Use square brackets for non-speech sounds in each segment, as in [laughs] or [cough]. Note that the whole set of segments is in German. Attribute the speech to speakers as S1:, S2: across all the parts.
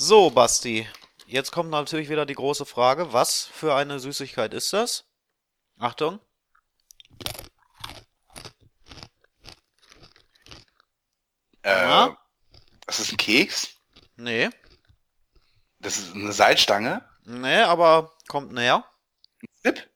S1: So, Basti, jetzt kommt natürlich wieder die große Frage, was für eine Süßigkeit ist das? Achtung.
S2: Äh, das ist ein Keks.
S1: Nee,
S2: Das ist eine Salzstange.
S1: nee, aber kommt näher.
S2: Flip.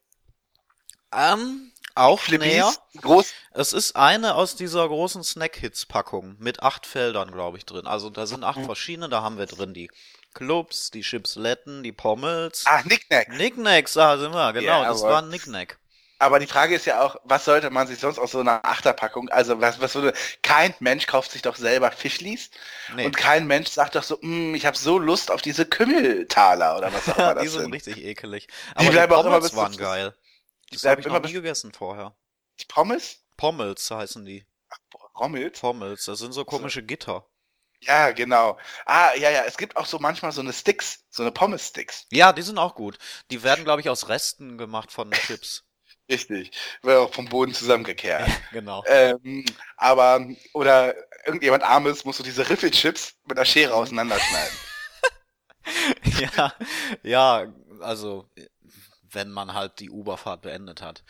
S1: Ähm, auch näher.
S2: Groß.
S1: Es ist eine aus dieser großen Snack-Hits-Packung mit acht Feldern, glaube ich, drin. Also da sind acht verschiedene, da haben wir drin die Clubs, die Chipsletten, die Pommels.
S2: Ah, Knickknack.
S1: Knickknacks, da sind wir, genau,
S2: Ja,
S1: das war ein Knickknack.
S2: Aber die Frage ist ja auch, was sollte man sich sonst aus so einer Achterpackung, also was, was würde, kein Mensch kauft sich doch selber Fischlis
S1: Nee,
S2: und kein Mensch sagt doch so, "Mm, ich habe so Lust auf diese Kümmeltaler oder was auch immer [laughs]
S1: die
S2: das
S1: sind
S2: sind.
S1: richtig ekelig.
S2: Die
S1: Aber die,
S2: bleiben auch immer
S1: Pommels
S2: bis
S1: waren geil. Das habe ich
S2: immer
S1: noch nie gegessen vorher.
S2: die Pommes?
S1: Pommels heißen die.
S2: Boah, Rommelt?
S1: Pommels, das sind so komische Gitter.
S2: Ja, genau. Ah, ja, ja, es gibt auch so manchmal so eine Sticks, so eine Pommes-Sticks.
S1: Ja, die sind auch gut. Die werden, glaube ich, aus Resten gemacht von Chips. [laughs]
S2: Richtig. Wird auch vom Boden zusammengekehrt.
S1: genau.
S2: ähm, aber, oder irgendjemand Armes muss so diese Riffelchips mit der Schere auseinanderschneiden. [laughs]
S1: Ja, ja, also wenn man halt die Uberfahrt beendet hat.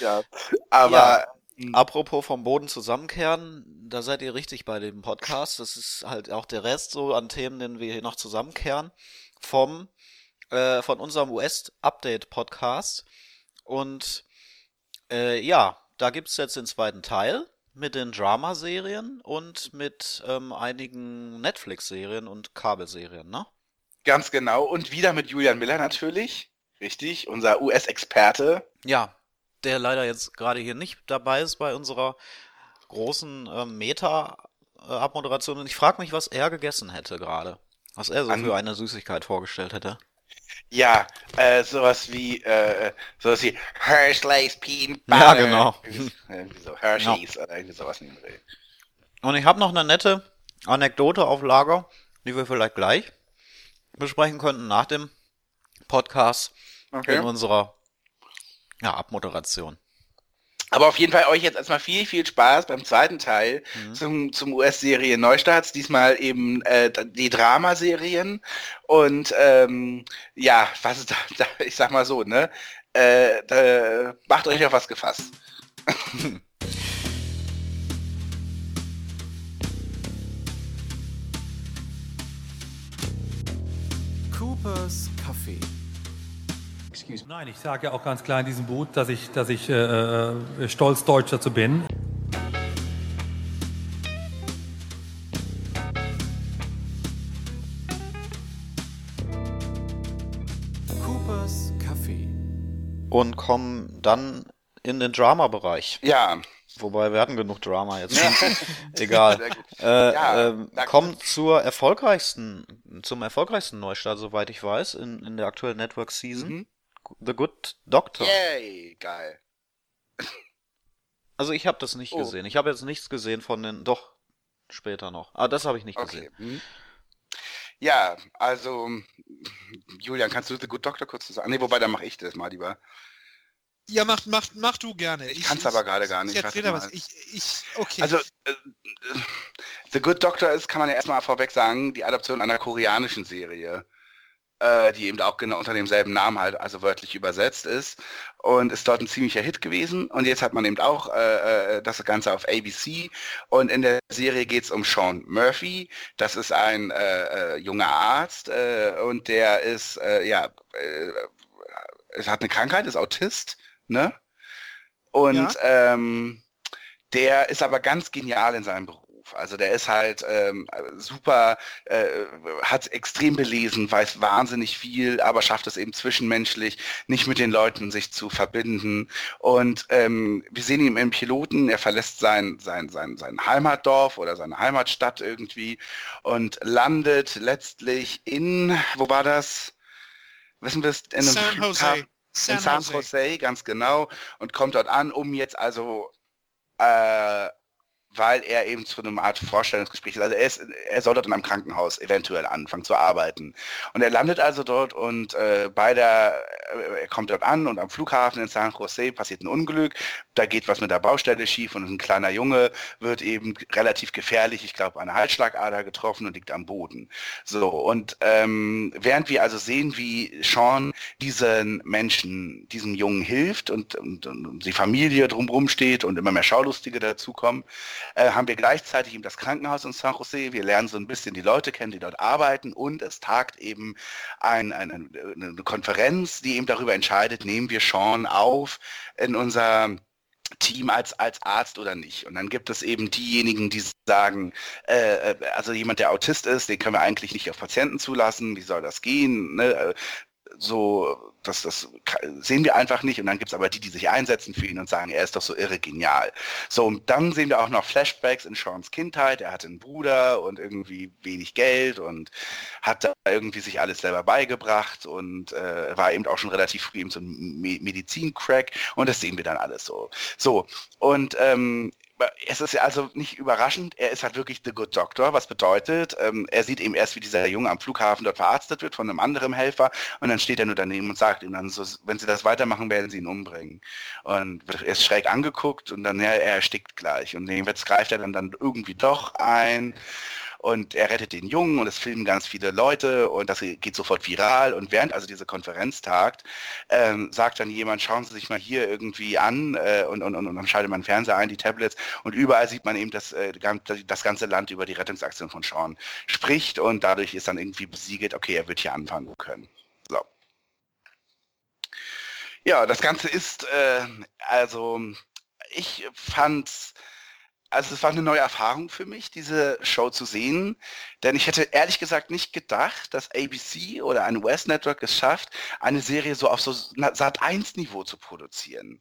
S2: Ja. Aber, hm,
S1: Apropos vom Boden zusammenkehren, da seid ihr richtig bei dem Podcast. Das ist halt auch der Rest so an Themen, den wir hier noch zusammenkehren vom äh, von unserem US-Update-Podcast. Und äh, ja, da gibt's jetzt den zweiten Teil mit den Drama-Serien und mit ähm, einigen Netflix-Serien und Kabelserien, ne?
S2: ganz genau. Und wieder mit Julian Miller natürlich. Richtig. Unser US-Experte.
S1: Ja, der leider jetzt gerade hier nicht dabei ist bei unserer großen ähm, Meta-Abmoderation. Und ich frage mich, was er gegessen hätte gerade. Was er so
S2: An-
S1: für eine Süßigkeit vorgestellt hätte.
S2: Ja, äh, sowas wie, äh, sowas wie Hershey's Peanut
S1: Ja,
S2: Butter.
S1: genau. [laughs]
S2: Irgendwie, irgendwie so Hershey's oder irgendwie sowas in dem.
S1: Und ich habe noch eine nette Anekdote auf Lager, die wir vielleicht gleich besprechen könnten nach dem Podcast
S2: Okay.
S1: in unserer ja, Abmoderation.
S2: Aber auf jeden Fall euch jetzt erstmal viel, viel Spaß beim zweiten Teil
S1: Mhm.
S2: zum, zum US-Serien Neustarts. Diesmal eben äh, die Dramaserien. Und ähm, ja, was ist da, [laughs] da, ich sag mal so, ne? Äh, da, macht euch auf was gefasst. [laughs]
S3: Coopers Café.
S4: Nein, ich sage ja auch ganz klar in diesem Buch, dass ich, dass ich äh, äh, stolz Deutsch dazu bin.
S3: Coopers Café.
S1: Und kommen dann in den Drama-Bereich.
S2: Ja,
S1: Wobei wir hatten genug Drama jetzt. [laughs] Egal. [laughs]
S2: Sehr gut.
S1: Äh,
S2: Ja,
S1: ähm,
S2: da-
S1: kommt zur erfolgreichsten, zum erfolgreichsten Neustart, soweit ich weiß, in, in der aktuellen Network Season.
S2: Mhm.
S1: The Good Doctor.
S2: yay, geil.
S1: Also ich habe das nicht
S2: Oh.
S1: gesehen. Ich habe jetzt nichts gesehen von den. Doch später noch. Ah, das habe ich nicht
S2: Okay.
S1: gesehen.
S2: mhm. Ja, also Julian, kannst du The Good Doctor kurz sagen? Nee, wobei, dann mache ich das mal lieber.
S5: Ja, mach, mach, mach du gerne.
S2: Ich kann's aber gerade gar nicht,
S5: Ich erzähl
S2: warte
S5: da was.
S2: mal.
S5: Ich, ich, okay.
S2: Also, äh, äh, The Good Doctor ist, kann man ja erstmal vorweg sagen, die Adaption einer koreanischen Serie, äh, die eben auch genau unter demselben Namen halt, also wörtlich übersetzt ist und ist dort ein ziemlicher Hit gewesen. Und jetzt hat man eben auch äh, äh, das Ganze auf ABC und in der Serie geht es um Sean Murphy. Das ist ein äh, äh, junger Arzt äh, und der ist, ja, äh, es hat eine Krankheit, ist Autist, ne? Und ähm, der ist aber ganz genial in seinem Beruf. Also der ist halt ähm, super, äh, hat extrem belesen, weiß wahnsinnig viel, aber schafft es eben zwischenmenschlich, nicht mit den Leuten sich zu verbinden. Und ähm, wir sehen ihn im Piloten, er verlässt sein, sein, sein, sein Heimatdorf oder seine Heimatstadt irgendwie und landet letztlich in, wo war das? Wissen wir es? In einem
S5: San
S2: Flughafen-
S5: Jose.
S2: in San Jose, ganz genau, und kommt dort an, um jetzt also, äh, weil er eben zu einem Art Vorstellungsgespräch ist. Also er, ist, er soll dort in einem Krankenhaus eventuell anfangen zu arbeiten. Und er landet also dort und äh, bei der er kommt dort an und am Flughafen in San Jose passiert ein Unglück, da geht was mit der Baustelle schief und ein kleiner Junge wird eben relativ gefährlich, ich glaube, an einer Halsschlagader getroffen und liegt am Boden. So, und ähm, während wir also sehen, wie Sean diesen Menschen, diesem Jungen hilft und, und, und die Familie drumherum steht und immer mehr Schaulustige dazukommen, äh, haben wir gleichzeitig eben das Krankenhaus in San Jose. Wir lernen so ein bisschen die Leute kennen, die dort arbeiten und es tagt eben ein, ein, eine Konferenz, die eben darüber entscheidet, nehmen wir Sean auf in unser Team als, als Arzt oder nicht. Und dann gibt es eben diejenigen, die sagen, äh, äh also jemand, der Autist ist, den können wir eigentlich nicht auf Patienten zulassen, wie soll das gehen? Ne? Äh, so, das, das sehen wir einfach nicht. Und dann gibt es aber die, die sich einsetzen für ihn und sagen, er ist doch so irre genial. So, und dann sehen wir auch noch Flashbacks in Seans Kindheit. Er hatte einen Bruder und irgendwie wenig Geld und hat da irgendwie sich alles selber beigebracht und äh, war eben auch schon relativ früh eben so ein Medizin-Crack. Und das sehen wir dann alles so. So, und ähm, es ist ja also nicht überraschend, er ist halt wirklich The Good Doctor, was bedeutet, ähm, er sieht eben erst, wie dieser Junge am Flughafen dort verarztet wird von einem anderen Helfer und dann steht er nur daneben und sagt ihm dann so, wenn sie das weitermachen, werden sie ihn umbringen. Und wird erst schräg angeguckt und dann, ja, er erstickt gleich. Und jetzt greift er dann, dann irgendwie doch ein und er rettet den Jungen und es filmen ganz viele Leute und das geht sofort viral und während also diese Konferenz tagt, ähm, sagt dann jemand, schauen Sie sich mal hier irgendwie an äh, und, und, und, und dann schaltet man Fernseher ein, die Tablets und überall sieht man eben, dass äh, das ganze Land über die Rettungsaktion von Sean spricht und dadurch ist dann irgendwie besiegelt, okay, er wird hier anfangen können. So. Ja, das Ganze ist, äh, also ich fand's also es war eine neue Erfahrung für mich, diese Show zu sehen, denn ich hätte ehrlich gesagt nicht gedacht, dass ABC oder ein West Network es schafft, eine Serie so auf so Sat 1 Niveau zu produzieren.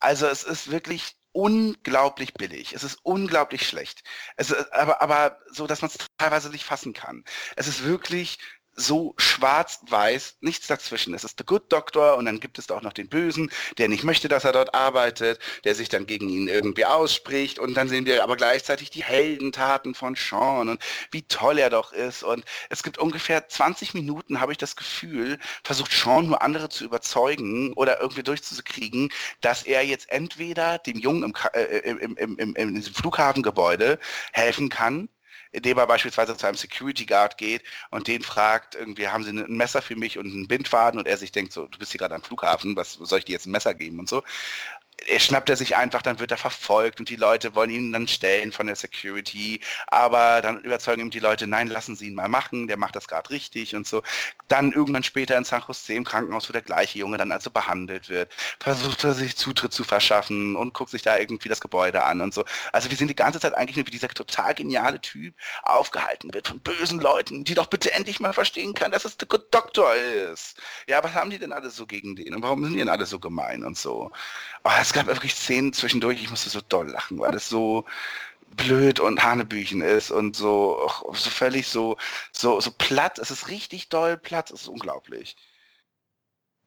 S2: Also es ist wirklich unglaublich billig. Es ist unglaublich schlecht. Es ist, aber, aber so, dass man es teilweise nicht fassen kann. Es ist wirklich so schwarz-weiß, nichts dazwischen. Es ist der Good Doctor und dann gibt es auch noch den Bösen, der nicht möchte, dass er dort arbeitet, der sich dann gegen ihn irgendwie ausspricht und dann sehen wir aber gleichzeitig die Heldentaten von Sean und wie toll er doch ist und es gibt ungefähr 20 Minuten, habe ich das Gefühl, versucht Sean nur andere zu überzeugen oder irgendwie durchzukriegen, dass er jetzt entweder dem Jungen im, äh, im, im, im, im Flughafengebäude helfen kann, indem er beispielsweise zu einem Security Guard geht und den fragt, irgendwie haben sie ein Messer für mich und einen Bindfaden? Und er sich denkt so, du bist hier gerade am Flughafen, was soll ich dir jetzt ein Messer geben und so er schnappt er sich einfach, dann wird er verfolgt und die Leute wollen ihn dann stellen von der Security, aber dann überzeugen ihm die Leute, nein, lassen Sie ihn mal machen, der macht das gerade richtig und so. Dann irgendwann später in San Jose im Krankenhaus, wo der gleiche Junge dann also behandelt wird, versucht er sich Zutritt zu verschaffen und guckt sich da irgendwie das Gebäude an und so. Also wir sind die ganze Zeit eigentlich nur wie dieser total geniale Typ aufgehalten wird von bösen Leuten, die doch bitte endlich mal verstehen kann, dass es der Good Doctor ist. Ja, was haben die denn alle so gegen den und warum sind die denn alle so gemein und so? Oh, es gab wirklich Szenen zwischendurch, ich musste so doll lachen, weil das so blöd und Hanebüchen ist und so, so völlig so, so, so platt. Es ist richtig doll platt, es ist unglaublich.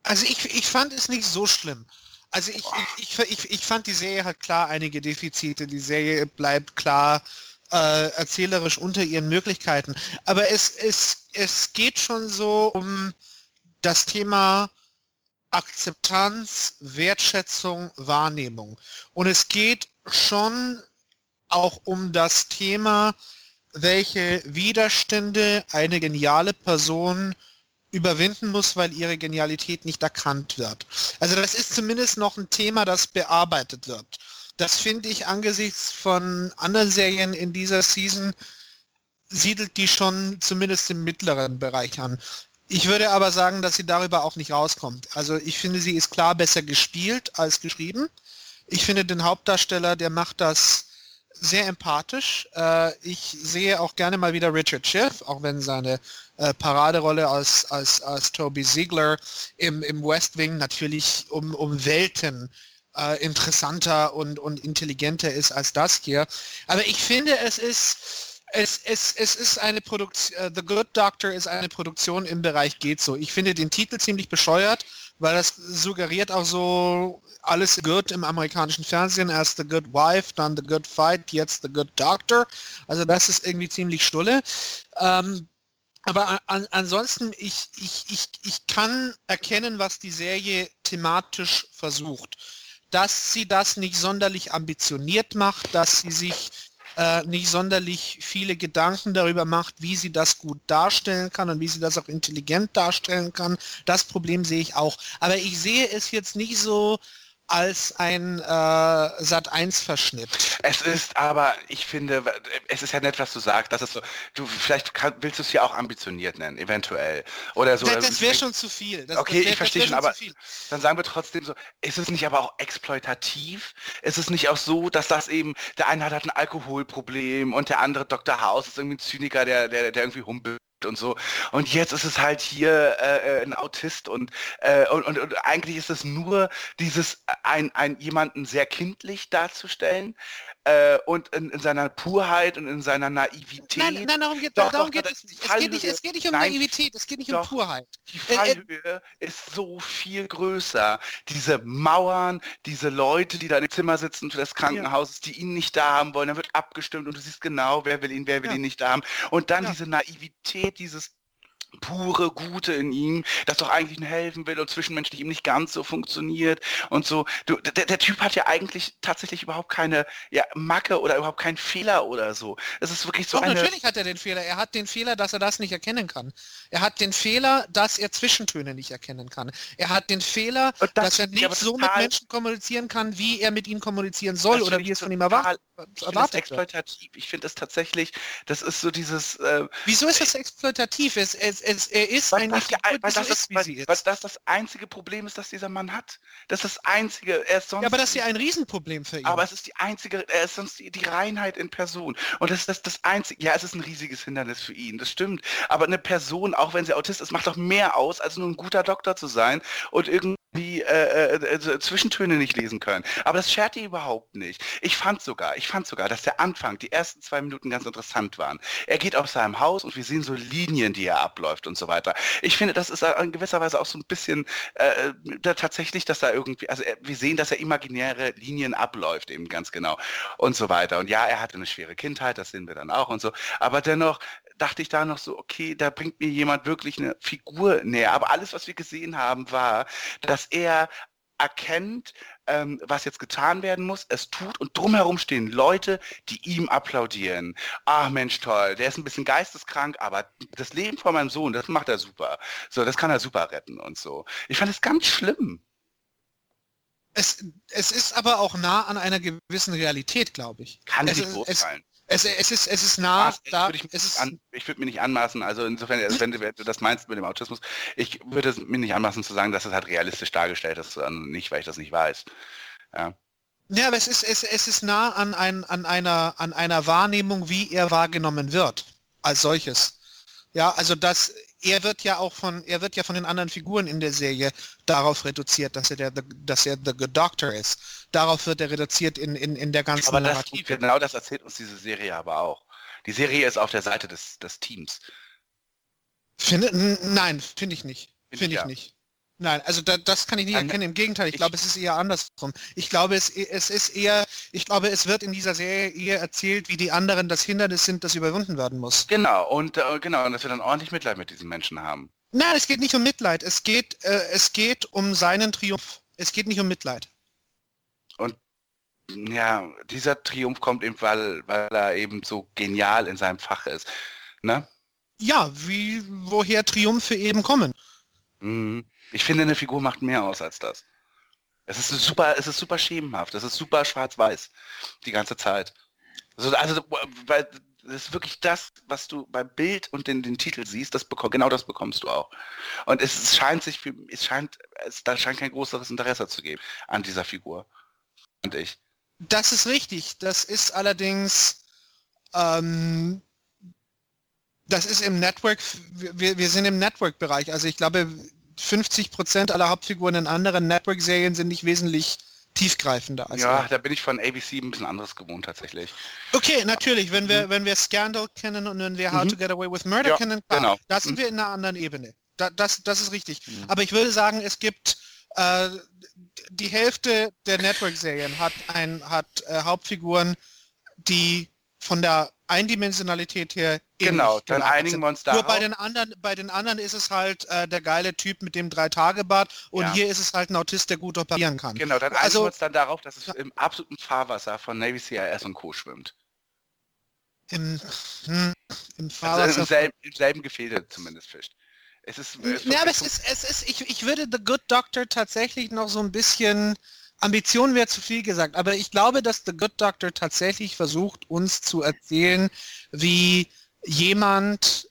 S5: Also ich, ich fand es nicht so schlimm. Also ich, ich, ich, ich, fand die Serie hat klar einige Defizite. Die Serie bleibt klar äh, erzählerisch unter ihren Möglichkeiten. Aber es, es, es geht schon so um das Thema Akzeptanz, Wertschätzung, Wahrnehmung. Und es geht schon auch um das Thema, welche Widerstände eine geniale Person überwinden muss, weil ihre Genialität nicht erkannt wird. Also das ist zumindest noch ein Thema, das bearbeitet wird. Das finde ich angesichts von anderen Serien in dieser Season siedelt die schon zumindest im mittleren Bereich an. Ich würde aber sagen, dass sie darüber auch nicht rauskommt. Also ich finde, sie ist klar besser gespielt als geschrieben. Ich finde den Hauptdarsteller, der macht das sehr empathisch. Äh, ich sehe auch gerne mal wieder Richard Schiff, auch wenn seine äh, Paraderolle als, als, als Toby Ziegler im, im West Wing natürlich um, um Welten äh, interessanter und, und intelligenter ist als das hier. Aber ich finde, es ist es, es, es ist eine Produktion, uh, The Good Doctor ist eine Produktion im Bereich geht so. Ich finde den Titel ziemlich bescheuert, weil das suggeriert auch so alles good im amerikanischen Fernsehen. Erst The Good Wife, dann The Good Fight, jetzt The Good Doctor. Also das ist irgendwie ziemlich stulle. Ähm, Aber an, ansonsten, ich, ich, ich, ich kann erkennen, was die Serie thematisch versucht. Dass sie das nicht sonderlich ambitioniert macht, dass sie sich äh, nicht sonderlich viele Gedanken darüber macht, wie sie das gut darstellen kann und wie sie das auch intelligent darstellen kann. Das Problem sehe ich auch. Aber ich sehe es jetzt nicht so, als ein äh, Sat1-Verschnitt.
S2: Es ist aber, ich finde, es ist ja nett, was du sagst. Das ist so, du vielleicht kann, willst du es ja auch ambitioniert nennen, eventuell. Oder so.
S5: Das, das wäre schon zu viel. Das,
S2: okay,
S5: das wär,
S2: ich verstehe schon, aber dann sagen wir trotzdem so, ist es nicht aber auch exploitativ? Ist es nicht auch so, dass das eben, der eine hat, hat ein Alkoholproblem und der andere Dr. House ist irgendwie ein Zyniker, der, der, der irgendwie humpelt und so. Und jetzt ist es halt hier äh, äh, ein Autist und, äh, und, und, und, eigentlich ist es nur dieses, ein, ein jemanden sehr kindlich darzustellen, äh, und in, in, seiner Purheit und in seiner Naivität.
S5: Nein, nein darum geht, doch, darum doch, geht es nicht. Es geht nicht. Es geht nicht um nein, Naivität, es geht nicht doch, um Purheit.
S2: Die äh, äh, Fallhöhe äh, ist so viel größer. Diese Mauern, diese Leute, die da im Zimmer sitzen für das Krankenhaus, ja. die ihn nicht da haben wollen, dann wird abgestimmt und du siehst genau, wer will ihn, wer will ja. ihn nicht da haben. Und dann ja. diese Naivität, dieses pure Gute in ihm, das doch eigentlich nur helfen will und zwischenmenschlich ihm nicht ganz so funktioniert und so. Du, der, der, Typ hat ja eigentlich tatsächlich überhaupt keine ja, Macke oder überhaupt keinen Fehler oder so. Es ist wirklich so
S5: Doch,
S2: eine...
S5: natürlich hat er den Fehler. Er hat den Fehler, dass er das nicht erkennen kann. Er hat den Fehler, dass er Zwischentöne nicht erkennen kann. Er hat den Fehler, das, dass er nicht so mit Menschen kommunizieren kann, wie er mit ihnen kommunizieren soll oder wie es von ihm erwartet
S2: ich erwartet exploitativ. Ich finde es tatsächlich, das ist so dieses. Äh,
S5: Wieso ist das exploitativ? Es, es, es, er ist
S2: weil das, Figur, weil, das, ist, weil, weil das das einzige Problem ist, das dieser Mann hat. Das ist das einzige. Er ist sonst
S5: ja, aber das ist ja ein Riesenproblem für ihn.
S2: Aber es ist die einzige. Er ist sonst die, die Reinheit in Person. Und das ist das, das einzige. Ja, es ist ein riesiges Hindernis für ihn. Das stimmt. Aber eine Person, auch wenn sie Autist ist, macht doch mehr aus, als nur ein guter Doktor zu sein und irgendwie die äh, äh, äh, Zwischentöne nicht lesen können. Aber das schert die überhaupt nicht. Ich fand sogar, ich fand sogar, dass der Anfang, die ersten zwei Minuten ganz interessant waren. Er geht aus seinem Haus und wir sehen so Linien, die er abläuft und so weiter. Ich finde, das ist in gewisser Weise auch so ein bisschen äh, da tatsächlich, dass da irgendwie, also er, wir sehen, dass er imaginäre Linien abläuft eben ganz genau und so weiter. Und ja, er hatte eine schwere Kindheit, das sehen wir dann auch und so. Aber dennoch, dachte ich da noch so, okay, da bringt mir jemand wirklich eine Figur näher. Aber alles, was wir gesehen haben, war, dass er erkennt, ähm, was jetzt getan werden muss, es tut und drumherum stehen Leute, die ihm applaudieren. Ach Mensch, toll, der ist ein bisschen geisteskrank, aber das Leben von meinem Sohn, das macht er super. So, das kann er super retten und so. Ich fand es ganz schlimm.
S5: Es, es ist aber auch nah an einer gewissen Realität, glaube ich.
S2: Kann
S5: es,
S2: nicht beurteilen.
S5: Es, es, ist, es ist nah,
S2: Maß, da, würde ich, es an, ich würde mir nicht anmaßen, also insofern, also wenn, du, das meinst mit dem Autismus, ich würde es mir nicht anmaßen zu sagen, dass es halt realistisch dargestellt ist, nicht, weil ich das nicht weiß. Ja.
S5: Ja, aber es ist, es, es ist nah an, ein, an, einer, an einer Wahrnehmung, wie er wahrgenommen wird, als solches. Ja, also das, er wird ja auch von, er wird ja von den anderen Figuren in der Serie darauf reduziert, dass er der, dass er the good doctor ist. Darauf wird er reduziert in, in, in der ganzen
S2: aber das, Genau das erzählt uns diese Serie aber auch. Die Serie ist auf der Seite des, des Teams.
S5: Finde, nein, finde ich nicht. Finde find ich ja. nicht. Nein, also da, das kann ich nicht erkennen. Im Gegenteil, ich, ich glaube, es ist eher andersrum. Ich glaube, es, es ist eher, ich glaube, es wird in dieser Serie eher erzählt, wie die anderen das Hindernis sind, das überwunden werden muss.
S2: Genau, und äh, genau, und dass wir dann ordentlich Mitleid mit diesen Menschen haben.
S5: Nein, es geht nicht um Mitleid. Es geht, äh, es geht um seinen Triumph. Es geht nicht um Mitleid.
S2: Und ja, dieser Triumph kommt eben, weil, weil er eben so genial in seinem Fach ist. Ne?
S5: Ja, wie woher Triumphe eben kommen.
S2: Mhm. Ich finde, eine Figur macht mehr aus als das. Es ist super, es ist super schemenhaft, es ist super schwarz-weiß die ganze Zeit. Also, also weil das ist wirklich das, was du beim Bild und den, den Titel siehst, das bekomm, genau das bekommst du auch. Und es scheint sich, es scheint, es, da scheint kein größeres Interesse zu geben an dieser Figur. Und ich.
S5: Das ist richtig. Das ist allerdings, ähm, das ist im Network, wir, wir sind im Network-Bereich. Also ich glaube, 50 Prozent aller Hauptfiguren in anderen Network-Serien sind nicht wesentlich tiefgreifender.
S2: Als ja, da bin ich von ABC ein bisschen anderes gewohnt tatsächlich.
S5: Okay, natürlich, wenn wir, mhm. wenn wir Scandal kennen und wenn wir How mhm. to Get Away with Murder ja, kennen, klar, genau. da sind mhm. wir in einer anderen Ebene. Da, das, das ist richtig. Mhm. Aber ich würde sagen, es gibt äh, die Hälfte der Network-Serien hat, ein, hat äh, Hauptfiguren, die von der Eindimensionalität her
S2: Genau,
S5: ähnlich
S2: dann einigen wir uns
S5: Nur
S2: darauf.
S5: bei den anderen, bei den anderen ist es halt äh, der geile Typ mit dem Drei-Tage-Bart und
S2: Ja.
S5: hier ist es halt ein Autist, der gut operieren kann.
S2: Genau, dann einigen
S5: Also-
S2: wir uns dann darauf, dass es im absoluten Fahrwasser von Navy CIS und Co. schwimmt.
S5: Im, hm, im
S2: Also
S5: Fahrwasser.
S2: im selben, im selben Gefilde zumindest fischt. Es ist, es
S5: Ja, aber es ist, es ist, ich, ich würde The Good Doctor tatsächlich noch so ein bisschen, Ambition wäre zu viel gesagt, aber ich glaube, dass The Good Doctor tatsächlich versucht, uns zu erzählen, wie jemand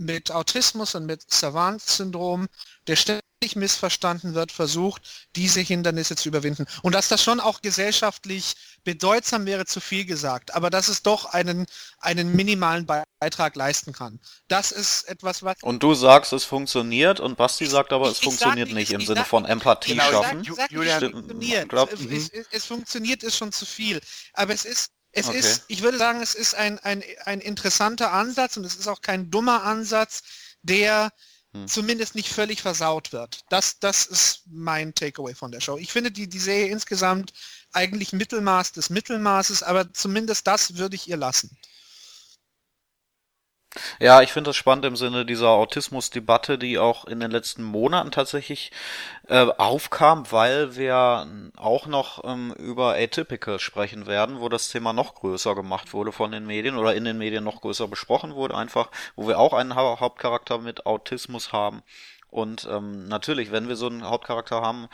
S5: mit Autismus und mit Savant-Syndrom, der ständig missverstanden wird, versucht, diese Hindernisse zu überwinden. Und dass das schon auch gesellschaftlich bedeutsam wäre, zu viel gesagt, aber dass es doch einen, einen minimalen Beitrag leisten kann. Das ist etwas, was
S1: Und du sagst, es funktioniert und Basti sagt aber, es funktioniert
S5: sag-
S1: nicht
S5: ich-
S1: im
S5: ich
S1: Sinne
S5: sag-
S1: von Empathie
S2: Genau,
S1: schaffen.
S5: Sag,
S2: Julian,
S5: funktioniert.
S1: glaub-
S5: es,
S1: mhm.
S5: es, es, es funktioniert ist schon zu viel. Aber es ist, es
S1: Okay.
S5: ist, ich würde sagen, es ist ein, ein, ein interessanter Ansatz und es ist auch kein dummer Ansatz, der
S1: Hm.
S5: zumindest nicht völlig versaut wird. Das, das ist mein Takeaway von der Show. Ich finde die, die Serie insgesamt eigentlich Mittelmaß des Mittelmaßes, aber zumindest das würde ich ihr lassen.
S1: Ja, ich finde das spannend im Sinne dieser Autismusdebatte, die auch in den letzten Monaten tatsächlich äh, aufkam, weil wir auch noch ähm, über Atypical sprechen werden, wo das Thema noch größer gemacht wurde von den Medien oder in den Medien noch größer besprochen wurde, einfach, wo wir auch einen Hau Hauptcharakter mit Autismus haben. Und ähm, natürlich, wenn wir so einen Hauptcharakter haben,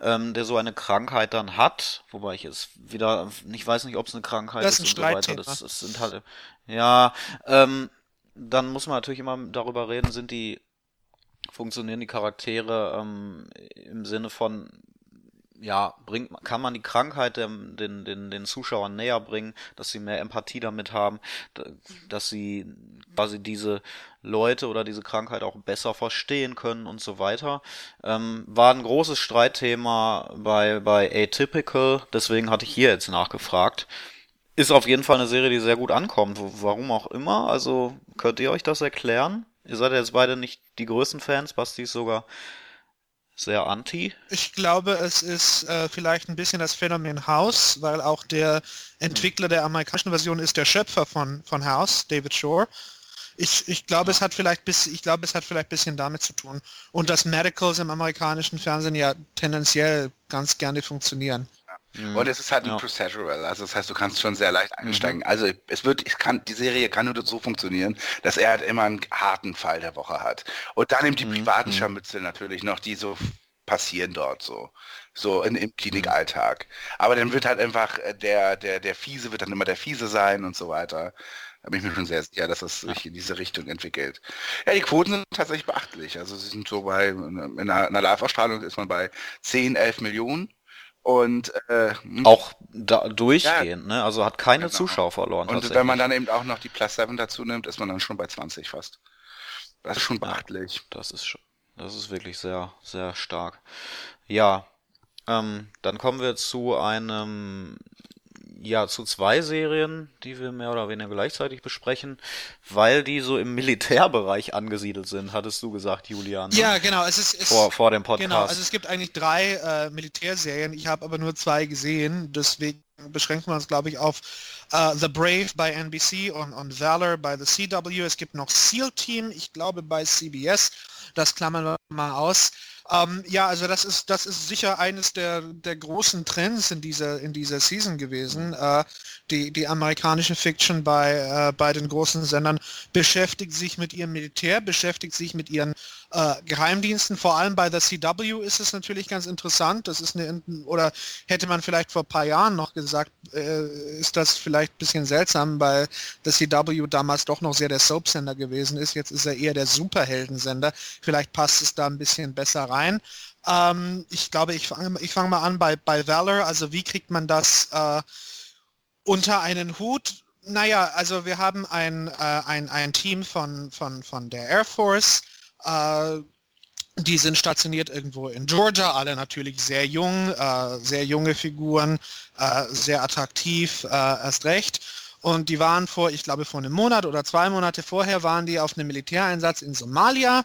S1: ähm, der so eine Krankheit dann hat, wobei ich es wieder, ich weiß nicht, ob es eine Krankheit
S5: Das ist
S1: ist
S5: ein
S1: und so weiter, das, das sind halt, ja, ähm, dann muss man natürlich immer darüber reden, sind die, funktionieren die Charaktere ähm, im Sinne von, ja, bringt, kann man die Krankheit dem, den, den, den Zuschauern näher bringen, dass sie mehr Empathie damit haben, dass sie quasi diese Leute oder diese Krankheit auch besser verstehen können und so weiter. Ähm, war ein großes Streitthema bei, bei Atypical, deswegen hatte ich hier jetzt nachgefragt. Ist auf jeden Fall eine Serie, die sehr gut ankommt. Warum auch immer. Also könnt ihr euch das erklären? Ihr seid jetzt beide nicht die größten Fans. Basti ist sogar sehr anti.
S5: Ich glaube, es ist äh, vielleicht ein bisschen das Phänomen House, weil auch der Entwickler der amerikanischen Version ist der Schöpfer von, von House, David Shore. Ich, ich glaube, es hat vielleicht bis, ich glaube, es hat vielleicht ein bisschen damit zu tun. Und dass Medicals im amerikanischen Fernsehen ja tendenziell ganz gerne funktionieren.
S2: Und es ist halt ein
S1: Ja.
S2: Procedural, also das heißt, du kannst schon sehr leicht einsteigen. Also es wird, es kann, die Serie kann nur so funktionieren, dass er halt immer einen harten Fall der Woche hat. Und dann eben die privaten Scharmützel natürlich noch, die so passieren dort so. So in, im Klinikalltag. Aber dann wird halt einfach äh, der, der, der Fiese wird dann immer der Fiese sein und so weiter. Da bin ich mir schon sehr sicher, dass es sich in diese Richtung entwickelt. Ja, die Quoten sind tatsächlich beachtlich. Also sie sind so bei, in einer, in einer Live-Ausstrahlung ist man bei 10, 11 Millionen. Und äh,
S1: Auch da, durchgehend, ne? Also hat keine
S2: Genau.
S1: Zuschauer verloren.
S2: Und wenn man dann eben auch noch die Plus 7 dazu nimmt, ist man dann schon bei 20 fast. Das ist schon beachtlich.
S1: Das ist schon, das ist wirklich sehr, sehr stark. Ja, ähm, dann kommen wir zu einem, ja, zu zwei Serien, die wir mehr oder weniger gleichzeitig besprechen, weil die so im Militärbereich angesiedelt sind, hattest du gesagt, Julian. ne?
S5: Ja, genau. Es ist, es,
S1: Vor, vor dem Podcast.
S5: Genau, also es gibt eigentlich drei äh, Militärserien. Ich habe aber nur zwei gesehen. Deswegen beschränken wir uns, glaube ich, auf äh, The Brave bei NBC und, und Valor bei The CW. Es gibt noch SEAL Team, ich glaube bei CBS. Das klammern wir mal aus. Ähm, ja, also das ist, das ist sicher eines der, der großen Trends in dieser, in dieser Season gewesen. Äh, die, die amerikanische Fiction bei, äh, bei den großen Sendern beschäftigt sich mit ihrem Militär, beschäftigt sich mit ihren äh, Geheimdiensten. Vor allem bei der CW ist es natürlich ganz interessant. Das ist eine, oder hätte man vielleicht vor ein paar Jahren noch gesagt, äh, ist das vielleicht ein bisschen seltsam, weil der CW damals doch noch sehr der Soap-Sender gewesen ist. Jetzt ist er eher der Superheldensender. Vielleicht passt es da ein bisschen besser rein. Ähm, ich glaube, ich fange ich fang mal an bei, bei Valor. Also wie kriegt man das äh, unter einen Hut? Naja, also wir haben ein, äh, ein, ein Team von, von, von der Air Force. Äh, die sind stationiert irgendwo in Georgia, alle natürlich sehr jung, äh, sehr junge Figuren, äh, sehr attraktiv, äh, erst recht. Und die waren vor, ich glaube vor einem Monat oder zwei Monate vorher waren die auf einem Militäreinsatz in Somalia.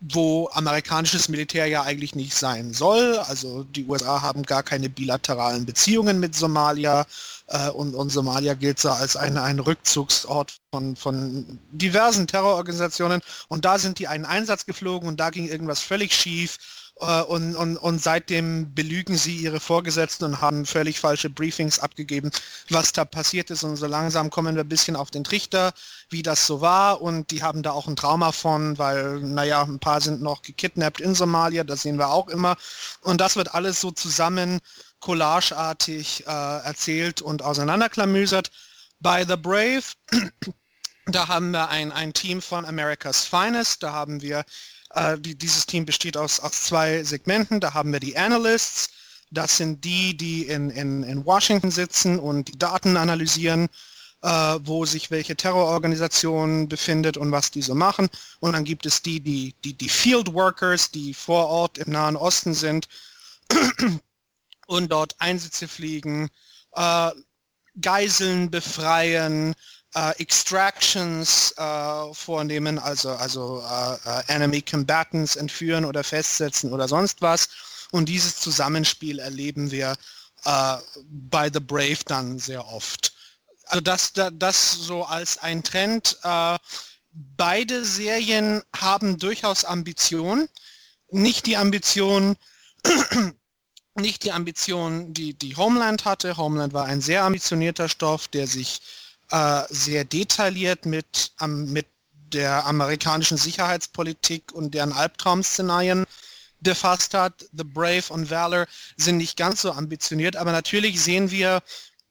S5: Wo amerikanisches Militär ja eigentlich nicht sein soll. Also die USA haben gar keine bilateralen Beziehungen mit Somalia äh, und, und, Somalia gilt so als ein, ein Rückzugsort von, von diversen Terrororganisationen. Und da sind die einen Einsatz geflogen und da ging irgendwas völlig schief und, und, und seitdem belügen sie ihre Vorgesetzten und haben völlig falsche Briefings abgegeben, was da passiert ist. Und so langsam kommen wir ein bisschen auf den Trichter, wie das so war. Und die haben da auch ein Trauma von, weil, naja, ein paar sind noch gekidnappt in Somalia, das sehen wir auch immer. Und das wird alles so zusammen collageartig äh, erzählt und auseinanderklamüsert. Bei The Brave, [clears throat] da haben wir ein, ein Team von America's Finest, da haben wir äh, die, dieses Team besteht aus, aus zwei Segmenten. Da haben wir die Analysts. Das sind die, die in, in, in Washington sitzen und die Daten analysieren, äh, wo sich welche Terrororganisation befindet und was die so machen. Und dann gibt es die, die, die, die Field Workers, die vor Ort im Nahen Osten sind und dort Einsätze fliegen, äh, Geiseln befreien, Extractions äh, vornehmen, also, also äh, äh, Enemy Combatants entführen oder festsetzen oder sonst was. Und dieses Zusammenspiel erleben wir äh, bei The Brave dann sehr oft. Also das, das so als ein Trend. Äh, beide Serien haben durchaus Ambition. Nicht die Ambition, nicht die Ambition, die, die Homeland hatte. Homeland war ein sehr ambitionierter Stoff, der sich äh, sehr detailliert mit, ähm, mit der amerikanischen Sicherheitspolitik und deren Albtraum-Szenarien befasst hat. The Brave und Valor sind nicht ganz so ambitioniert, aber natürlich sehen wir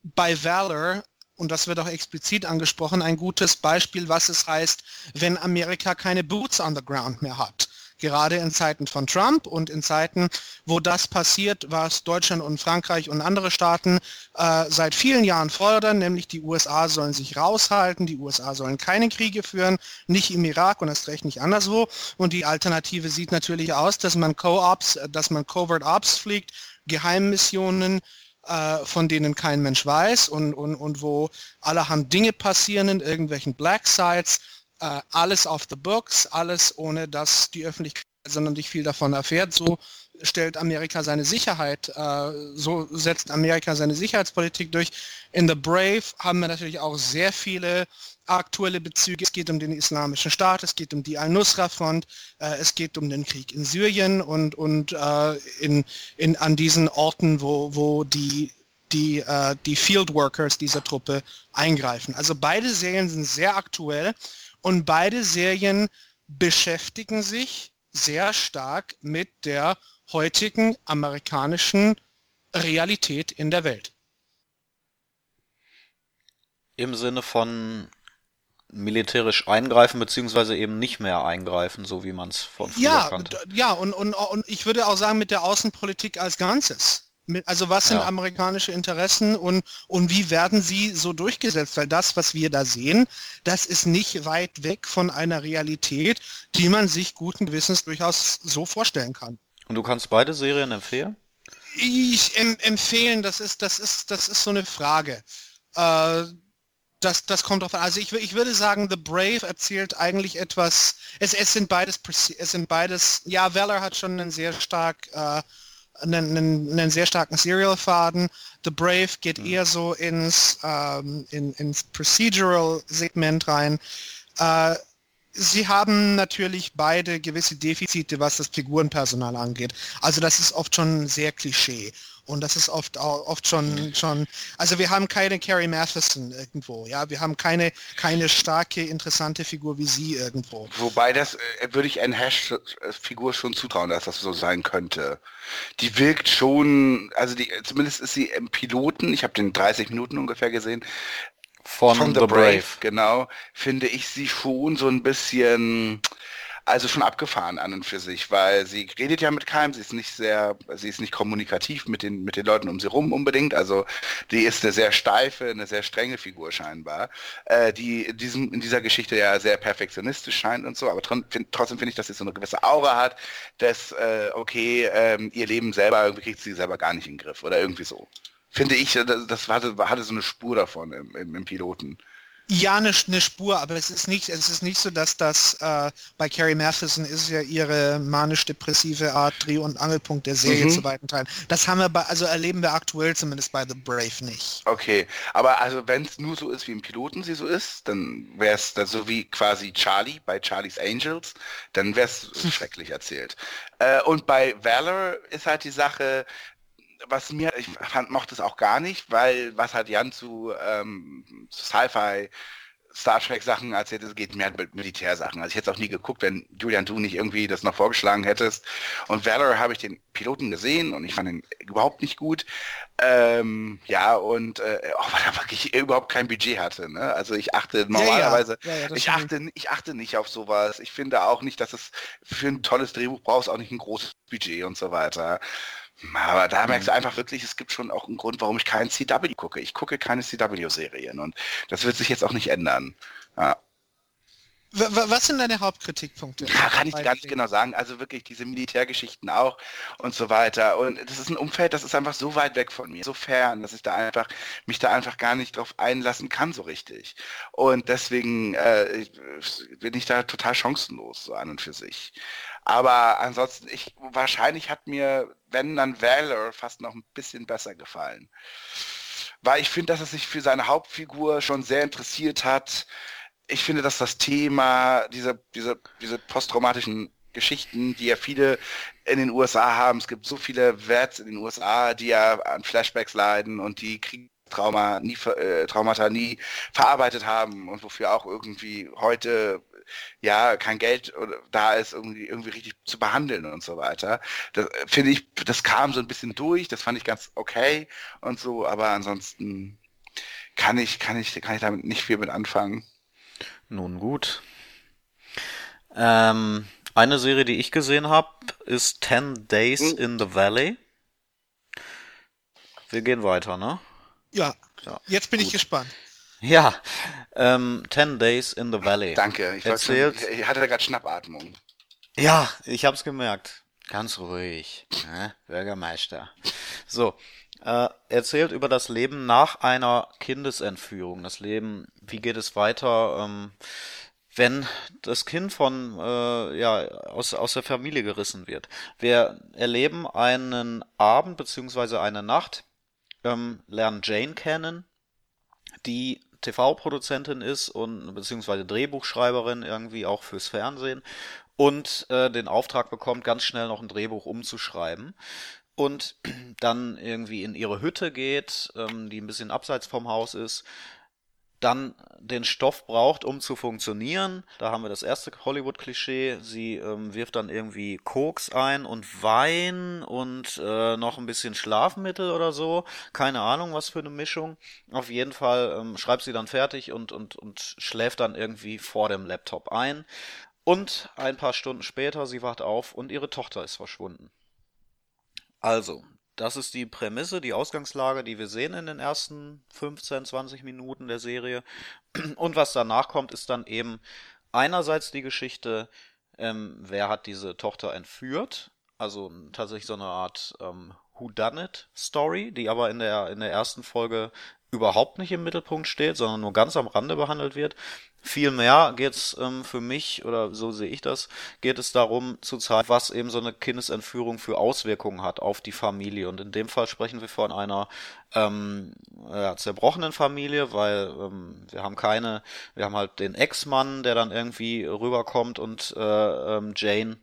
S5: bei Valor, und das wird auch explizit angesprochen, ein gutes Beispiel, was es heißt, wenn Amerika keine Boots on the ground mehr hat gerade in Zeiten von Trump und in Zeiten, wo das passiert, was Deutschland und Frankreich und andere Staaten äh, seit vielen Jahren fordern, nämlich die USA sollen sich raushalten, die USA sollen keine Kriege führen, nicht im Irak und erst recht nicht anderswo. Und die Alternative sieht natürlich aus, dass man Co-ops, dass man Covert Ops fliegt, Geheimmissionen, äh, von denen kein Mensch weiß und, und, und wo allerhand Dinge passieren in irgendwelchen Black Sites äh, alles auf the books, alles ohne dass die Öffentlichkeit sondern nicht viel davon erfährt. So stellt Amerika seine Sicherheit, äh, so setzt Amerika seine Sicherheitspolitik durch. In The Brave haben wir natürlich auch sehr viele aktuelle Bezüge. Es geht um den Islamischen Staat, es geht um die Al-Nusra-Front, äh, es geht um den Krieg in Syrien und, und äh, in, in, an diesen Orten, wo, wo die, die, äh, die Field Workers dieser Truppe eingreifen. Also beide Serien sind sehr aktuell und beide Serien beschäftigen sich sehr stark mit der heutigen amerikanischen Realität in der Welt.
S1: Im Sinne von militärisch eingreifen, beziehungsweise eben nicht mehr eingreifen, so wie man es von früher
S5: ja,
S1: kannte.
S5: Ja, und, und, und ich würde auch sagen, mit der Außenpolitik als Ganzes also was sind
S1: Ja.
S5: amerikanische Interessen und, und wie werden sie so durchgesetzt? Weil das, was wir da sehen, das ist nicht weit weg von einer Realität, die man sich guten Gewissens durchaus so vorstellen kann.
S1: Und du kannst beide Serien empfehlen?
S5: Ich em empfehlen, das ist, das ist, das ist so eine Frage. Äh, das, das kommt drauf an. Also ich, ich würde sagen, The Brave erzählt eigentlich etwas. Es, es sind beides, es sind beides. Ja, Valor hat schon einen sehr stark äh, einen, einen, einen sehr starken Serial-Faden. The Brave geht eher so ins, ähm, in, ins Procedural-Segment rein. Äh, sie haben natürlich beide gewisse Defizite, was das Figurenpersonal angeht. Also das ist oft schon sehr Klischee. Und das ist oft auch, oft schon, schon, also wir haben keine Carrie Matheson irgendwo, ja, wir haben keine, keine starke, interessante Figur wie sie irgendwo.
S2: Wobei das äh, würde ich Anne Hash-Figur schon zutrauen, dass das so sein könnte. Die wirkt schon, also die, zumindest ist sie im Piloten, ich habe den 30 Minuten ungefähr gesehen,
S1: Von,
S2: von
S1: The, Brave.
S2: genau, finde ich sie schon so ein bisschen, also schon abgefahren an und für sich, weil sie redet ja mit keinem, sie ist nicht sehr, sie ist nicht kommunikativ mit den, mit den Leuten um sie rum unbedingt, also die ist eine sehr steife, eine sehr strenge Figur scheinbar, äh, die in, diesem, in dieser Geschichte ja sehr perfektionistisch scheint und so, aber tr find, trotzdem finde ich, dass sie so eine gewisse Aura hat, dass, äh, okay, ähm, ihr Leben selber, irgendwie kriegt sie selber gar nicht in den Griff oder irgendwie so. Finde ich, das, das hatte, hatte so eine Spur davon im, im, im Piloten.
S5: Ja, eine, eine Spur, aber es ist nicht, es ist nicht so, dass das äh, bei Carrie Matheson ist ja ihre manisch-depressive Art Dreh- und Angelpunkt der Serie
S2: Mhm.
S5: zu weiten Teilen. Das haben wir bei, also erleben wir aktuell zumindest bei The Brave nicht.
S2: Okay, aber also wenn es nur so ist, wie im Piloten sie so ist, dann wäre es so wie quasi Charlie bei Charlie's Angels, dann wäre es [laughs] schrecklich erzählt. Äh, und bei Valor ist halt die Sache, was mir, ich fand, mochte es auch gar nicht, weil was halt Jan zu, ähm, zu Sci-Fi Star Trek Sachen erzählt, es geht mehr mit Militärsachen. Also ich hätte es auch nie geguckt, wenn Julian du nicht irgendwie das noch vorgeschlagen hättest. Und Valor habe ich den Piloten gesehen und ich fand ihn überhaupt nicht gut. Ähm, ja, und äh, auch weil er wirklich überhaupt kein Budget hatte. Ne? Also ich achte normalerweise,
S5: Ja, ja, ja,
S2: ich achte, ich achte nicht auf sowas. Ich finde auch nicht, dass es für ein tolles Drehbuch brauchst auch nicht ein großes Budget und so weiter. Aber da merkst du einfach wirklich, es gibt schon auch einen Grund, warum ich keinen CW gucke. Ich gucke keine CW-Serien und das wird sich jetzt auch nicht ändern. Ja.
S5: Was sind deine Hauptkritikpunkte?
S2: Ja, kann ich gar nicht genau sagen. Also wirklich diese Militärgeschichten auch und so weiter. Und das ist ein Umfeld, das ist einfach so weit weg von mir, so fern, dass ich da einfach mich da einfach gar nicht drauf einlassen kann so richtig. Und deswegen äh, bin ich da total chancenlos so an und für sich. Aber ansonsten, ich wahrscheinlich hat mir, wenn dann Valor fast noch ein bisschen besser gefallen. Weil ich finde, dass er sich für seine Hauptfigur schon sehr interessiert hat ich finde, dass das Thema, diese, diese, diese posttraumatischen Geschichten, die ja viele in den USA haben, es gibt so viele Vets in den USA, die ja an Flashbacks leiden und die Kriegstrauma nie, äh, Traumata nie verarbeitet haben und wofür auch irgendwie heute ja kein Geld da ist, irgendwie, irgendwie richtig zu behandeln und so weiter. Das äh, finde ich, das kam so ein bisschen durch, das fand ich ganz okay und so, aber ansonsten kann ich, kann ich, kann ich damit nicht viel mit anfangen.
S1: Nun gut. Ähm, eine Serie, die ich gesehen habe, ist 10 Days
S2: Hm.
S1: in the Valley. Wir gehen weiter, ne?
S5: Ja,
S1: Ja,
S5: jetzt bin ich
S1: gut.
S5: gespannt.
S1: Ja, ähm, 10 Days in the Valley.
S2: Danke, ich, wollte schon,
S1: Erzählt.
S2: ich, ich hatte gerade Schnappatmung.
S1: Ja, ich hab's gemerkt. Ganz ruhig, ne? Bürgermeister. So, äh, erzählt über das Leben nach einer Kindesentführung. Das Leben, wie geht es weiter, ähm, wenn das Kind von äh, ja aus aus der Familie gerissen wird. Wir erleben einen Abend beziehungsweise eine Nacht, ähm, lernen Jane kennen, die TV-Produzentin ist und beziehungsweise Drehbuchschreiberin irgendwie auch fürs Fernsehen und äh, den Auftrag bekommt, ganz schnell noch ein Drehbuch umzuschreiben und [clears throat] dann irgendwie in ihre Hütte geht, ähm, die ein bisschen abseits vom Haus ist, dann den Stoff braucht, um zu funktionieren. Da haben wir das erste Hollywood-Klischee. Sie ähm, wirft dann irgendwie Koks ein und Wein und äh, noch ein bisschen Schlafmittel oder so. Keine Ahnung, was für eine Mischung. Auf jeden Fall ähm, schreibt sie dann fertig und, und, und schläft dann irgendwie vor dem Laptop ein. Und ein paar Stunden später, sie wacht auf und ihre Tochter ist verschwunden. Also, das ist die Prämisse, die Ausgangslage, die wir sehen in den ersten 15, 20 Minuten der Serie. [clears throat] Und was danach kommt, ist dann eben einerseits die Geschichte, ähm, wer hat diese Tochter entführt, also tatsächlich so eine Art ähm, Whodunit-Story, die aber in der, in der ersten Folge überhaupt nicht im Mittelpunkt steht, sondern nur ganz am Rande behandelt wird. Vielmehr geht es ähm, für mich, oder so sehe ich das, geht es darum zu zeigen, was eben so eine Kindesentführung für Auswirkungen hat auf die Familie. Und in dem Fall sprechen wir von einer ähm, ja, zerbrochenen Familie, weil ähm, wir haben keine, wir haben halt den Ex-Mann, der dann irgendwie rüberkommt und äh, ähm, Jane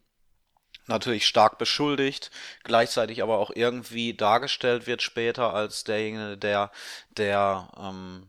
S1: natürlich stark beschuldigt, gleichzeitig aber auch irgendwie dargestellt wird später als derjenige, der, der, ähm,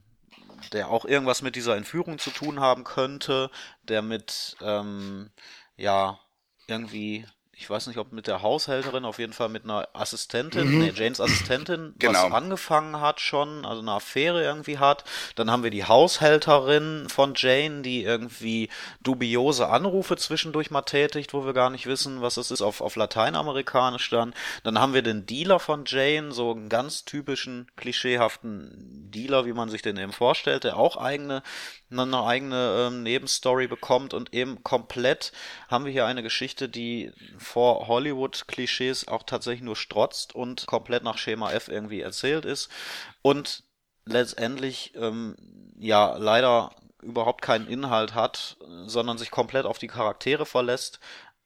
S1: der auch irgendwas mit dieser Entführung zu tun haben könnte, der mit, ähm, ja, irgendwie, ich weiß nicht, ob mit der Haushälterin, auf jeden Fall mit einer Assistentin,
S2: Mhm.
S1: nee, Janes Assistentin,
S2: Genau.
S1: was angefangen hat schon, also eine Affäre irgendwie hat. Dann haben wir die Haushälterin von Jane, die irgendwie dubiose Anrufe zwischendurch mal tätigt, wo wir gar nicht wissen, was es ist, auf, auf Lateinamerikanisch dann. Dann haben wir den Dealer von Jane, so einen ganz typischen, klischeehaften Dealer, wie man sich den eben vorstellt, der auch eigene, eine eigene ähm, Nebenstory bekommt und eben komplett haben wir hier eine Geschichte, die vor Hollywood-Klischees auch tatsächlich nur strotzt und komplett nach Schema F irgendwie erzählt ist und letztendlich ähm, ja leider überhaupt keinen Inhalt hat, sondern sich komplett auf die Charaktere verlässt.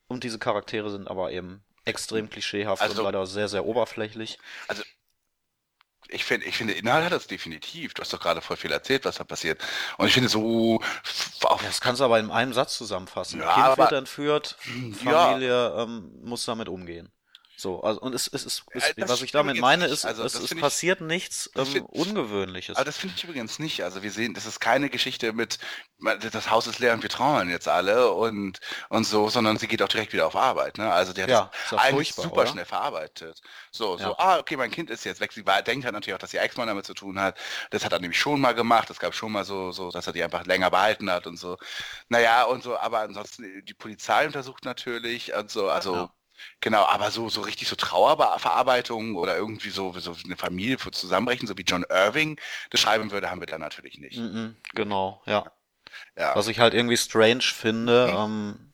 S1: Und diese Charaktere sind aber eben extrem klischeehaft
S2: Also-
S1: und leider sehr, sehr oberflächlich.
S2: Ich finde, ich finde, Inhalt hat das definitiv. Du hast doch gerade voll viel erzählt, was da passiert. Und ich finde so,
S1: Ja, Das kannst du aber in einem Satz zusammenfassen.
S2: Ja,
S1: kind
S2: aber-
S1: wird entführt, [clears throat]
S2: Ja.
S1: Familie ähm, muss damit umgehen. So, also und es, es ist, es,
S2: das
S1: was ich damit meine,
S2: nicht.
S1: ist,
S2: Also,
S1: es,
S2: finde ich-
S1: passiert nichts ähm,
S2: find-
S1: Ungewöhnliches.
S2: aber das finde ich übrigens nicht. Also wir sehen, das ist keine Geschichte mit, das Haus ist leer und wir trauern jetzt alle und, und so, sondern sie geht auch direkt wieder auf Arbeit. Ne? Also der hat
S1: Ja,
S2: das
S1: ist
S2: eigentlich super
S1: oder?
S2: schnell verarbeitet. So, so,
S1: Ja.
S2: ah, okay, mein Kind ist jetzt weg. Sie war, denkt halt natürlich auch, dass ihr Ex-Mann damit zu tun hat. Das hat er nämlich schon mal gemacht. Es gab schon mal so, so, dass er die einfach länger behalten hat und so. Naja, und so, aber ansonsten, die Polizei untersucht natürlich und so, also
S1: Ja.
S2: Genau, aber so, so richtig so Trauerverarbeitung oder irgendwie so, so eine Familie für zusammenbrechen, so wie John Irving das schreiben würde, haben wir da natürlich nicht.
S1: Mhm, genau, ja.
S2: Ja.
S1: Was ich halt irgendwie strange finde.
S2: Mhm.
S1: Ähm,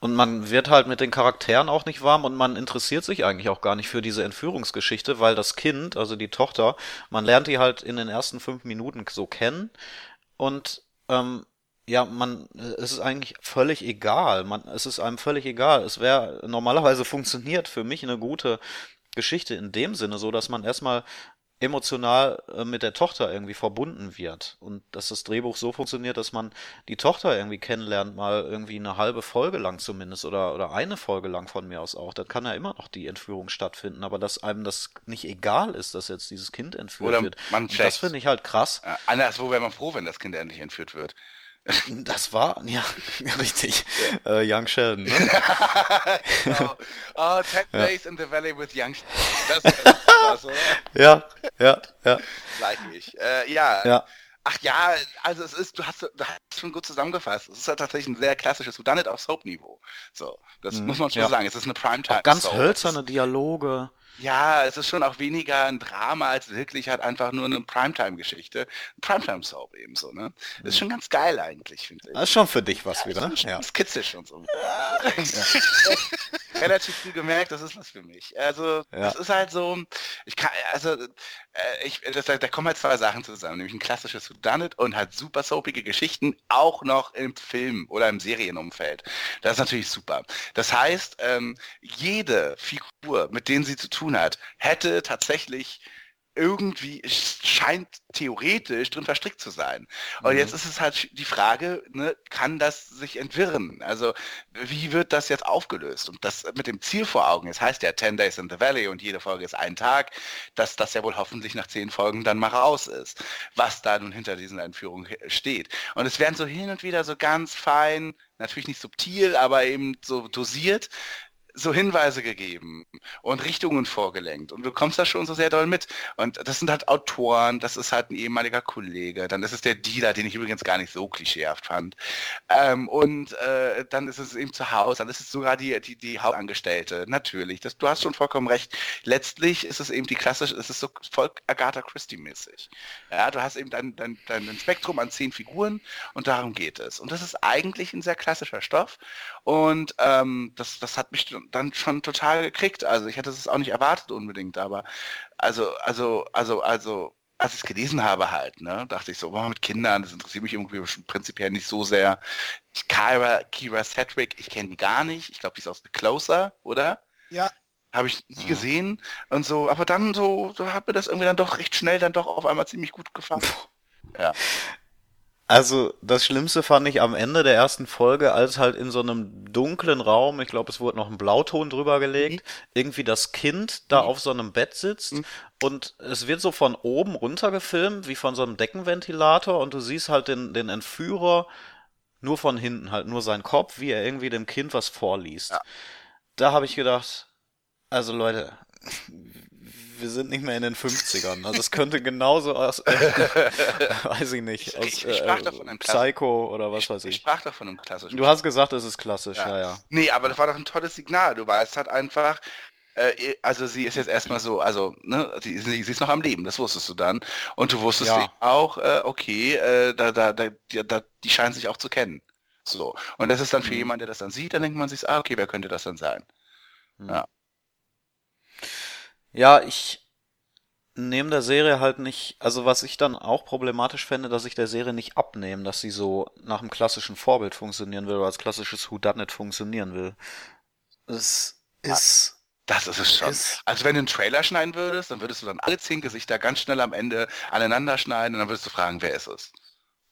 S1: und man wird halt mit den Charakteren auch nicht warm und man interessiert sich eigentlich auch gar nicht für diese Entführungsgeschichte, weil das Kind, also die Tochter, man lernt die halt in den ersten fünf Minuten so kennen und ähm, ja, man, es ist eigentlich völlig egal. Man, es ist einem völlig egal. Es wäre normalerweise funktioniert für mich eine gute Geschichte in dem Sinne, so dass man erstmal emotional äh, mit der Tochter irgendwie verbunden wird und dass das Drehbuch so funktioniert, dass man die Tochter irgendwie kennenlernt, mal irgendwie eine halbe Folge lang zumindest oder oder eine Folge lang von mir aus auch. Dann kann ja immer noch die Entführung stattfinden, aber dass einem das nicht egal ist, dass jetzt dieses Kind entführt
S2: Oder
S1: wird. das finde ich halt krass.
S2: Anderswo wäre man froh, wenn das Kind endlich entführt wird.
S1: Das war ja [laughs] richtig. Äh, Young Sheldon. Ne?
S2: genau. Oh, Ted Days in the Valley with Young. Das [laughs] ist krass, oder?
S1: Ja, ja, ja,
S2: Like ich. Äh, ja.
S1: ja.
S2: Ach ja, also es ist, du hast, du hast schon gut zusammengefasst. Es ist halt tatsächlich ein sehr klassisches Whodunit auf Soap-Niveau. So, das
S1: Mhm,
S2: muss man schon
S1: ja.
S2: sagen. Es ist eine Primetime.
S1: Auch ganz
S2: Soap.
S1: hölzerne Dialoge.
S2: Ja, es ist schon auch weniger ein Drama als wirklich halt einfach nur eine Primetime-Geschichte. Primetime-Soap ebenso, ne? Das ist schon ganz geil eigentlich, finde ich.
S1: Das ist schon für dich was wieder.
S2: Das ist
S1: Ja.
S2: skizzisch und so. [laughs] Relativ früh gemerkt, das ist was für mich. Also,
S1: Ja.
S2: das ist halt so, ich kann, also, äh, ich, das, da kommen halt zwei Sachen zusammen, nämlich ein klassisches Whodunit und halt super soapige Geschichten, auch noch im Film oder im Serienumfeld. Das ist natürlich super. Das heißt, ähm, jede Figur, mit denen sie zu tun hat, hätte tatsächlich irgendwie scheint theoretisch drin verstrickt zu sein. Und
S1: Mhm.
S2: jetzt ist es halt die Frage, ne, kann das sich entwirren? Also wie wird das jetzt aufgelöst? Und das mit dem Ziel vor Augen, es heißt ja 10 Days in the Valley und jede Folge ist ein Tag, dass das ja wohl hoffentlich nach zehn Folgen dann mal raus ist, was da nun hinter diesen Einführungen steht. Und es werden so hin und wieder so ganz fein, natürlich nicht subtil, aber eben so dosiert, so Hinweise gegeben und Richtungen vorgelenkt und du kommst da schon so sehr doll mit. Und das sind halt Autoren, das ist halt ein ehemaliger Kollege, dann ist es der Dealer, den ich übrigens gar nicht so klischeehaft fand. Ähm, und äh, dann ist es eben zu Hause, dann ist es sogar die, die, die Hauptangestellte, natürlich. Das, du hast schon vollkommen recht. Letztlich ist es eben die klassische, es ist so voll Agatha Christie-mäßig. Ja, du hast eben dein, dein, dein Spektrum an zehn Figuren und darum geht es. Und das ist eigentlich ein sehr klassischer Stoff. Und ähm, das, das hat mich dann schon total gekriegt. Also ich hätte es auch nicht erwartet unbedingt, aber also, also, also, also, als ich es gelesen habe halt, ne, dachte ich so, boah, mit Kindern, das interessiert mich irgendwie prinzipiell nicht so sehr. Kira, Kira Sedgwick, ich kenne die gar nicht. Ich glaube, die ist aus The Closer, oder?
S5: Ja.
S2: Habe ich nie
S1: Ja.
S2: gesehen und so, aber dann so, so hat mir das irgendwie dann doch recht schnell dann doch auf einmal ziemlich gut gefallen. Ja.
S1: Also das Schlimmste fand ich am Ende der ersten Folge, als halt in so einem dunklen Raum, ich glaube, es wurde noch ein Blauton drüber gelegt, irgendwie das Kind da auf so einem Bett sitzt
S2: Mhm.
S1: und es wird so von oben runter gefilmt, wie von so einem Deckenventilator und du siehst halt den, den Entführer nur von hinten, halt nur sein Kopf, wie er irgendwie dem Kind was vorliest.
S2: Ja.
S1: Da habe ich gedacht, also Leute, wir sind nicht mehr in den 50ern. Also es könnte genauso aus, [laughs] weiß ich nicht,
S2: Ich-
S1: aus
S2: ich- ich sprach
S1: äh,
S2: doch von einem
S1: Psycho oder was weiß
S2: Ich
S1: ich.
S2: sprach doch von einem klassischen.
S1: Du hast gesagt, es ist klassisch,
S2: Ja.
S1: ja, ja.
S2: Nee, aber das war doch ein tolles Signal. Du weißt halt einfach, äh, also sie ist jetzt erstmal so, also, ne, sie, sie, sie ist noch am Leben, das wusstest du dann. Und du wusstest
S1: Ja.
S2: auch, äh, okay, äh, da, da, da, die, da, die scheinen sich auch zu kennen. So. Und das ist dann für
S1: Mhm.
S2: jemanden, der das dann sieht, dann denkt man sich, ah, okay, wer könnte das dann sein?
S1: Ja, ich nehme der Serie halt nicht, also was ich dann auch problematisch fände, dass ich der Serie nicht abnehme, dass sie so nach einem klassischen Vorbild funktionieren will oder als klassisches Whodunit funktionieren will. Es ist.
S2: Das ist es schon.
S1: Ist-
S2: also wenn du einen Trailer schneiden würdest, dann würdest du dann alle zehn Gesichter ganz schnell am Ende aneinander schneiden und dann würdest du fragen, wer ist es?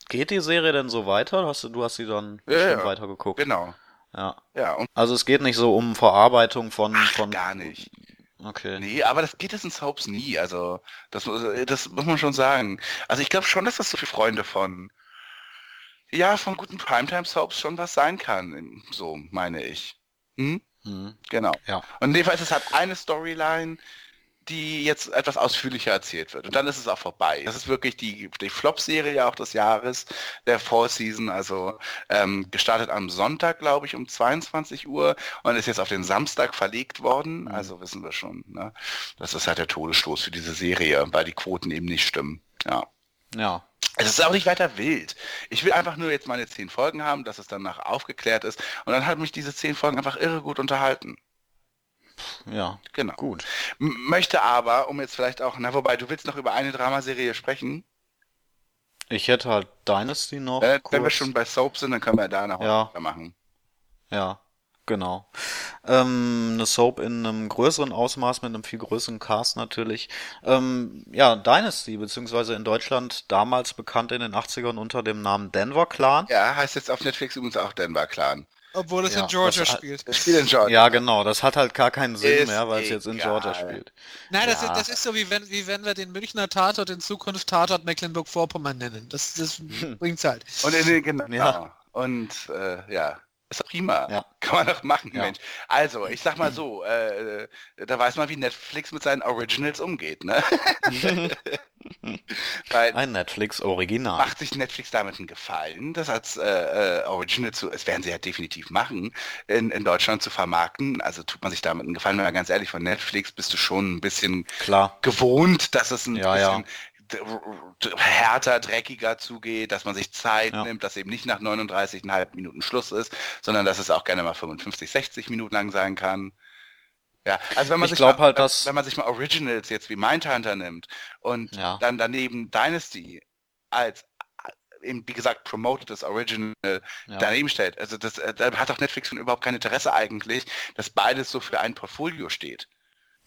S1: Geht die Serie denn so weiter? Hast du, du hast sie dann
S2: Ja, ja.
S1: weitergeguckt.
S2: Genau.
S1: Ja.
S2: Ja,
S1: Also es geht nicht so um Verarbeitung von,
S2: ach,
S1: von.
S2: gar nicht.
S1: Okay.
S2: Nee, aber das geht es in Soaps nie. Also das, muss- das muss man schon sagen. Also ich glaube schon, dass das so für Freunde von ja, von guten Primetime-Soaps schon was sein kann. So meine ich. Hm?
S1: Hm.
S2: Genau.
S1: Ja.
S2: Und in dem Fall ist es halt eine Storyline, die jetzt etwas ausführlicher erzählt wird. Und dann ist es auch vorbei. Das ist wirklich die, die Flop-Serie auch des Jahres, der Fall Season, also ähm, gestartet am Sonntag, glaube ich, um 22 Uhr und ist jetzt auf den Samstag verlegt worden. Also wissen wir schon. Ne? Das ist halt der Todesstoß für diese Serie, weil die Quoten eben nicht stimmen. Ja.
S1: Ja.
S2: Es ist auch nicht weiter wild. Ich will einfach nur jetzt meine zehn Folgen haben, dass es danach aufgeklärt ist. Und dann hat mich diese zehn Folgen einfach irre gut unterhalten.
S1: Ja.
S2: Genau.
S1: Gut.
S2: M möchte aber, um jetzt vielleicht auch, na wobei, du willst noch über eine Dramaserie sprechen.
S1: Ich hätte halt Dynasty noch.
S2: Äh, wenn wir schon bei Soap sind, dann können wir da noch
S1: Ja.
S2: machen.
S1: Ja, genau. Ähm, eine Soap in einem größeren Ausmaß mit einem viel größeren Cast natürlich. Ähm, ja, Dynasty, beziehungsweise in Deutschland damals bekannt in den 80ern unter dem Namen Denver Clan.
S2: Ja, heißt jetzt auf Netflix übrigens auch Denver Clan.
S5: Obwohl es
S1: Ja,
S5: in Georgia
S1: das-
S5: spielt.
S2: Das Spiel in Georgia.
S1: Ja, genau, das hat halt gar keinen Sinn
S2: Ist
S1: mehr, weil es jetzt in. Georgia spielt.
S5: Nein, das,
S1: Ja.
S5: ist, das ist so, wie wenn, wie wenn wir den Münchner Tatort in Zukunft Tatort Mecklenburg-Vorpommern nennen. Das, das [laughs] bringt's halt.
S2: Und in den, genau.
S1: Ja.
S2: Und äh, ja. Ist doch prima.
S1: Ja.
S2: Kann man doch machen,
S1: Ja.
S2: Mensch. Also, ich sag mal so, äh, da weiß man, wie Netflix mit seinen Originals umgeht, ne? [laughs]
S1: Ein Netflix-Original.
S2: macht sich Netflix damit einen Gefallen, das als äh, äh, Original zu, es werden sie ja definitiv machen, in, in Deutschland zu vermarkten. Also tut man sich damit einen Gefallen, wenn man ganz ehrlich, von Netflix bist du schon ein bisschen
S1: Klar.
S2: gewohnt, dass es ein
S1: Ja,
S2: bisschen härter, dreckiger zugeht, dass man sich Zeit
S1: Ja.
S2: nimmt, dass eben nicht nach 39,5 Minuten Schluss ist, sondern dass es auch gerne mal 55, 60 Minuten lang sein kann. Ja, also wenn man
S1: Ich
S2: sich mal,
S1: halt, dass-
S2: wenn man sich mal Originals jetzt wie Mindhunter nimmt und
S1: Ja.
S2: dann daneben Dynasty als eben, wie gesagt, promotedes Original
S1: Ja.
S2: daneben stellt. Also das, äh, da hat doch Netflix schon überhaupt kein Interesse eigentlich, dass beides so für ein Portfolio steht.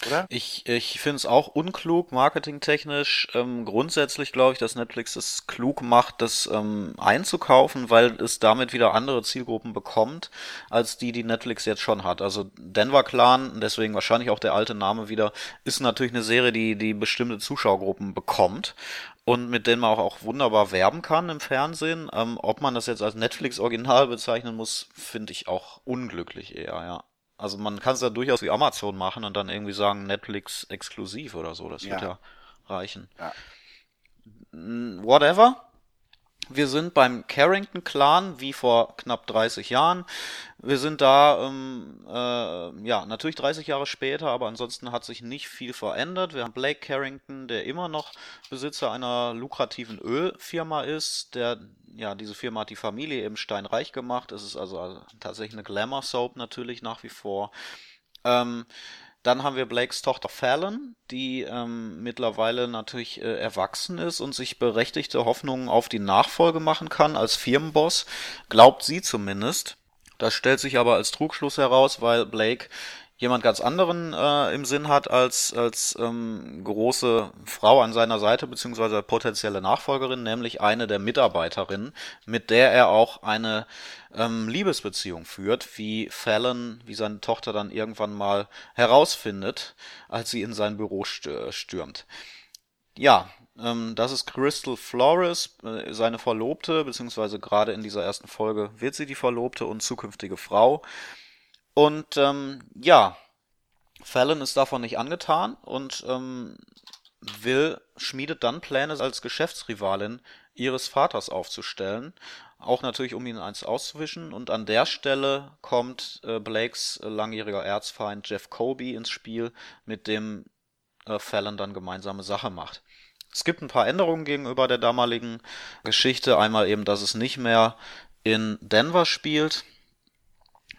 S2: Oder?
S1: Ich, ich finde es auch unklug, marketingtechnisch. Ähm, grundsätzlich glaube ich, dass Netflix es klug macht, das ähm, einzukaufen, weil es damit wieder andere Zielgruppen bekommt, als die, die Netflix jetzt schon hat. Also Denver Clan, deswegen wahrscheinlich auch der alte Name wieder, ist natürlich eine Serie, die, die bestimmte Zuschauergruppen bekommt und mit denen man auch, auch wunderbar werben kann im Fernsehen. Ähm, ob man das jetzt als Netflix-Original bezeichnen muss, finde ich auch unglücklich eher, ja. Also man kann es ja durchaus wie Amazon machen und dann irgendwie sagen Netflix exklusiv oder so. Das wird
S2: Ja.
S1: ja reichen.
S2: Ja.
S1: Whatever. Wir sind beim Carrington Clan wie vor knapp 30 Jahren. Wir sind da, ähm, äh, ja, natürlich 30 Jahre später, aber ansonsten hat sich nicht viel verändert. Wir haben Blake Carrington, der immer noch Besitzer einer lukrativen Ölfirma ist. Der, ja, diese Firma hat die Familie eben steinreich gemacht. Es ist also, also tatsächlich eine Glamour Soap natürlich nach wie vor. Ähm, dann haben wir Blakes Tochter Fallon, die ähm, mittlerweile natürlich äh, erwachsen ist und sich berechtigte Hoffnungen auf die Nachfolge machen kann als Firmenboss. Glaubt sie zumindest. Das stellt sich aber als Trugschluss heraus, weil Blake jemand ganz anderen äh, im Sinn hat als, als ähm, große Frau an seiner Seite, beziehungsweise potenzielle Nachfolgerin, nämlich eine der Mitarbeiterinnen, mit der er auch eine ähm, Liebesbeziehung führt, wie Fallon, wie seine Tochter dann irgendwann mal herausfindet, als sie in sein Büro stür stürmt. Ja, ähm, das ist Crystal Flores, äh, seine Verlobte, beziehungsweise gerade in dieser ersten Folge wird sie die Verlobte und zukünftige Frau. Und ähm, ja, Fallon ist davon nicht angetan und ähm, will, schmiedet dann Pläne als Geschäftsrivalin ihres Vaters aufzustellen. Auch natürlich, um ihn eins auszuwischen. Und an der Stelle kommt äh, Blakes äh, langjähriger Erzfeind Jeff Kobe ins Spiel, mit dem äh, Fallon dann gemeinsame Sache macht. Es gibt ein paar Änderungen gegenüber der damaligen Geschichte. Einmal eben, dass es nicht mehr in Denver spielt,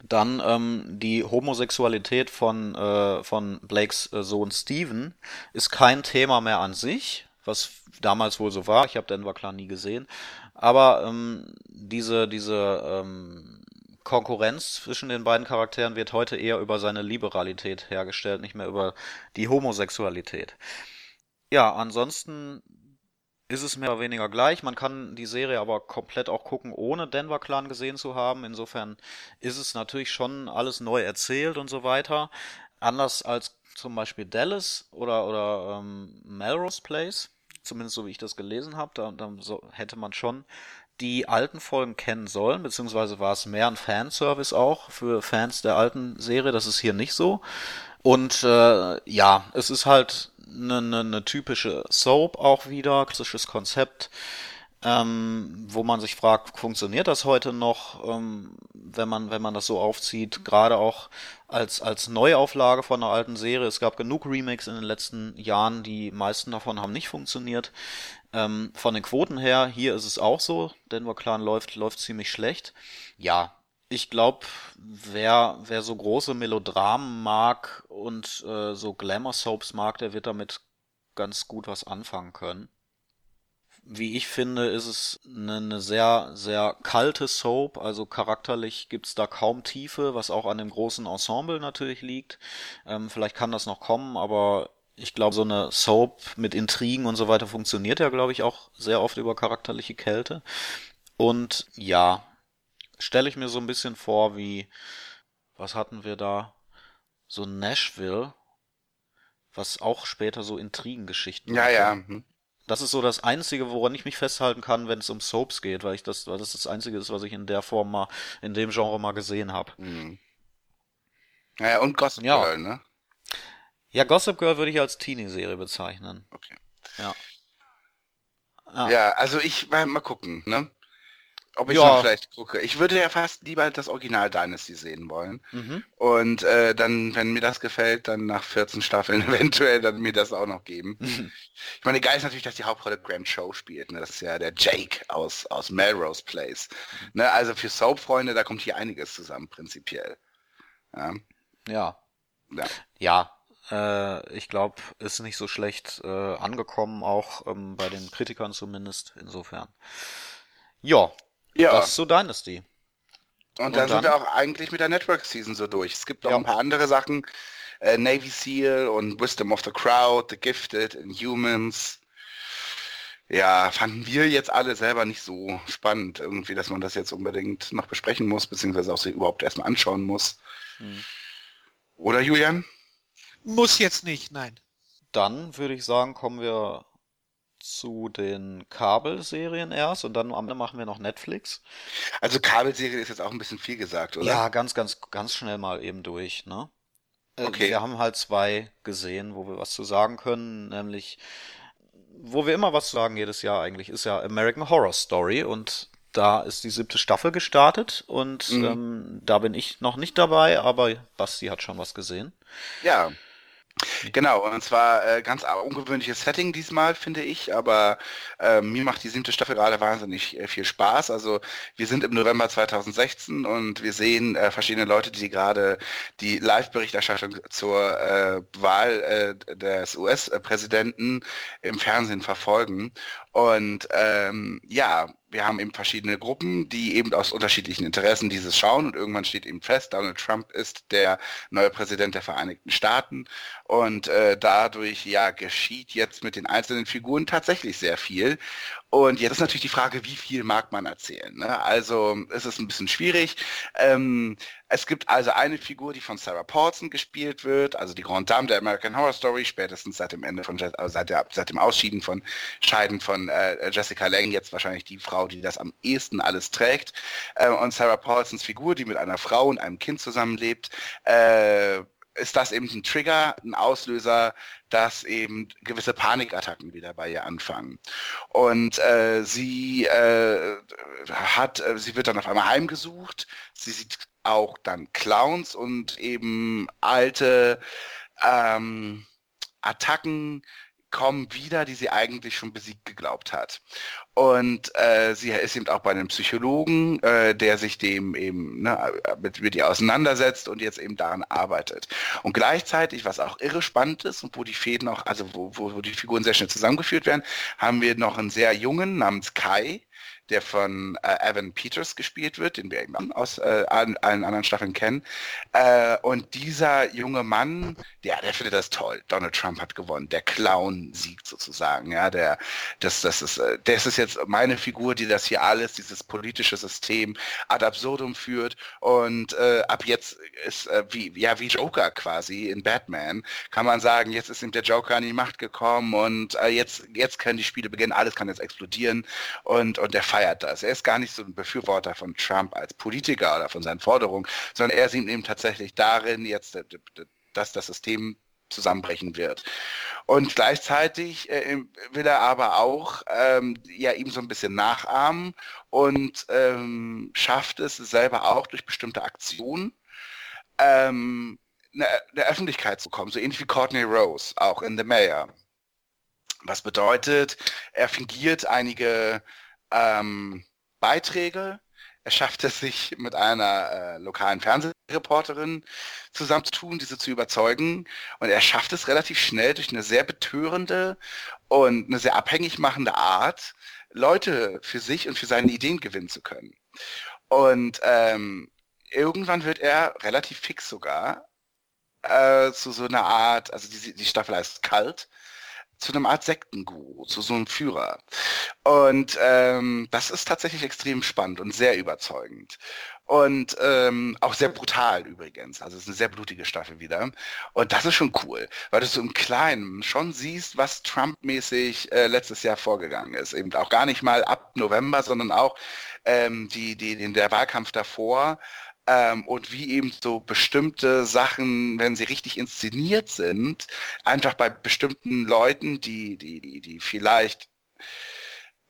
S1: Dann ähm, die Homosexualität von, äh, von Blakes äh, Sohn Steven ist kein Thema mehr an sich, was damals wohl so war. Ich habe Denver klar nie gesehen. Aber ähm, diese, diese ähm, Konkurrenz zwischen den beiden Charakteren wird heute eher über seine Liberalität hergestellt, nicht mehr über die Homosexualität. Ja, ansonsten ist es mehr oder weniger gleich. Man kann die Serie aber komplett auch gucken, ohne Denver Clan gesehen zu haben. Insofern ist es natürlich schon alles neu erzählt und so weiter. Anders als zum Beispiel Dallas oder, oder ähm, Melrose Place, zumindest so wie ich das gelesen habe, da, da so, hätte man schon die alten Folgen kennen sollen, beziehungsweise war es mehr ein Fanservice auch für Fans der alten Serie. Das ist hier nicht so. Und äh, ja, es ist halt eine, eine, eine typische Soap auch wieder, klassisches Konzept, ähm, wo man sich fragt, funktioniert das heute noch, ähm, wenn man wenn man das so aufzieht, gerade auch als als Neuauflage von einer alten Serie. Es gab genug Remakes in den letzten Jahren, die meisten davon haben nicht funktioniert. Ähm, von den Quoten her, hier ist es auch so, Denver Clan läuft läuft ziemlich schlecht. Ja, ich glaube, wer, wer so große Melodramen mag und äh, so Glamour-Soaps mag, der wird damit ganz gut was anfangen können. Wie ich finde, ist es eine, eine sehr, sehr kalte Soap, also charakterlich gibt's da kaum Tiefe, was auch an dem großen Ensemble natürlich liegt. Ähm, vielleicht kann das noch kommen, aber ich glaube, so eine Soap mit Intrigen und so weiter funktioniert ja, glaube ich, auch sehr oft über charakterliche Kälte. Und ja, stelle ich mir so ein bisschen vor wie, was hatten wir da? So Nashville, was auch später so Intrigengeschichten
S2: Ja,
S1: hatte.
S2: ja. hm.
S1: Das ist so das Einzige, woran ich mich festhalten kann, wenn es um Soaps geht, weil ich das, weil das das Einzige ist, was ich in der Form mal, in dem Genre mal gesehen habe.
S2: Hm. Naja, und Gossip
S1: Ja.
S2: Girl, ne?
S1: Ja, Gossip Girl würde ich als Teenie-Serie bezeichnen.
S2: Okay.
S1: Ja. Ah.
S2: Ja, also ich mal gucken, ne? Ob ich
S1: Ja.
S2: noch vielleicht gucke. Ich würde ja fast lieber das Original Dynasty sehen wollen.
S1: Mhm.
S2: Und äh, dann, wenn mir das gefällt, dann nach 14 Staffeln [laughs] eventuell dann mir das auch noch geben. Ich meine, geil ist natürlich, dass die Hauptrolle Grant Show spielt. Ne? Das ist ja der Jake aus, aus Melrose Place. Ne? Also für Soap-Freunde, da kommt hier einiges zusammen, prinzipiell. Ja.
S1: Ja.
S2: Ja.
S1: Ja, äh, ich glaube, ist nicht so schlecht äh, angekommen, auch ähm, bei den Kritikern zumindest. Insofern. Ja,
S2: ja.
S1: das zu Dynasty.
S2: Und
S1: Und
S2: dann, sind
S1: dann?
S2: wir auch eigentlich mit der Network Season so durch. Es gibt noch
S1: Ja.
S2: ein paar andere Sachen. Äh, Navy SEAL und Wisdom of the Crowd, The Gifted, Inhumans. Ja, fanden wir jetzt alle selber nicht so spannend irgendwie, dass man das jetzt unbedingt noch besprechen muss, beziehungsweise auch sich überhaupt erstmal anschauen muss.
S1: Hm.
S2: Oder Julian?
S5: Muss jetzt nicht, nein.
S1: Dann würde ich sagen, kommen wir zu den Kabelserien erst und dann am Ende machen wir noch Netflix.
S2: Also Kabelserie ist jetzt auch ein bisschen viel gesagt, oder?
S1: Ja, ganz, ganz, ganz schnell mal eben durch, ne? Äh,
S2: Okay.
S1: Wir haben halt zwei gesehen, wo wir was zu sagen können, nämlich, wo wir immer was zu sagen jedes Jahr eigentlich, ist ja American Horror Story und da ist die siebte Staffel gestartet und
S2: Mhm.
S1: ähm, da bin ich noch nicht dabei, aber Basti hat schon was gesehen.
S2: Ja. Genau, und zwar äh, ganz ungewöhnliches Setting diesmal, finde ich, aber äh, mir macht die siebte Staffel gerade wahnsinnig äh, viel Spaß. Also wir sind im November 2016 und wir sehen äh, verschiedene Leute, die gerade die Live-Berichterstattung zur äh, Wahl äh, des US-Präsidenten im Fernsehen verfolgen. Und ähm, ja, wir haben eben verschiedene Gruppen, die eben aus unterschiedlichen Interessen dieses schauen und irgendwann steht eben fest, Donald Trump ist der neue Präsident der Vereinigten Staaten und äh, dadurch ja geschieht jetzt mit den einzelnen Figuren tatsächlich sehr viel. Und jetzt ist natürlich die Frage, wie viel mag man erzählen? Ne? Also es ist ein bisschen schwierig. Ähm, es gibt also eine Figur, die von Sarah Paulson gespielt wird, also die Grande Dame der American Horror Story, spätestens seit dem Ende von also seit, der, seit dem Ausschieden von Scheiden von äh, Jessica Lange, jetzt wahrscheinlich die Frau, die das am ehesten alles trägt. Äh, und Sarah Paulsons Figur, die mit einer Frau und einem Kind zusammenlebt, äh, ist das eben ein Trigger, ein Auslöser, dass eben gewisse Panikattacken wieder bei ihr anfangen. Und äh, sie äh, hat, äh, sie wird dann auf einmal heimgesucht. Sie sieht auch dann Clowns und eben alte ähm, Attacken, kommen wieder, die sie eigentlich schon besiegt geglaubt hat. Und äh, sie ist eben auch bei einem Psychologen, äh, der sich dem eben ne, mit, mit ihr auseinandersetzt und jetzt eben daran arbeitet. Und gleichzeitig, was auch irre spannend ist und wo die Fäden auch, also wo, wo, wo die Figuren sehr schnell zusammengeführt werden, haben wir noch einen sehr jungen namens Kai, der von äh, Evan Peters gespielt wird, den wir eben aus äh, allen, anderen Staffeln kennen. Äh, und dieser junge Mann, ja, der findet das toll. Donald Trump hat gewonnen. Der Clown siegt sozusagen. Ja, der, das, das ist, äh, das ist jetzt meine Figur, die das hier alles, dieses politische System ad absurdum führt. Und äh, ab jetzt ist äh, wie, ja, wie Joker quasi in Batman, kann man sagen, jetzt ist ihm der Joker an die Macht gekommen und äh, jetzt, jetzt können die Spiele beginnen, alles kann jetzt explodieren und, und der Fall feiert das. Er ist gar nicht so ein Befürworter von Trump als Politiker oder von seinen Forderungen, sondern er sieht eben tatsächlich darin jetzt, dass das System zusammenbrechen wird. Und gleichzeitig äh, will er aber auch ähm, ja ihm so ein bisschen nachahmen und ähm, schafft es selber auch durch bestimmte Aktionen ähm, in der Öffentlichkeit zu kommen, so ähnlich wie Courtney Rose, auch in The Mayor. Was bedeutet, er fingiert einige ähm, Beiträge. Er schafft es sich mit einer äh, lokalen Fernsehreporterin zusammenzutun, diese zu überzeugen. Und er schafft es relativ schnell durch eine sehr betörende und eine sehr abhängig machende Art, Leute für sich und für seine Ideen gewinnen zu können. Und ähm, irgendwann wird er relativ fix sogar äh, zu so einer Art, also die, die Staffel heißt Kalt, zu einem Art Sektenguru, zu so einem Führer. Und ähm, das ist tatsächlich extrem spannend und sehr überzeugend. Und ähm, auch sehr brutal übrigens. Also es ist eine sehr blutige Staffel wieder. Und das ist schon cool, weil du so im Kleinen schon siehst, was Trump-mäßig äh, letztes Jahr vorgegangen ist. Eben auch gar nicht mal ab November, sondern auch ähm, die, die, in der Wahlkampf davor ähm, und wie eben so bestimmte Sachen, wenn sie richtig inszeniert sind, einfach bei bestimmten Leuten, die, die, die, die vielleicht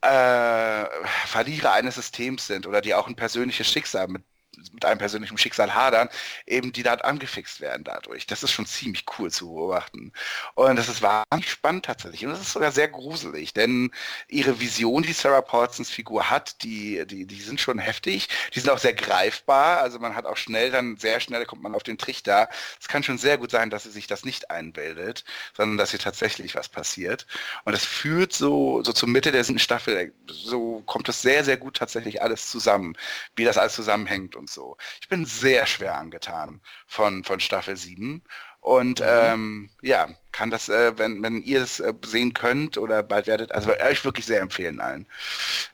S2: äh, Verlierer eines Systems sind oder die auch ein persönliches Schicksal mit mit einem persönlichen Schicksal hadern, eben die dort angefixt werden dadurch. Das ist schon ziemlich cool zu beobachten. Und das ist wahnsinnig spannend tatsächlich. Und das ist sogar sehr gruselig, denn ihre Vision, die Sarah Paulsons Figur hat, die, die, die sind schon heftig. Die sind auch sehr greifbar. Also man hat auch schnell dann, sehr schnell kommt man auf den Trichter. Es kann schon sehr gut sein, dass sie sich das nicht einbildet, sondern dass hier tatsächlich was passiert. Und das führt so, so zur Mitte der siebten Staffel, so kommt das sehr, sehr gut tatsächlich alles zusammen, wie das alles zusammenhängt und so. Ich bin sehr schwer angetan von, von Staffel 7. Und mhm. ähm, ja, kann das, äh, wenn, wenn ihr es äh, sehen könnt oder bald werdet, also euch wirklich sehr empfehlen allen.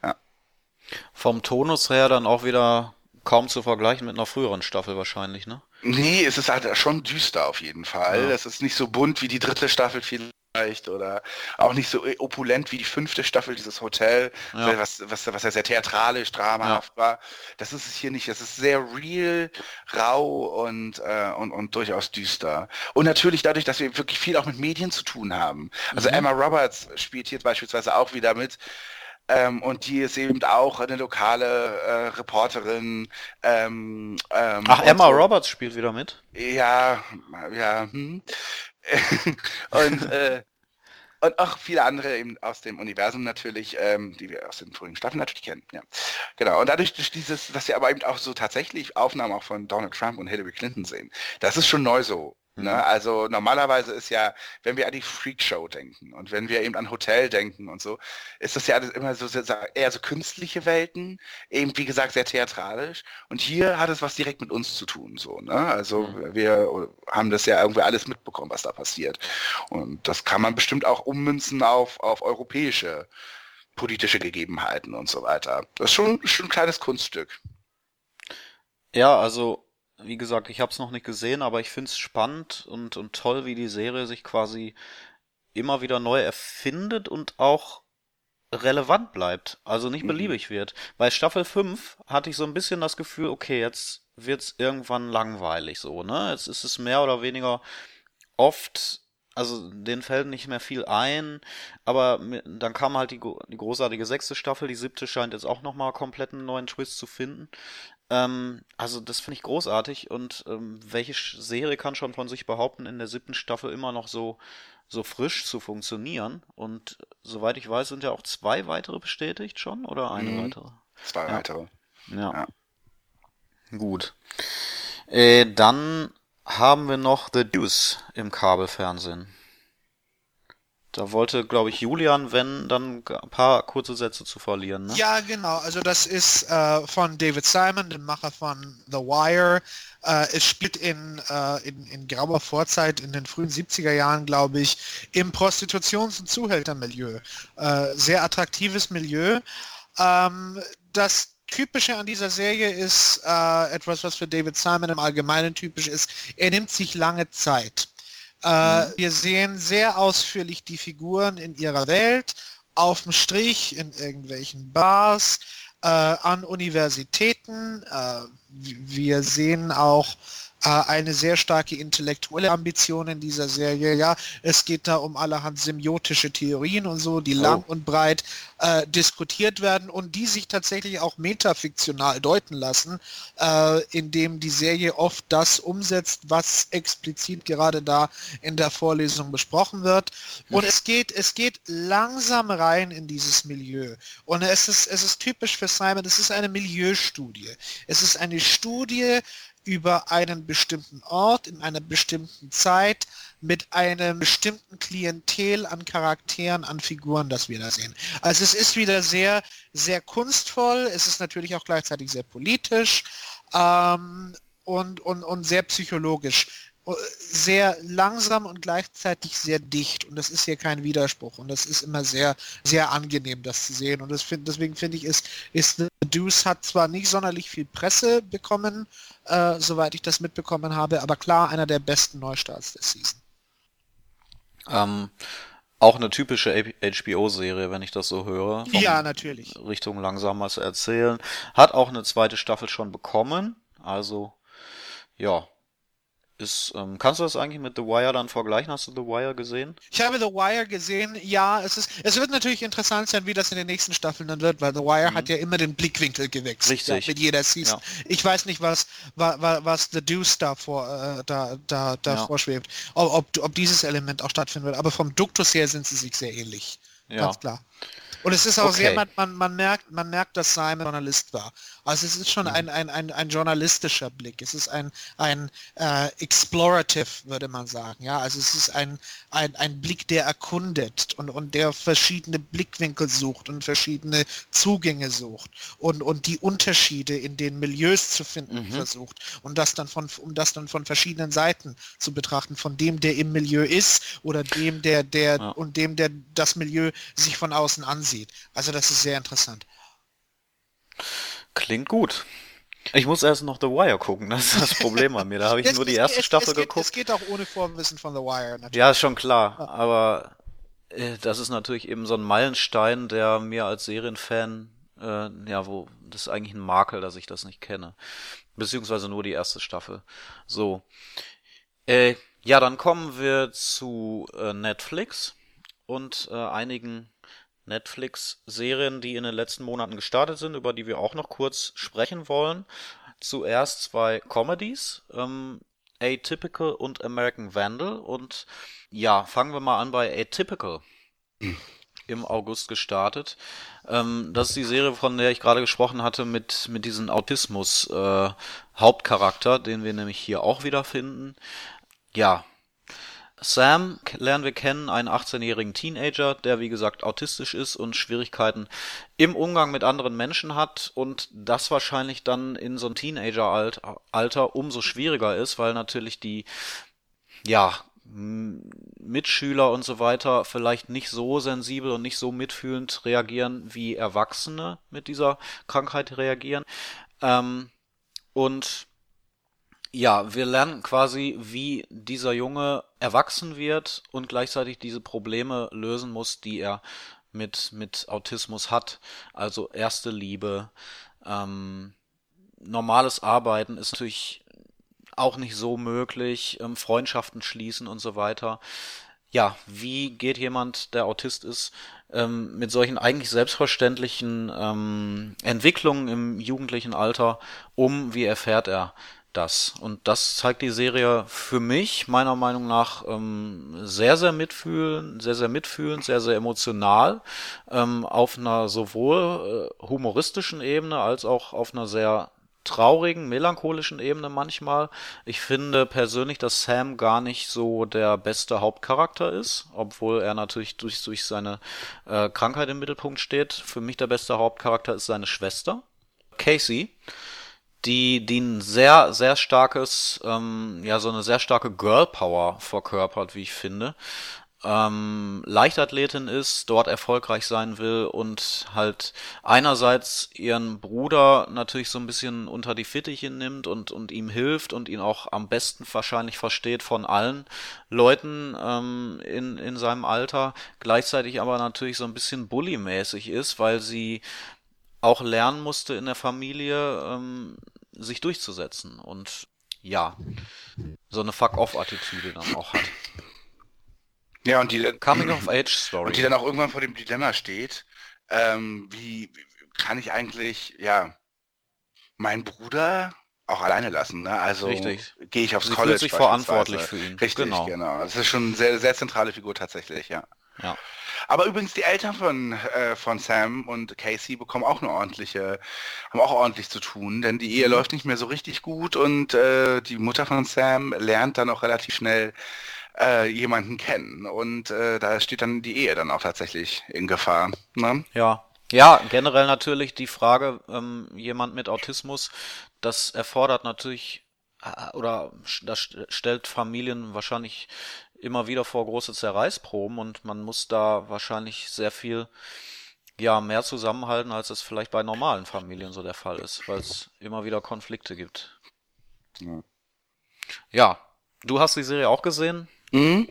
S2: Ja.
S1: Vom Tonus her dann auch wieder kaum zu vergleichen mit einer früheren Staffel wahrscheinlich, ne?
S2: Nee, es ist halt schon düster auf jeden Fall. Ja. Es ist nicht so bunt wie die dritte Staffel viel vielleicht oder auch nicht so opulent wie die fünfte Staffel dieses Hotel, ja. was, was, was ja sehr theatralisch, dramahaft ja. war. Das ist es hier nicht. Es ist sehr real, rau und, äh, und, und durchaus düster. Und natürlich dadurch, dass wir wirklich viel auch mit Medien zu tun haben. Also mhm. Emma Roberts spielt hier beispielsweise auch wieder mit. Ähm, und die ist eben auch eine lokale äh, Reporterin. Ähm,
S1: ähm, Ach, Emma so. Roberts spielt wieder mit?
S2: Ja, ja. Hm. Und, äh, und auch viele andere eben aus dem Universum natürlich, ähm, die wir aus den vorigen Staffeln natürlich kennen. Ja. Genau. Und dadurch durch dieses, dass wir aber eben auch so tatsächlich Aufnahmen auch von Donald Trump und Hillary Clinton sehen, das ist schon neu so Ne? Mhm. Also normalerweise ist ja, wenn wir an die Freakshow denken und wenn wir eben an Hotel denken und so, ist das ja immer so eher so künstliche Welten, eben wie gesagt sehr theatralisch. Und hier hat es was direkt mit uns zu tun. So, ne? Also mhm. wir haben das ja irgendwie alles mitbekommen, was da passiert. Und das kann man bestimmt auch ummünzen auf, auf europäische politische Gegebenheiten und so weiter. Das ist schon, schon ein kleines Kunststück.
S1: Ja, also wie gesagt, ich habe es noch nicht gesehen, aber ich finde es spannend und, und toll, wie die Serie sich quasi immer wieder neu erfindet und auch relevant bleibt, also nicht mhm. beliebig mhm. wird. Bei Staffel 5 hatte ich so ein bisschen das Gefühl, okay, jetzt wird's irgendwann langweilig so, ne? Jetzt ist es mehr oder weniger oft, also denen fällt nicht mehr viel ein, aber dann kam halt die, die großartige sechste Staffel, die siebte scheint jetzt auch nochmal komplett einen neuen Twist zu finden. Ähm, also das finde ich großartig und ähm, welche Serie kann schon von sich behaupten, in der siebten Staffel immer noch so so frisch zu funktionieren? Und soweit ich weiß, sind ja auch zwei weitere bestätigt schon oder eine mhm. weitere?
S2: Zwei ja. weitere.
S1: Ja. ja. Gut. Äh, dann haben wir noch The Deuce im Kabelfernsehen. Da wollte, glaube ich, Julian, wenn, dann ein paar kurze Sätze zu verlieren. Ne?
S5: Ja, genau. Also das ist äh, von David Simon, dem Macher von The Wire. Äh, es spielt in, äh, in, in grauer Vorzeit, in den frühen 70er Jahren, glaube ich, im Prostitutions- und Zuhältermilieu. Äh, sehr attraktives Milieu. Ähm, das Typische an dieser Serie ist äh, etwas, was für David Simon im Allgemeinen typisch ist. Er nimmt sich lange Zeit. Äh, mhm. Wir sehen sehr ausführlich die Figuren in ihrer Welt, auf dem Strich, in irgendwelchen Bars, äh, an Universitäten. Äh, wir sehen auch eine sehr starke intellektuelle Ambition in dieser Serie. Ja, es geht da um allerhand semiotische Theorien und so, die oh. lang und breit äh, diskutiert werden und die sich tatsächlich auch metafiktional deuten lassen, äh, indem die Serie oft das umsetzt, was explizit gerade da in der Vorlesung besprochen wird. Und es geht, es geht langsam rein in dieses Milieu. Und es ist, es ist typisch für Simon, es ist eine Milieustudie. Es ist eine Studie über einen bestimmten Ort in einer bestimmten Zeit mit einem bestimmten Klientel an Charakteren, an Figuren, das wir da sehen. Also es ist wieder sehr, sehr kunstvoll, es ist natürlich auch gleichzeitig sehr politisch ähm, und, und, und sehr psychologisch sehr langsam und gleichzeitig sehr dicht und das ist hier kein Widerspruch und das ist immer sehr sehr angenehm das zu sehen und das find, deswegen finde ich ist ist The Deuce hat zwar nicht sonderlich viel Presse bekommen äh, soweit ich das mitbekommen habe aber klar einer der besten Neustarts der Season
S1: ähm, auch eine typische HBO-Serie, wenn ich das so höre.
S5: Ja, natürlich.
S1: Richtung langsamer zu erzählen. Hat auch eine zweite Staffel schon bekommen. Also, ja, ist, ähm, kannst du das eigentlich mit The Wire dann vergleichen? Hast du The Wire gesehen?
S5: Ich habe The Wire gesehen, ja, es ist, es wird natürlich interessant sein, wie das in den nächsten Staffeln dann wird, weil The Wire mhm. hat ja immer den Blickwinkel gewechselt.
S1: Richtig.
S5: Ja, mit jeder Season. Ja. Ich weiß nicht, was, was, was The Deuce da vor, äh, da, da, da ja. vorschwebt. Ob, ob, ob dieses Element auch stattfinden wird. Aber vom Duktus her sind sie sich sehr ähnlich. Ganz klar. Und es ist auch okay. sehr, man, man, man, merkt, man merkt, dass Simon Journalist war. Also es ist schon mhm. ein, ein, ein, ein journalistischer Blick. Es ist ein, ein äh, explorative, würde man sagen. Ja, also es ist ein, ein, ein Blick, der erkundet und, und der verschiedene Blickwinkel sucht und verschiedene Zugänge sucht und, und die Unterschiede in den Milieus zu finden mhm. versucht und das dann von, um das dann von verschiedenen Seiten zu betrachten, von dem, der im Milieu ist oder dem, der, der ja. und dem, der das Milieu sich von außen ansieht aussieht. Also das ist sehr interessant.
S1: Klingt gut. Ich muss erst noch The Wire gucken, das ist das Problem an mir. Da habe ich [laughs] nur die erste es, Staffel
S5: es
S1: geht, geguckt.
S5: Es geht auch ohne Vorwissen von The Wire
S1: natürlich. Ja, ist schon klar. Aber äh, das ist natürlich eben so ein Meilenstein, der mir als Serienfan, äh, ja, wo, das ist eigentlich ein Makel, dass ich das nicht kenne. Beziehungsweise nur die erste Staffel. So. Äh, ja, dann kommen wir zu äh, Netflix und äh, einigen Netflix-Serien, die in den letzten Monaten gestartet sind, über die wir auch noch kurz sprechen wollen. Zuerst zwei Comedies, ähm, Atypical und American Vandal. Und ja, fangen wir mal an bei Atypical. [clears throat] Im August gestartet. Ähm, das ist die Serie, von der ich gerade gesprochen hatte, mit, mit diesem Autismus-Hauptcharakter, äh, den wir nämlich hier auch wiederfinden. Ja, Sam lernen wir kennen, einen 18-jährigen Teenager, der wie gesagt autistisch ist und Schwierigkeiten im Umgang mit anderen Menschen hat und das wahrscheinlich dann in so einem Teenager-Alter umso schwieriger ist, weil natürlich die, ja, Mitschüler und so weiter vielleicht nicht so sensibel und nicht so mitfühlend reagieren, wie Erwachsene mit dieser Krankheit reagieren. Ähm, und ja, wir lernen quasi, wie dieser Junge erwachsen wird und gleichzeitig diese Probleme lösen muss, die er mit, mit Autismus hat. Also erste Liebe, ähm, normales Arbeiten ist natürlich auch nicht so möglich, ähm, Freundschaften schließen und so weiter. ja, wie geht jemand, der Autist ist, ähm, mit solchen eigentlich selbstverständlichen ähm, Entwicklungen im jugendlichen Alter um? Wie erfährt er das? Und das zeigt die Serie für mich meiner Meinung nach ähm, sehr, sehr mitfühlend, sehr, sehr mitfühlend, sehr, sehr emotional, ähm, auf einer sowohl äh, humoristischen Ebene als auch auf einer sehr traurigen, melancholischen Ebene manchmal. Ich finde persönlich, dass Sam gar nicht so der beste Hauptcharakter ist, obwohl er natürlich durch, durch seine äh, Krankheit im Mittelpunkt steht. Für mich der beste Hauptcharakter ist seine Schwester, Casey, die, die ein sehr, sehr starkes, ähm, ja, so eine sehr starke Girl Power verkörpert, wie ich finde. Ähm, Leichtathletin ist, dort erfolgreich sein will und halt einerseits ihren Bruder natürlich so ein bisschen unter die Fittiche nimmt und, und ihm hilft und ihn auch am besten wahrscheinlich versteht von allen Leuten ähm, in, in seinem Alter, gleichzeitig aber natürlich so ein bisschen bullymäßig ist, weil sie auch lernen musste in der Familie, ähm, sich durchzusetzen und ja, so eine Fuck-off-Attitüde dann auch hat.
S2: Ja, und die
S1: Coming of Age Story.
S2: Und die dann auch irgendwann vor dem Dilemma steht, ähm, wie, wie kann ich eigentlich, ja, meinen Bruder auch alleine lassen, ne? Also gehe ich aufs
S1: Sie
S2: College.
S1: Fühlt sich verantwortlich für ihn.
S2: Richtig, genau. genau. Das ist schon eine sehr, sehr zentrale Figur tatsächlich, ja.
S1: Ja.
S2: Aber übrigens die Eltern von, äh, von Sam und Casey bekommen auch eine ordentliche, haben auch ordentlich zu tun, denn die Ehe mhm. läuft nicht mehr so richtig gut und äh, die Mutter von Sam lernt dann auch relativ schnell äh, jemanden kennen. Und äh, da steht dann die Ehe dann auch tatsächlich in Gefahr. Ne?
S1: Ja. Ja, generell natürlich die Frage, ähm, jemand mit Autismus, das erfordert natürlich äh, oder das stellt Familien wahrscheinlich immer wieder vor große Zerreißproben und man muss da wahrscheinlich sehr viel ja mehr zusammenhalten, als es vielleicht bei normalen Familien so der Fall ist, weil es immer wieder Konflikte gibt. Ja. ja, du hast die Serie auch gesehen.
S2: Mhm.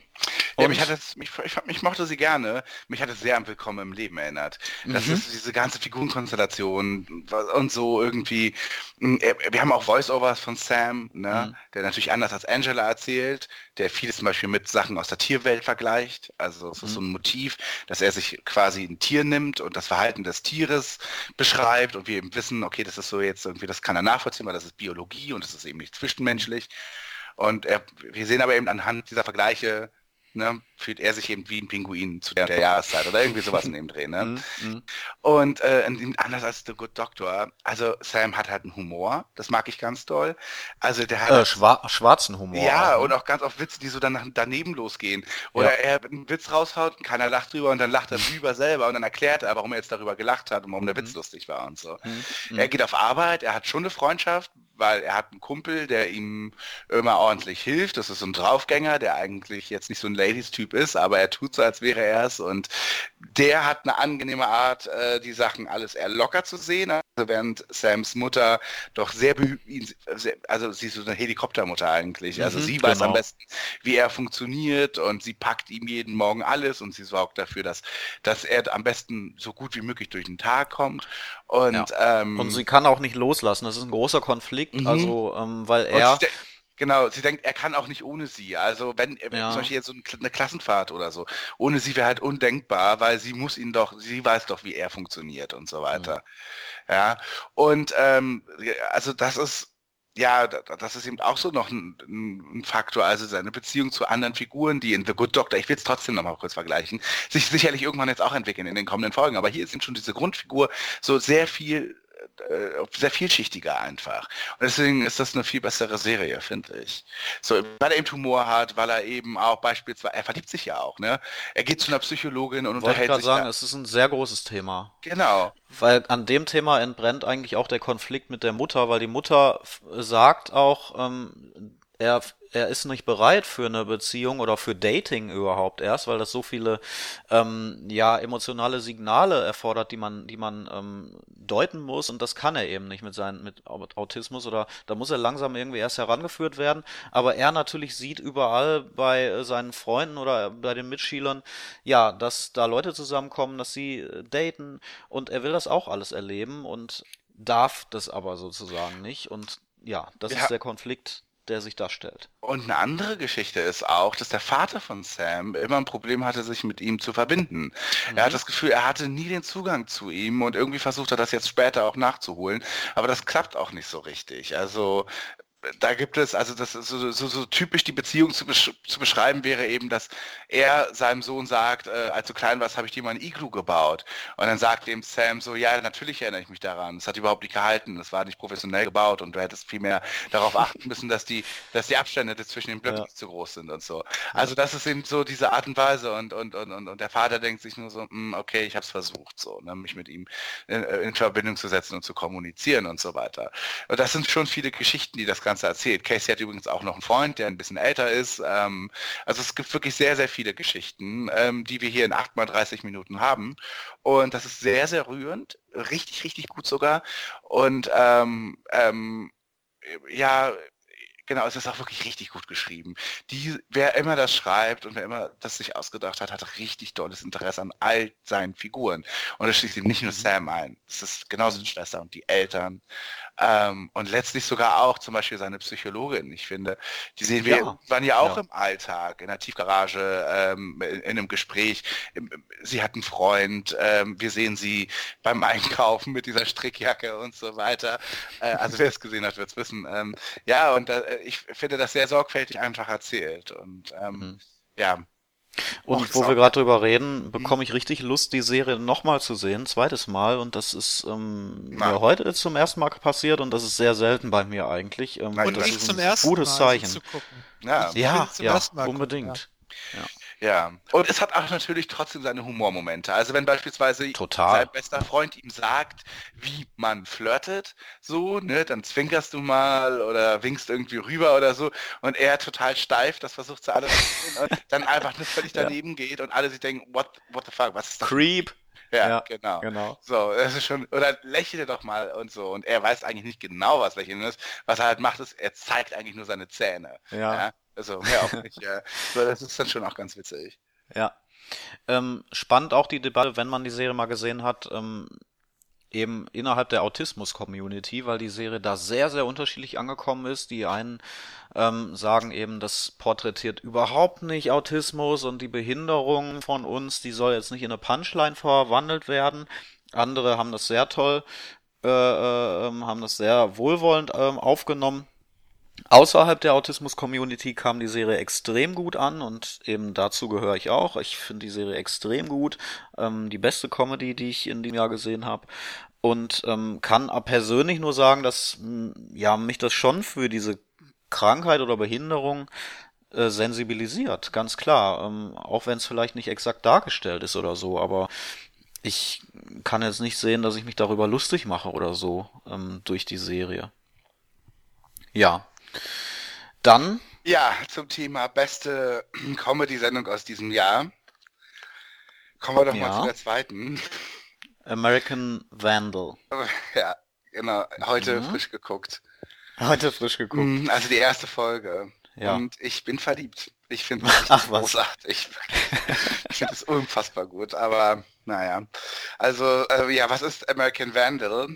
S2: Ja, mich hat das, mich, ich, ich, mochte sie gerne. Mich hat es sehr an Willkommen im Leben erinnert. Das mhm. ist diese ganze Figurenkonstellation und so irgendwie. Mm, äh, wir haben auch Voice-Overs von Sam, ne, mhm. der natürlich anders als Angela erzählt, der vieles zum Beispiel mit Sachen aus der Tierwelt vergleicht. Also es ist mhm. so ein Motiv, dass er sich quasi ein Tier nimmt und das Verhalten des Tieres beschreibt und wir eben wissen, okay, das ist so jetzt irgendwie, das kann er nachvollziehen, weil das ist Biologie und das ist eben nicht zwischenmenschlich. Und er, wir sehen aber eben anhand dieser Vergleiche, ne, fühlt er sich eben wie ein Pinguin zu der, der Jahreszeit oder irgendwie sowas in dem Dreh. Ne? Mhm, mhm. Und äh, anders als The Good Doctor, also Sam hat halt einen Humor, das mag ich ganz toll. Also der hat
S1: äh, schwa schwarzen Humor.
S2: Ja, auch, ne? und auch ganz oft Witze, die so dann daneben losgehen. Oder ja. er einen Witz raushaut keiner lacht drüber und dann lacht er drüber selber und dann erklärt er, warum er jetzt darüber gelacht hat und warum der Witz mhm. lustig war und so. Er geht auf Arbeit, er hat schon eine Freundschaft, weil er hat einen Kumpel, der ihm immer ordentlich hilft. Das ist so ein Draufgänger, der eigentlich jetzt nicht so ein Ladies-Typ ist, aber er tut so, als wäre er es. Und der hat eine angenehme Art, äh, die Sachen alles eher locker zu sehen. Also während Sams Mutter doch sehr, also sie ist so eine Helikoptermutter eigentlich. Also mhm, sie weiß genau. am besten, wie er funktioniert und sie packt ihm jeden Morgen alles und sie sorgt dafür, dass, dass er am besten so gut wie möglich durch den Tag kommt. Und,
S1: ja. ähm, und sie kann auch nicht loslassen. Das ist ein großer Konflikt, mhm. also ähm, weil er
S2: Genau, sie denkt, er kann auch nicht ohne sie. Also wenn, wenn ja. zum Beispiel jetzt so eine Klassenfahrt oder so, ohne sie wäre halt undenkbar, weil sie muss ihn doch, sie weiß doch, wie er funktioniert und so weiter. Mhm. Ja, und ähm, also das ist, ja, das ist eben auch so noch ein, ein, Faktor, also seine Beziehung zu anderen Figuren, die in The Good Doctor, ich will es trotzdem nochmal kurz vergleichen, sich sicherlich irgendwann jetzt auch entwickeln in den kommenden Folgen, aber hier ist eben schon diese Grundfigur so sehr viel äh, sehr vielschichtiger einfach. Und deswegen ist das eine viel bessere Serie, finde ich. So, weil er eben Humor hat, weil er eben auch beispielsweise, er verliebt sich ja auch, ne? Er geht zu einer Psychologin und
S1: Wollte unterhält ich sich. sagen, da. es ist ein sehr großes Thema.
S2: Genau.
S1: Weil an dem Thema entbrennt eigentlich auch der Konflikt mit der Mutter, weil die Mutter sagt auch, ähm, er er ist nicht bereit für eine Beziehung oder für Dating überhaupt erst, weil das so viele ähm, ja emotionale Signale erfordert, die man, die man ähm, deuten muss und das kann er eben nicht mit seinem mit Autismus oder da muss er langsam irgendwie erst herangeführt werden. Aber er natürlich sieht überall bei äh, seinen Freunden oder bei den Mitschülern, ja, dass da Leute zusammenkommen, dass sie äh, daten und er will das auch alles erleben und darf das aber sozusagen nicht und ja, das ja. ist der Konflikt der sich darstellt.
S2: Und eine andere Geschichte ist auch, dass der Vater von Sam immer ein Problem hatte, sich mit ihm zu verbinden. Mhm. Er hat das Gefühl, er hatte nie den Zugang zu ihm und irgendwie versucht er das jetzt später auch nachzuholen. Aber das klappt auch nicht so richtig. Also da gibt es, also das ist so, so, so typisch die Beziehung zu, besch zu, beschreiben wäre eben, dass er seinem Sohn sagt, äh, als du klein warst, habe ich dir mal ein Iglu gebaut. Und dann sagt ihm Sam so, ja, natürlich erinnere ich mich daran. Es hat überhaupt nicht gehalten, es war nicht professionell gebaut und du hättest viel mehr darauf achten müssen, dass die, dass die Abstände zwischen den Blöcken ja. nicht zu groß sind und so. Also das ist eben so diese Art und Weise und, und, und, und, und der Vater denkt sich nur so, hm, okay, ich habe es versucht, so, ne, mich mit ihm in, in Verbindung zu setzen und zu kommunizieren und so weiter. Und das sind schon viele Geschichten, die das Ganze Ganze erzählt. Casey hat übrigens auch noch einen Freund, der ein bisschen älter ist. Ähm, also es gibt wirklich sehr, sehr viele Geschichten, ähm, die wir hier in 8 mal 30 Minuten haben. Und das ist sehr, sehr rührend, richtig, richtig gut sogar. Und ähm, ähm ja, Genau, es ist auch wirklich richtig gut geschrieben. Die, wer immer das schreibt und wer immer das sich ausgedacht hat, hat richtig tolles Interesse an all seinen Figuren. Und das schließt eben nicht nur mhm. Sam ein. Es ist genauso die Schwester und die Eltern. Ähm, und letztlich sogar auch zum Beispiel seine Psychologin. Ich finde, die sehen wir ja. waren ja auch ja. im Alltag, in der Tiefgarage, ähm, in, in, einem Gespräch. Sie hat einen Freund, ähm, wir sehen sie beim Einkaufen mit dieser Strickjacke und so weiter. Äh, also wer es gesehen hat, wird es wissen. Ähm, ja, und äh, ich finde das sehr sorgfältig einfach erzählt. Und ähm, mhm. ja,
S1: und Och, wo wir gerade drüber reden, bekomme ich richtig Lust, die Serie nochmal zu sehen, zweites Mal. Und das ist ähm, mir heute zum ersten Mal passiert und das ist sehr selten bei mir eigentlich. Ähm,
S5: und
S1: das
S5: ich ist zum ersten
S1: gutes
S5: Mal
S1: Zeichen.
S5: Zu gucken.
S1: Ja, ja, ja unbedingt.
S2: Ja. ja. Ja, und es hat auch natürlich trotzdem seine Humormomente. Also wenn beispielsweise
S1: Total.
S2: sein bester Freund ihm sagt, wie man flirtet, so, ne, dann zwinkerst du mal oder winkst irgendwie rüber oder so und er total steif, das versucht zu alles und [laughs] dann einfach nur völlig daneben ja. geht und alle sich denken, what, what the fuck, was ist das?
S1: Creep.
S2: Ja, ja, genau. genau. So, das ist schon, oder lächele doch mal und so. Und er weiß eigentlich nicht genau, was Lächeln ist. Was er halt macht, ist, er zeigt eigentlich nur seine Zähne.
S1: Ja. ja?
S2: Also mehr auch nicht. ja. [laughs] So, das ist dann schon auch ganz witzig.
S1: Ja. Ähm, spannend auch die Debatte, wenn man die Serie mal gesehen hat, ähm, eben innerhalb der Autismus-Community, weil die Serie da sehr, sehr unterschiedlich angekommen ist. Die einen ähm, sagen eben, das porträtiert überhaupt nicht Autismus und die Behinderung von uns, die soll jetzt nicht in eine Punchline verwandelt werden. Andere haben das sehr toll, äh, äh, ähm, haben das sehr wohlwollend äh, aufgenommen. Außerhalb der Autismus-Community kam die Serie extrem gut an und eben dazu gehöre ich auch. Ich finde die Serie extrem gut. Ähm, die beste Comedy, die ich in dem Jahr gesehen habe. Und ähm, kann persönlich nur sagen, dass ja mich das schon für diese Krankheit oder Behinderung äh, sensibilisiert, ganz klar. Ähm, auch wenn es vielleicht nicht exakt dargestellt ist oder so, aber ich kann jetzt nicht sehen, dass ich mich darüber lustig mache oder so ähm, durch die Serie. Ja, dann.
S2: Ja, zum Thema beste [clears throat] Comedy-Sendung aus diesem Jahr. Kommen wir doch ja. mal zu der zweiten.
S1: American Vandal. [laughs]
S2: Ja, genau. Heute mhm. frisch geguckt.
S1: Heute frisch geguckt. Mhm,
S2: also die erste Folge. Ja. Und ich bin verliebt. Ich finde es [laughs] großartig. [laughs] ich finde es unfassbar gut. Aber naja. Also, äh, ja, was ist American Vandal?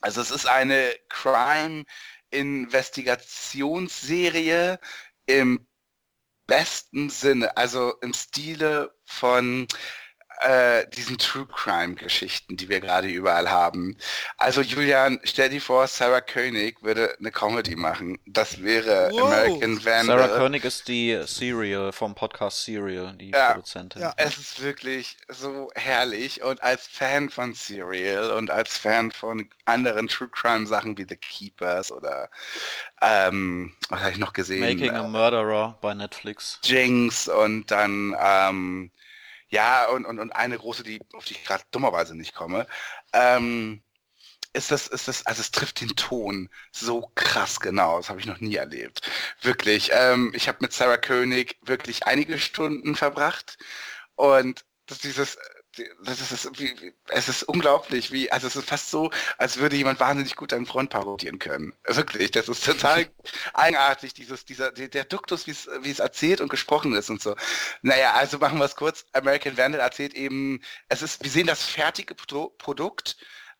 S2: Also es ist eine Crime Investigationsserie im besten Sinne, also im Stile von äh, diesen True Crime Geschichten, die wir gerade überall haben. Also Julian, stell dir vor, Sarah Koenig würde eine Comedy machen. Das wäre wow. American Vandal.
S1: Sarah Koenig ist die Serial vom Podcast Serial, die ja, Produzentin.
S2: Ja. Es ist wirklich so herrlich und als Fan von Serial und als Fan von anderen True Crime Sachen wie The Keepers oder ähm, was habe ich noch gesehen?
S1: Making a Murderer bei Netflix.
S2: Jinx und dann ähm, ja, und, und, und eine große, die, auf die ich gerade dummerweise nicht komme, ähm, ist das, ist das, also es trifft den Ton so krass genau. Das habe ich noch nie erlebt. Wirklich. Ähm, ich habe mit Sarah König wirklich einige Stunden verbracht und das, dieses, das ist, wie, es ist unglaublich, wie, also es ist fast so, als würde jemand wahnsinnig gut einen Freund parodieren können. Wirklich, das ist total [laughs] eigenartig, dieses, dieser, der Duktus, wie es erzählt und gesprochen ist und so. Naja, also machen wir es kurz. American Vandal erzählt eben, es ist, wir sehen das fertige Pro Produkt,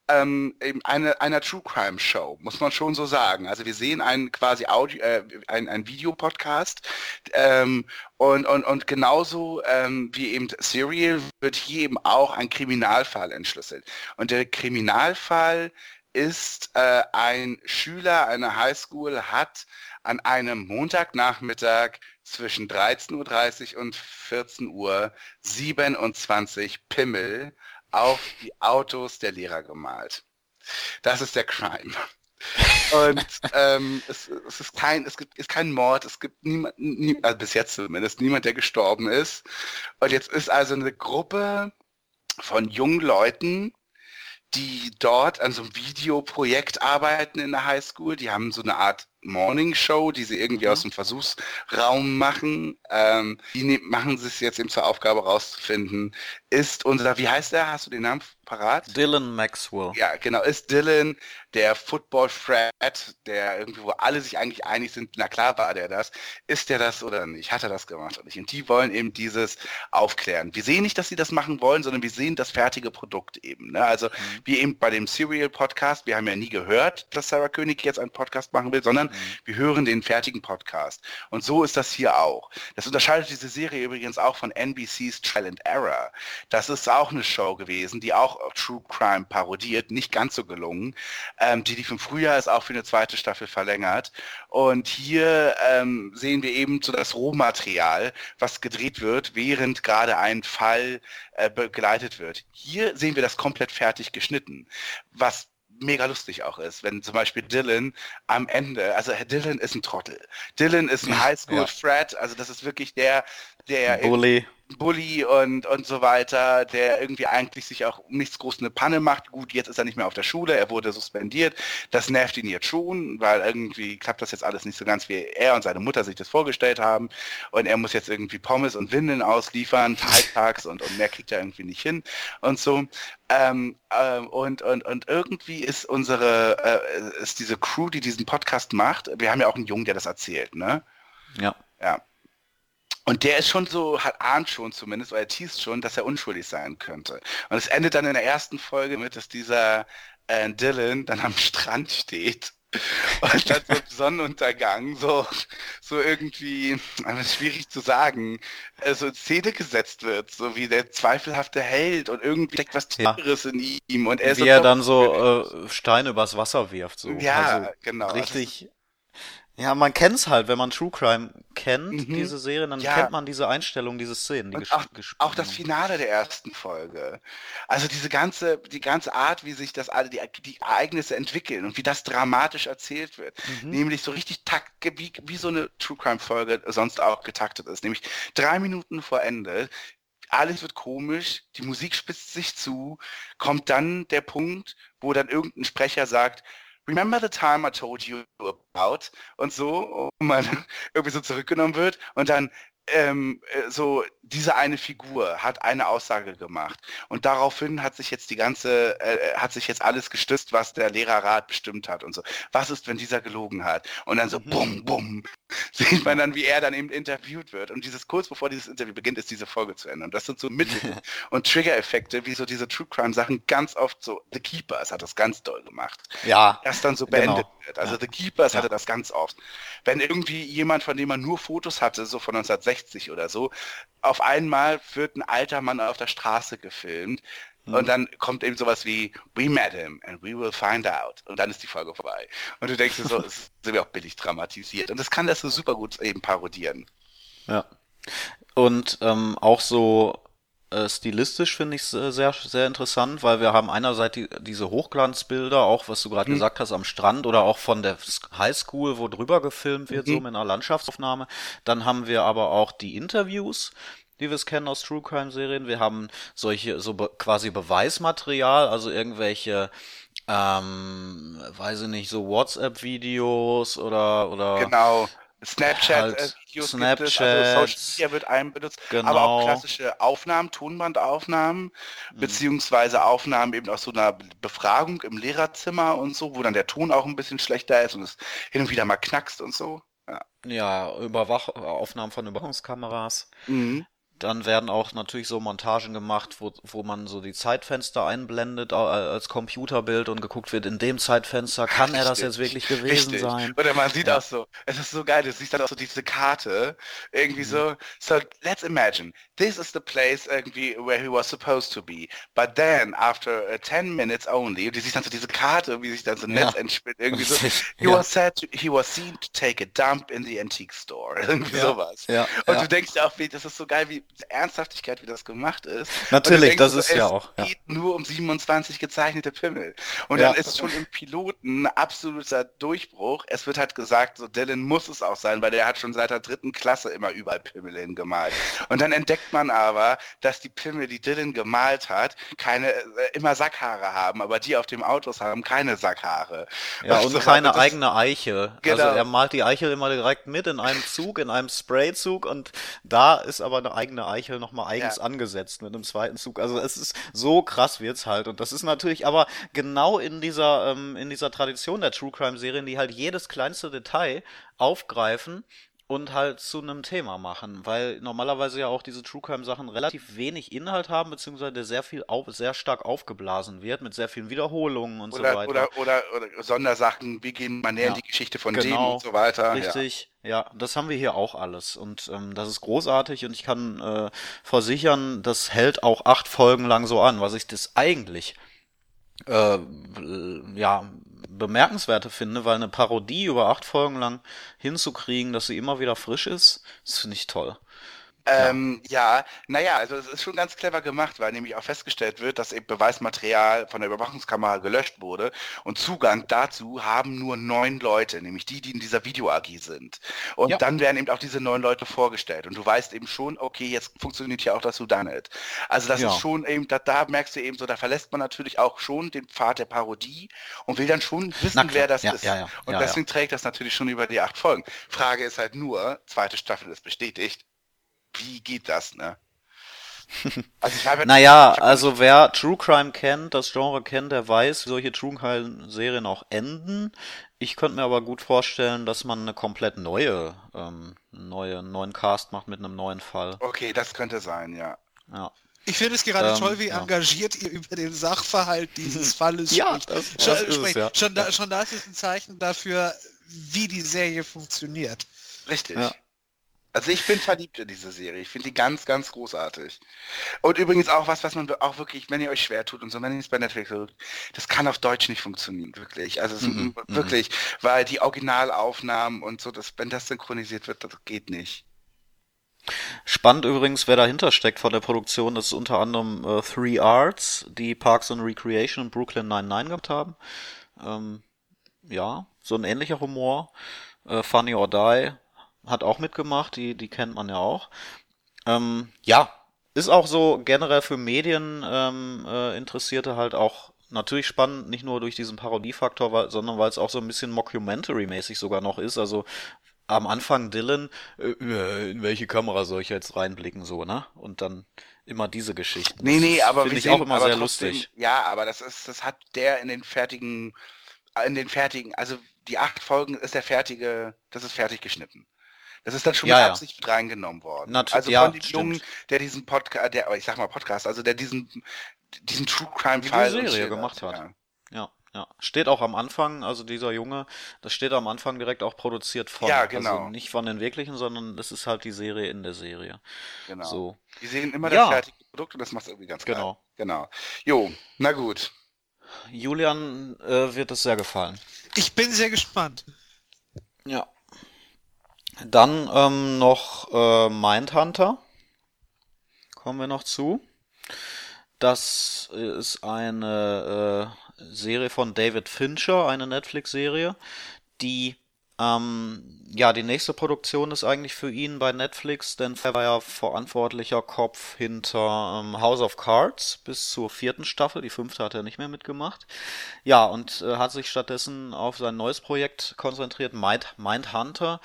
S2: ähm, eben eine, einer True Crime Show, muss man schon so sagen. Also wir sehen einen quasi Audio, äh, ein, ein Videopodcast ähm, und, und, und genauso ähm, wie eben Serial wird hier eben auch ein Kriminalfall entschlüsselt. Und der Kriminalfall ist äh, ein Schüler einer Highschool hat an einem Montagnachmittag zwischen 13.30 Uhr und 14 Uhr 27 Pimmel auf die Autos der Lehrer gemalt. Das ist der Crime. [laughs] Und ähm, es, es, ist kein, es gibt ist kein Mord, es gibt niemand, nie, also bis jetzt zumindest niemand, der gestorben ist. Und jetzt ist also eine Gruppe von jungen Leuten, die dort an so einem Videoprojekt arbeiten in der Highschool. Die haben so eine Art Morning Show, die sie irgendwie mhm. aus dem Versuchsraum machen. Ähm, die machen es jetzt eben zur Aufgabe rauszufinden, ist unser, wie heißt der? Hast du den Namen parat?
S1: Dylan Maxwell.
S2: Ja, genau, ist Dylan der Football Fred, der irgendwie, wo alle sich eigentlich einig sind, na klar war der das, ist der das oder nicht, hat er das gemacht oder nicht? Und die wollen eben dieses aufklären. Wir sehen nicht, dass sie das machen wollen, sondern wir sehen das fertige Produkt eben. Ne? Also mhm. wie eben bei dem Serial Podcast, wir haben ja nie gehört, dass Sarah König jetzt einen Podcast machen will, sondern wir hören den fertigen Podcast. Und so ist das hier auch. Das unterscheidet diese Serie übrigens auch von NBC's Trial and Error. Das ist auch eine Show gewesen, die auch True Crime parodiert, nicht ganz so gelungen. Ähm, die lief im Frühjahr, ist auch für eine zweite Staffel verlängert. Und hier ähm, sehen wir eben so das Rohmaterial, was gedreht wird, während gerade ein Fall äh, begleitet wird. Hier sehen wir das komplett fertig geschnitten, was mega lustig auch ist, wenn zum Beispiel Dylan am Ende, also Herr Dylan ist ein Trottel. Dylan ist ein Highschool-Fred, ja. also das ist wirklich der, der
S1: Bully.
S2: Bully und, und so weiter, der irgendwie eigentlich sich auch um nichts groß eine Panne macht. Gut, jetzt ist er nicht mehr auf der Schule, er wurde suspendiert. Das nervt ihn jetzt schon, weil irgendwie klappt das jetzt alles nicht so ganz, wie er und seine Mutter sich das vorgestellt haben. Und er muss jetzt irgendwie Pommes und Windeln ausliefern, [laughs] halbtags und, und mehr kriegt er irgendwie nicht hin und so. Ähm, ähm, und, und, und irgendwie ist unsere, äh, ist diese Crew, die diesen Podcast macht, wir haben ja auch einen Jungen, der das erzählt, ne?
S1: Ja.
S2: Ja. Und der ist schon so, hat ahnt schon zumindest, oder er teast schon, dass er unschuldig sein könnte. Und es endet dann in der ersten Folge mit, dass dieser äh, Dylan dann am Strand steht [laughs] und dann so Sonnenuntergang so, so irgendwie, schwierig zu sagen, äh, so in Szene gesetzt wird, so wie der zweifelhafte Held und irgendwie steckt was Tieres ja. in ihm und er
S1: Wie er dann so äh, Steine übers Wasser wirft, so.
S2: Ja, also genau.
S1: Richtig ja, man kennt's halt, wenn man True Crime kennt, mhm. diese Serie, dann ja. kennt man diese Einstellung, diese Szenen, die
S2: auch, auch das Finale der ersten Folge. Also diese ganze, die ganze Art, wie sich das alle, die, die Ereignisse entwickeln und wie das dramatisch erzählt wird. Mhm. Nämlich so richtig takt, wie, wie so eine True Crime Folge sonst auch getaktet ist. Nämlich drei Minuten vor Ende alles wird komisch, die Musik spitzt sich zu, kommt dann der Punkt, wo dann irgendein Sprecher sagt, Remember the time I told you about? Und so, und man [laughs] irgendwie so zurückgenommen wird und dann ähm, äh, so diese eine Figur hat eine Aussage gemacht und daraufhin hat sich jetzt die ganze äh, äh, hat sich jetzt alles gestützt, was der Lehrerrat bestimmt hat und so. Was ist, wenn dieser gelogen hat? Und dann so mhm. bum bum [laughs] sieht man dann, wie er dann eben interviewt wird und dieses kurz bevor dieses Interview beginnt, ist diese Folge zu Ende. Und das sind so Mittel [laughs] und Trigger-Effekte, wie so diese True Crime Sachen ganz oft so. The Keepers hat das ganz doll gemacht.
S1: Ja.
S2: Das dann so beendet genau. wird. Also ja. The Keepers ja. hatte das ganz oft. Wenn irgendwie jemand, von dem man nur Fotos hatte, so von 1960 oder so, auf einmal wird ein alter Mann auf der Straße gefilmt. Und mhm. dann kommt eben sowas wie, we met him and we will find out. Und dann ist die Folge vorbei. Und du denkst dir so, [laughs] es ist irgendwie auch billig dramatisiert. Und das kann das so super gut eben parodieren.
S1: Ja. Und ähm, auch so stilistisch finde ich es äh, sehr, sehr interessant, weil wir haben einerseits die, diese Hochglanzbilder, auch was du gerade mhm. gesagt hast, am Strand oder auch von der Highschool, wo drüber gefilmt wird, mhm. so mit einer Landschaftsaufnahme. Dann haben wir aber auch die Interviews, wie wir es kennen aus True Crime Serien. Wir haben solche, so be quasi Beweismaterial, also irgendwelche ähm, weiß ich nicht, so WhatsApp-Videos oder oder
S2: genau Snapchat
S1: halt Snapchat,
S2: gibt es, also Social Media wird einem benutzt, genau. aber auch genau. klassische Aufnahmen, Tonbandaufnahmen, mhm. beziehungsweise Aufnahmen eben aus so einer Befragung im Lehrerzimmer und so, wo dann der Ton auch ein bisschen schlechter ist und es hin und wieder mal knackst und so.
S1: Ja, ja Überwach Aufnahmen von Überwachungskameras. Mhm. Dann werden auch natürlich so Montagen gemacht, wo, wo man so die Zeitfenster einblendet äh, als Computerbild und geguckt wird, in dem Zeitfenster kann er das jetzt wirklich gewesen
S2: Richtig.
S1: sein.
S2: Oder man sieht
S1: Ja.
S2: auch so, es ist so geil, du siehst dann auch so diese Karte, irgendwie
S1: Mhm.
S2: so, so let's imagine, this is the place irgendwie where he was supposed to be, but then after uh, 10 minutes only, und du siehst dann so diese Karte, wie sich dann so ein
S1: Ja.
S2: Netz entspinnt, irgendwie so, he
S1: ja.
S2: was said to, he was seen to take a dump in the antique store, [laughs] irgendwie sowas.
S1: Ja,
S2: Und du denkst ja auch, wie, das ist so geil, wie Ernsthaftigkeit, wie das gemacht ist.
S1: Natürlich, das ist ja auch, ja.
S2: geht nur um 27 gezeichnete Pimmel. Und
S1: Ja.
S2: dann ist schon im Piloten ein absoluter Durchbruch. Es wird halt gesagt, so Dylan muss es auch sein, weil der hat schon seit der dritten Klasse immer überall Pimmel hingemalt. Und dann entdeckt man aber, dass die Pimmel, die Dylan gemalt hat, keine äh, immer Sackhaare haben, aber die auf dem Autos haben keine Sackhaare.
S1: Ja,
S2: Und
S1: und
S2: so
S1: keine.
S2: Das-
S1: eigene Eichel.
S2: Genau.
S1: Also er malt die Eichel immer direkt mit in einem Zug, in einem Sprayzug und da ist aber eine eigene Eichel nochmal eigens
S2: Ja.
S1: angesetzt mit einem zweiten Zug. Also es ist so krass wird's halt und das ist natürlich aber genau in dieser ähm, in dieser Tradition der True Crime Serien, die halt jedes kleinste Detail aufgreifen und halt zu einem Thema machen, weil normalerweise ja auch diese True Crime Sachen relativ wenig Inhalt haben, beziehungsweise sehr viel auf, sehr stark aufgeblasen wird mit sehr vielen Wiederholungen und so
S2: Oder,
S1: weiter.
S2: oder, oder, oder Sondersachen, wie gehen man näher in
S1: Ja.
S2: die Geschichte von dem
S1: Genau,
S2: und so weiter. Ja.
S1: Richtig, ja. das haben wir hier auch alles und ähm, das ist großartig und ich kann äh, versichern, das hält auch acht Folgen lang so an, was ich das eigentlich äh, ja bemerkenswerte finde, weil eine Parodie über acht Folgen lang hinzukriegen, dass sie immer wieder frisch ist, das finde ich toll.
S2: Ähm, ja, naja, also es ist schon ganz clever gemacht, weil nämlich auch festgestellt wird, dass eben Beweismaterial von der Überwachungskamera gelöscht wurde und Zugang dazu haben nur neun Leute, nämlich die, die in dieser Video-AG sind. Und
S1: Ja.
S2: dann werden eben auch diese neun Leute vorgestellt und du weißt eben schon, okay, jetzt funktioniert hier auch das Sudanet. Also das
S1: Ja.
S2: ist schon eben, da, da merkst du eben so, da verlässt man natürlich auch schon den Pfad der Parodie und will dann schon wissen, wer das
S1: ja,
S2: ist.
S1: ja, ja,
S2: und
S1: ja, ja.
S2: deswegen trägt das natürlich schon über die acht Folgen. Frage ist halt nur, zweite Staffel ist bestätigt, wie geht das, ne? [laughs] Also ich habe
S1: Naja, also wer True Crime kennt, das Genre kennt, der weiß, wie solche True Crime Serien auch enden. Ich könnte mir aber gut vorstellen, dass man eine komplett neue, ähm, neue, einen neuen Cast macht mit einem neuen Fall.
S2: Okay, das könnte sein, ja.
S1: Ja.
S5: Ich finde es gerade
S1: Ähm,
S5: toll, wie
S1: ja.
S5: engagiert ihr über den Sachverhalt dieses [laughs] Falles
S1: Ja,
S5: spricht.
S1: das-
S5: schon,
S1: das ist es, ja.
S5: schon, da, schon das ist ein Zeichen dafür, wie die Serie funktioniert.
S2: Richtig.
S1: Ja.
S2: Also ich bin verliebt in diese Serie. Ich finde die ganz, ganz großartig. Und übrigens auch was, was man auch wirklich, wenn ihr euch schwer tut und so, wenn ihr es bei Netflix guckt, das kann auf Deutsch nicht funktionieren, wirklich. Also
S1: Mhm, mhm.
S2: wirklich, weil die Originalaufnahmen und so, das, wenn das synchronisiert wird, das geht nicht.
S1: Spannend übrigens, wer dahinter steckt von der Produktion, das ist unter anderem äh, Three Arts, die Parks and Recreation und Brooklyn Nine-Nine gehabt haben. Ähm, ja, so ein ähnlicher Humor. Äh, Funny or Die hat auch mitgemacht, die, die kennt man ja auch. Ähm, ja, ist auch so generell für Medien ähm, äh, Interessierte halt auch natürlich spannend, nicht nur durch diesen Parodiefaktor, weil, sondern weil es auch so ein bisschen Mockumentary-mäßig sogar noch ist. Also am Anfang Dylan, äh, äh, in welche Kamera soll ich jetzt reinblicken, so, ne? Und dann immer diese Geschichten.
S2: Nee, nee, aber
S1: finde ich
S2: sehen,
S1: auch immer sehr
S2: trotzdem,
S1: lustig.
S2: Ja, aber das ist, das hat der in den fertigen, in den fertigen, also die acht Folgen ist der fertige, das ist fertig geschnitten. Das ist dann schon
S1: Ja,
S2: mit
S1: ja.
S2: Absicht mit reingenommen worden.
S1: Natu-
S2: also
S1: ja,
S2: von dem
S1: stimmt.
S2: Jungen, der diesen Podcast, der, ich sag mal Podcast, also der diesen, diesen True Crime
S1: Die
S2: Fall
S1: Serie gemacht hat.
S2: Ja.
S1: Ja, ja. Steht auch am Anfang, also dieser Junge, das steht am Anfang direkt auch produziert von.
S2: Ja, genau.
S1: Also nicht von den wirklichen, sondern das ist halt die Serie in der Serie.
S2: Genau.
S1: So.
S2: Die sehen immer
S1: Ja.
S2: das fertige Produkt und das macht irgendwie ganz geil.
S1: Genau.
S2: Genau. Jo, na gut.
S1: Julian äh, wird es sehr gefallen.
S5: Ich bin sehr gespannt.
S1: Ja. Dann ähm, noch äh, Mindhunter. Kommen wir noch zu. Das ist eine äh, Serie von David Fincher, eine Netflix-Serie, die ähm, ja die nächste Produktion ist eigentlich für ihn bei Netflix, denn er war ja verantwortlicher Kopf hinter ähm, House of Cards bis zur vierten Staffel. Die fünfte hat er nicht mehr mitgemacht. Ja, und äh, hat sich stattdessen auf sein neues Projekt konzentriert, Mind, Mindhunter.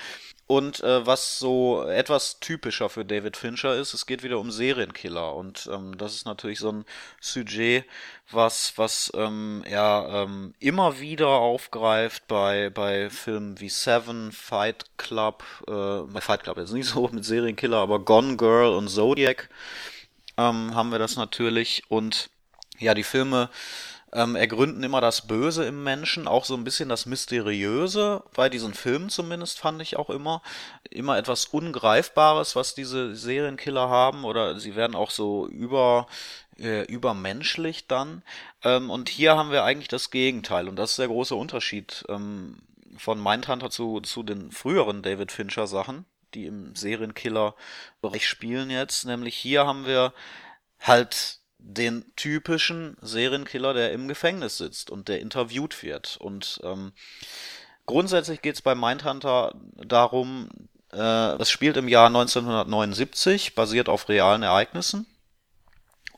S1: Und äh, was so etwas typischer für David Fincher ist, es geht wieder um Serienkiller. Und ähm, das ist natürlich so ein Sujet, was, was ähm, er ähm, immer wieder aufgreift bei, bei Filmen wie Seven, Fight Club, äh, Fight Club jetzt nicht so mit Serienkiller, aber Gone Girl und Zodiac ähm, haben wir das natürlich. Und ja, die Filme ähm, ergründen immer das Böse im Menschen, auch so ein bisschen das Mysteriöse, bei diesen Filmen zumindest fand ich auch immer. Immer etwas Ungreifbares, was diese Serienkiller haben, oder sie werden auch so über, äh, übermenschlich dann. Ähm, und hier haben wir eigentlich das Gegenteil, und das ist der große Unterschied ähm, von Mindhunter zu, zu den früheren David Fincher Sachen, die im Serienkiller-Bereich spielen jetzt. Nämlich hier haben wir halt den typischen Serienkiller, der im Gefängnis sitzt und der interviewt wird. Und ähm, grundsätzlich geht es bei Mindhunter darum, äh, es spielt im Jahr 1979, basiert auf realen Ereignissen.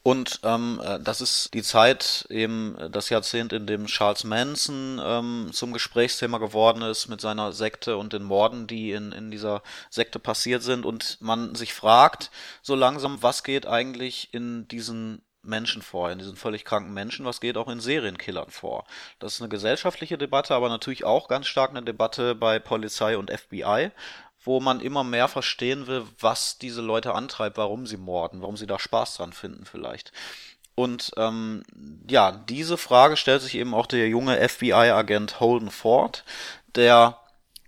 S1: Und ähm, äh, das ist die Zeit, eben das Jahrzehnt, in dem Charles Manson ähm, zum Gesprächsthema geworden ist mit seiner Sekte und den Morden, die in, in dieser Sekte passiert sind. Und man sich fragt so langsam, was geht eigentlich in diesen Menschen vor, in diesen völlig kranken Menschen, was geht auch in Serienkillern vor. Das ist eine gesellschaftliche Debatte, aber natürlich auch ganz stark eine Debatte bei Polizei und FBI, wo man immer mehr verstehen will, was diese Leute antreibt, warum sie morden, warum sie da Spaß dran finden vielleicht. Und ähm, ja, diese Frage stellt sich eben auch der junge FBI-Agent Holden Ford, der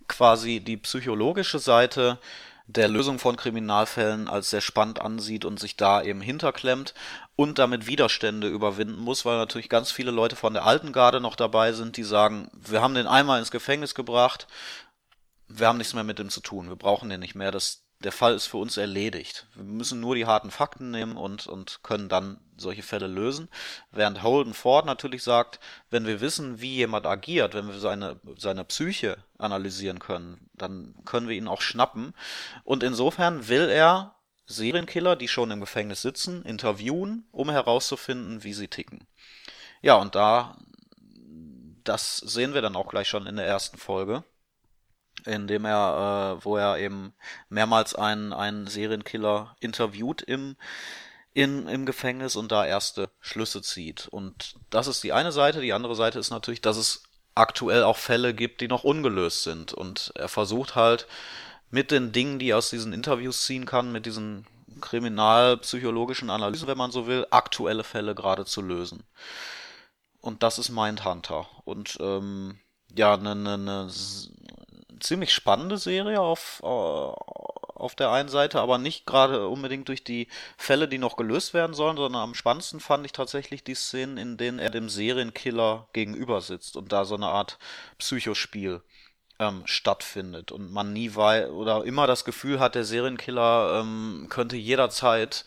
S1: quasi die psychologische Seite der Lösung von Kriminalfällen als sehr spannend ansieht und sich da eben hinterklemmt und damit Widerstände überwinden muss, weil natürlich ganz viele Leute von der alten Garde noch dabei sind, die sagen, wir haben den einmal ins Gefängnis gebracht, wir haben nichts mehr mit dem zu tun, wir brauchen den nicht mehr, das, der Fall ist für uns erledigt. Wir müssen nur die harten Fakten nehmen und, und können dann solche Fälle lösen. Während Holden Ford natürlich sagt, wenn wir wissen, wie jemand agiert, wenn wir seine, seine Psyche analysieren können, dann können wir ihn auch schnappen. Und insofern will er Serienkiller, die schon im Gefängnis sitzen, interviewen, um herauszufinden, wie sie ticken. Ja, und da, das sehen wir dann auch gleich schon in der ersten Folge in dem er, äh, wo er eben mehrmals einen, einen Serienkiller interviewt im, in, im Gefängnis und da erste Schlüsse zieht. Und das ist die eine Seite. Die andere Seite ist natürlich, dass es aktuell auch Fälle gibt, die noch ungelöst sind. Und er versucht halt mit den Dingen, die aus diesen Interviews ziehen kann, mit diesen kriminalpsychologischen Analysen, wenn man so will, aktuelle Fälle gerade zu lösen. Und das ist Mindhunter. Und ähm, ja, eine ne, ne ziemlich spannende Serie auf, äh, auf der einen Seite, aber nicht gerade unbedingt durch die Fälle, die noch gelöst werden sollen, sondern am spannendsten fand ich tatsächlich die Szenen, in denen er dem Serienkiller gegenüber sitzt und da so eine Art Psychospiel ähm, stattfindet und man nie weiß oder immer das Gefühl hat, der Serienkiller ähm, könnte jederzeit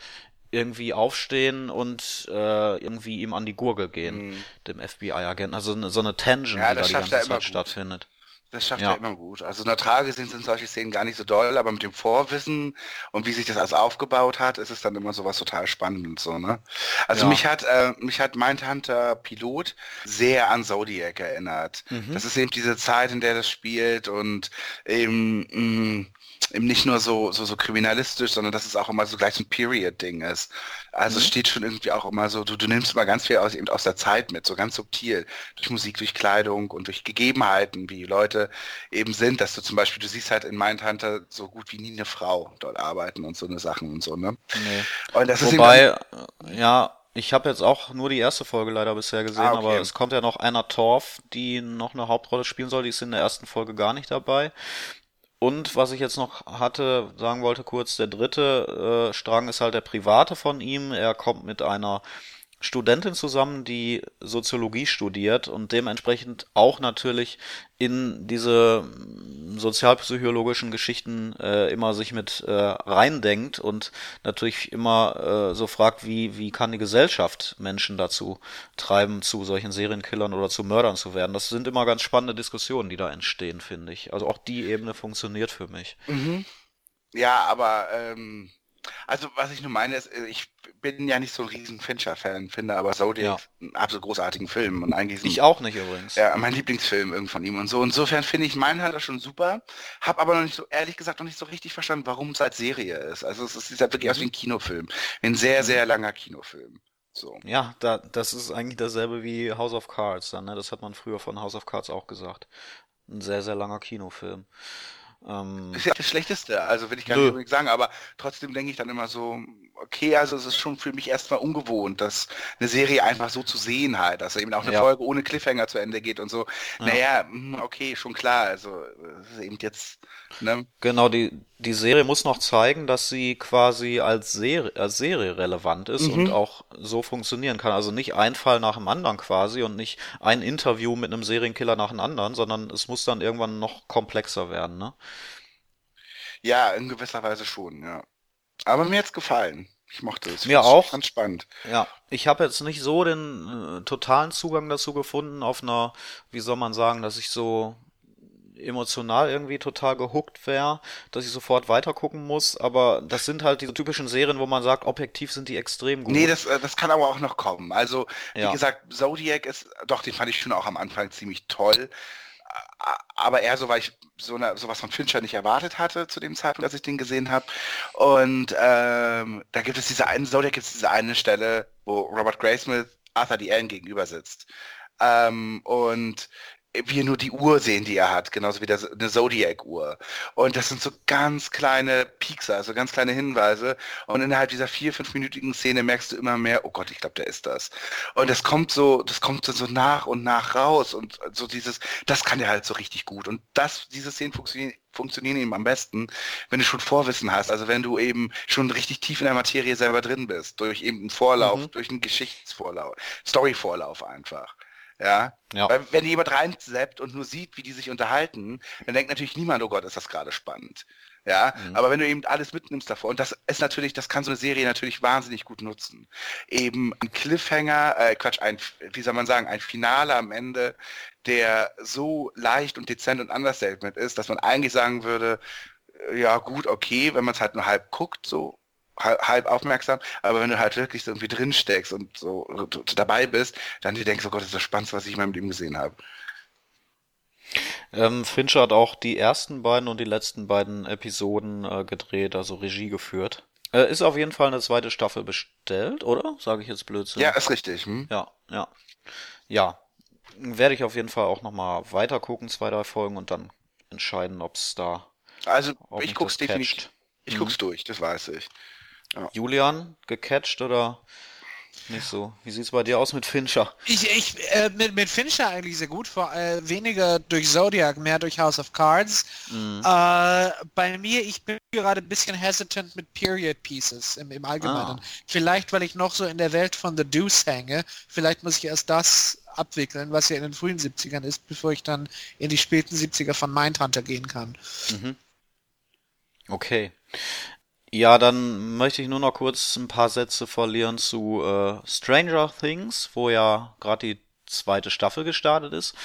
S1: irgendwie aufstehen und äh, irgendwie ihm an die Gurgel gehen, mhm. dem FBI-Agenten. Also so eine Tension,
S2: ja,
S1: die da die ganze Zeit
S2: gut.
S1: stattfindet.
S2: Das schafft ja. er immer gut. Also in der Trage sind, sind solche Szenen gar nicht so doll, aber mit dem Vorwissen und wie sich das alles aufgebaut hat, ist es dann immer so was total spannend so, ne? Also ja. mich hat äh, mich hat Mindhunter Pilot sehr an Zodiac erinnert. Mhm. Das ist eben diese Zeit, in der das spielt und eben mh, mm, eben nicht nur so, so, so kriminalistisch, sondern dass es auch immer so gleich ein Period-Ding ist. Also mhm. es steht schon irgendwie auch immer so, du, du nimmst immer ganz viel aus, eben aus der Zeit mit, so ganz subtil, durch Musik, durch Kleidung und durch Gegebenheiten, wie Leute eben sind, dass du zum Beispiel, du siehst halt in Mindhunter so gut wie nie eine Frau dort arbeiten und so eine Sachen und so, ne?
S1: Nee. Und das Wobei, ist Wobei, ja, ich habe jetzt auch nur die erste Folge leider bisher gesehen, ah, okay. aber es kommt ja noch einer Torf, die noch eine Hauptrolle spielen soll, die ist in der ersten Folge gar nicht dabei. Und was ich jetzt noch hatte, sagen wollte kurz, der dritte äh, Strang ist halt der private von ihm. Er kommt mit einer Studentin zusammen, die Soziologie studiert und dementsprechend auch natürlich in diese sozialpsychologischen Geschichten äh, immer sich mit äh, reindenkt und natürlich immer äh, so fragt, wie, wie kann die Gesellschaft Menschen dazu treiben, zu solchen Serienkillern oder zu Mördern zu werden. Das sind immer ganz spannende Diskussionen, die da entstehen, finde ich. Also auch die Ebene funktioniert für mich.
S2: Mhm. Ja, aber ähm, Also was ich nur meine ist, äh, ich bin ja nicht so ein riesen Fincher-Fan, finde aber Zodiac
S1: Ja.
S2: einen absolut großartigen Film und eigentlich ist
S1: Ich
S2: ein-
S1: auch nicht übrigens.
S2: ja, mein Lieblingsfilm irgendwie von ihm und so. Insofern finde ich Mindhunter schon super, habe aber noch nicht so, ehrlich gesagt, noch nicht so richtig verstanden, warum es als Serie ist. Also es sieht halt wirklich aus wie ein Kinofilm. Ein sehr, sehr langer Kinofilm. So.
S1: Ja, da, das ist eigentlich dasselbe wie House of Cards dann, ne? Das hat man früher von House of Cards auch gesagt. Ein sehr, sehr langer Kinofilm. Ähm,
S2: Ist ja das Schlechteste, also will ich gar
S1: Nö.
S2: nicht unbedingt sagen, aber trotzdem denke ich dann immer so, okay, also es ist schon für mich erstmal ungewohnt, dass eine Serie einfach so zu sehen halt, dass eben auch eine
S1: Ja.
S2: Folge ohne Cliffhanger zu Ende geht und so.
S1: Ja.
S2: Naja, hm, okay, schon klar, also es ist eben jetzt, ne?
S1: Genau, die, die Serie muss noch zeigen, dass sie quasi als Serie, als Serie relevant ist
S2: Mhm.
S1: und auch so funktionieren kann. Also nicht ein Fall nach dem anderen quasi und nicht ein Interview mit einem Serienkiller nach dem anderen, sondern es muss dann irgendwann noch komplexer werden, ne?
S2: Ja, in gewisser Weise schon, ja. Aber mir hat's gefallen. Ich mochte es.
S1: Mir auch.
S2: Ich fand's spannend.
S1: Ja, ich habe jetzt nicht so den äh, totalen Zugang dazu gefunden auf einer, wie soll man sagen, dass ich so emotional irgendwie total gehuckt wäre, dass ich sofort weitergucken muss, aber das sind halt diese typischen Serien, wo man sagt, objektiv sind die extrem gut.
S2: Nee, das, äh, das kann aber auch noch kommen. Also, wie
S1: Ja.
S2: gesagt, Zodiac ist, doch, den fand ich schon auch am Anfang ziemlich toll. Aber eher so, weil ich so eine, sowas von Fincher nicht erwartet hatte zu dem Zeitpunkt, als ich den gesehen habe. Und ähm, da gibt es diese eine, Zodiac gibt es diese eine Stelle, wo Robert Graysmith Arthur D. Allen gegenüber sitzt. Ähm, und wir nur die Uhr sehen, die er hat, genauso wie der, eine Zodiac-Uhr. Und das sind so ganz kleine Piekser, also ganz kleine Hinweise. Und innerhalb dieser vier, fünfminütigen Szene merkst du immer mehr, oh Gott, ich glaube, der ist das. Und das kommt so, das kommt so nach und nach raus. Und so dieses, das kann der halt so richtig gut. Und das, diese Szenen funktionieren, funktionieren eben am besten, wenn du schon Vorwissen hast. Also wenn du eben schon richtig tief in der Materie selber drin bist. Durch eben einen Vorlauf,
S1: Mhm.
S2: durch einen Geschichtsvorlauf, Storyvorlauf einfach. Ja,
S1: Ja.
S2: weil wenn jemand reinseppt und nur sieht, wie die sich unterhalten, dann denkt natürlich niemand, oh Gott, ist das gerade spannend. Ja,
S1: Mhm.
S2: aber wenn du eben alles mitnimmst davor, und das ist natürlich, das kann so eine Serie natürlich wahnsinnig gut nutzen. Eben ein Cliffhanger, äh, Quatsch, ein, wie soll man sagen, ein Finale am Ende, der so leicht und dezent und understatement ist, dass man eigentlich sagen würde, äh, ja gut, okay, wenn man es halt nur halb guckt, so halb, aufmerksam, aber wenn du halt wirklich so irgendwie drin steckst und so dabei bist, dann dir denkst, oh Gott, das ist das Spannendste, was ich in meinem Leben gesehen habe.
S1: Ähm, Fincher hat auch die ersten beiden und die letzten beiden Episoden äh, gedreht, also Regie geführt. Äh, ist auf jeden Fall eine zweite Staffel bestellt, oder? Sage ich jetzt Blödsinn?
S2: Ja, ist richtig. Hm?
S1: Ja, ja. Ja. Werde ich auf jeden Fall auch nochmal weiter gucken, zwei, drei Folgen und dann entscheiden, ob es da
S2: Also ich guck's definitiv. Ich
S1: Mhm.
S2: guck's durch, das weiß ich.
S1: Julian, gecatcht oder nicht so? Wie sieht's bei dir aus mit Fincher?
S5: Ich, ich äh, mit, mit Fincher eigentlich sehr gut, vor, äh, weniger durch Zodiac, mehr durch House of Cards.
S1: Mhm.
S5: Äh, bei mir, ich bin gerade ein bisschen hesitant mit Period Pieces im, im Allgemeinen.
S1: Ah.
S5: Vielleicht, weil ich noch so in der Welt von The Deuce hänge. Vielleicht muss ich erst das abwickeln, was ja in den frühen 70ern ist, bevor ich dann in die späten 70er von Mindhunter gehen kann.
S1: Mhm. Okay. Ja, dann möchte ich nur noch kurz ein paar Sätze verlieren zu äh, Stranger Things, wo ja gerade die zweite Staffel gestartet ist.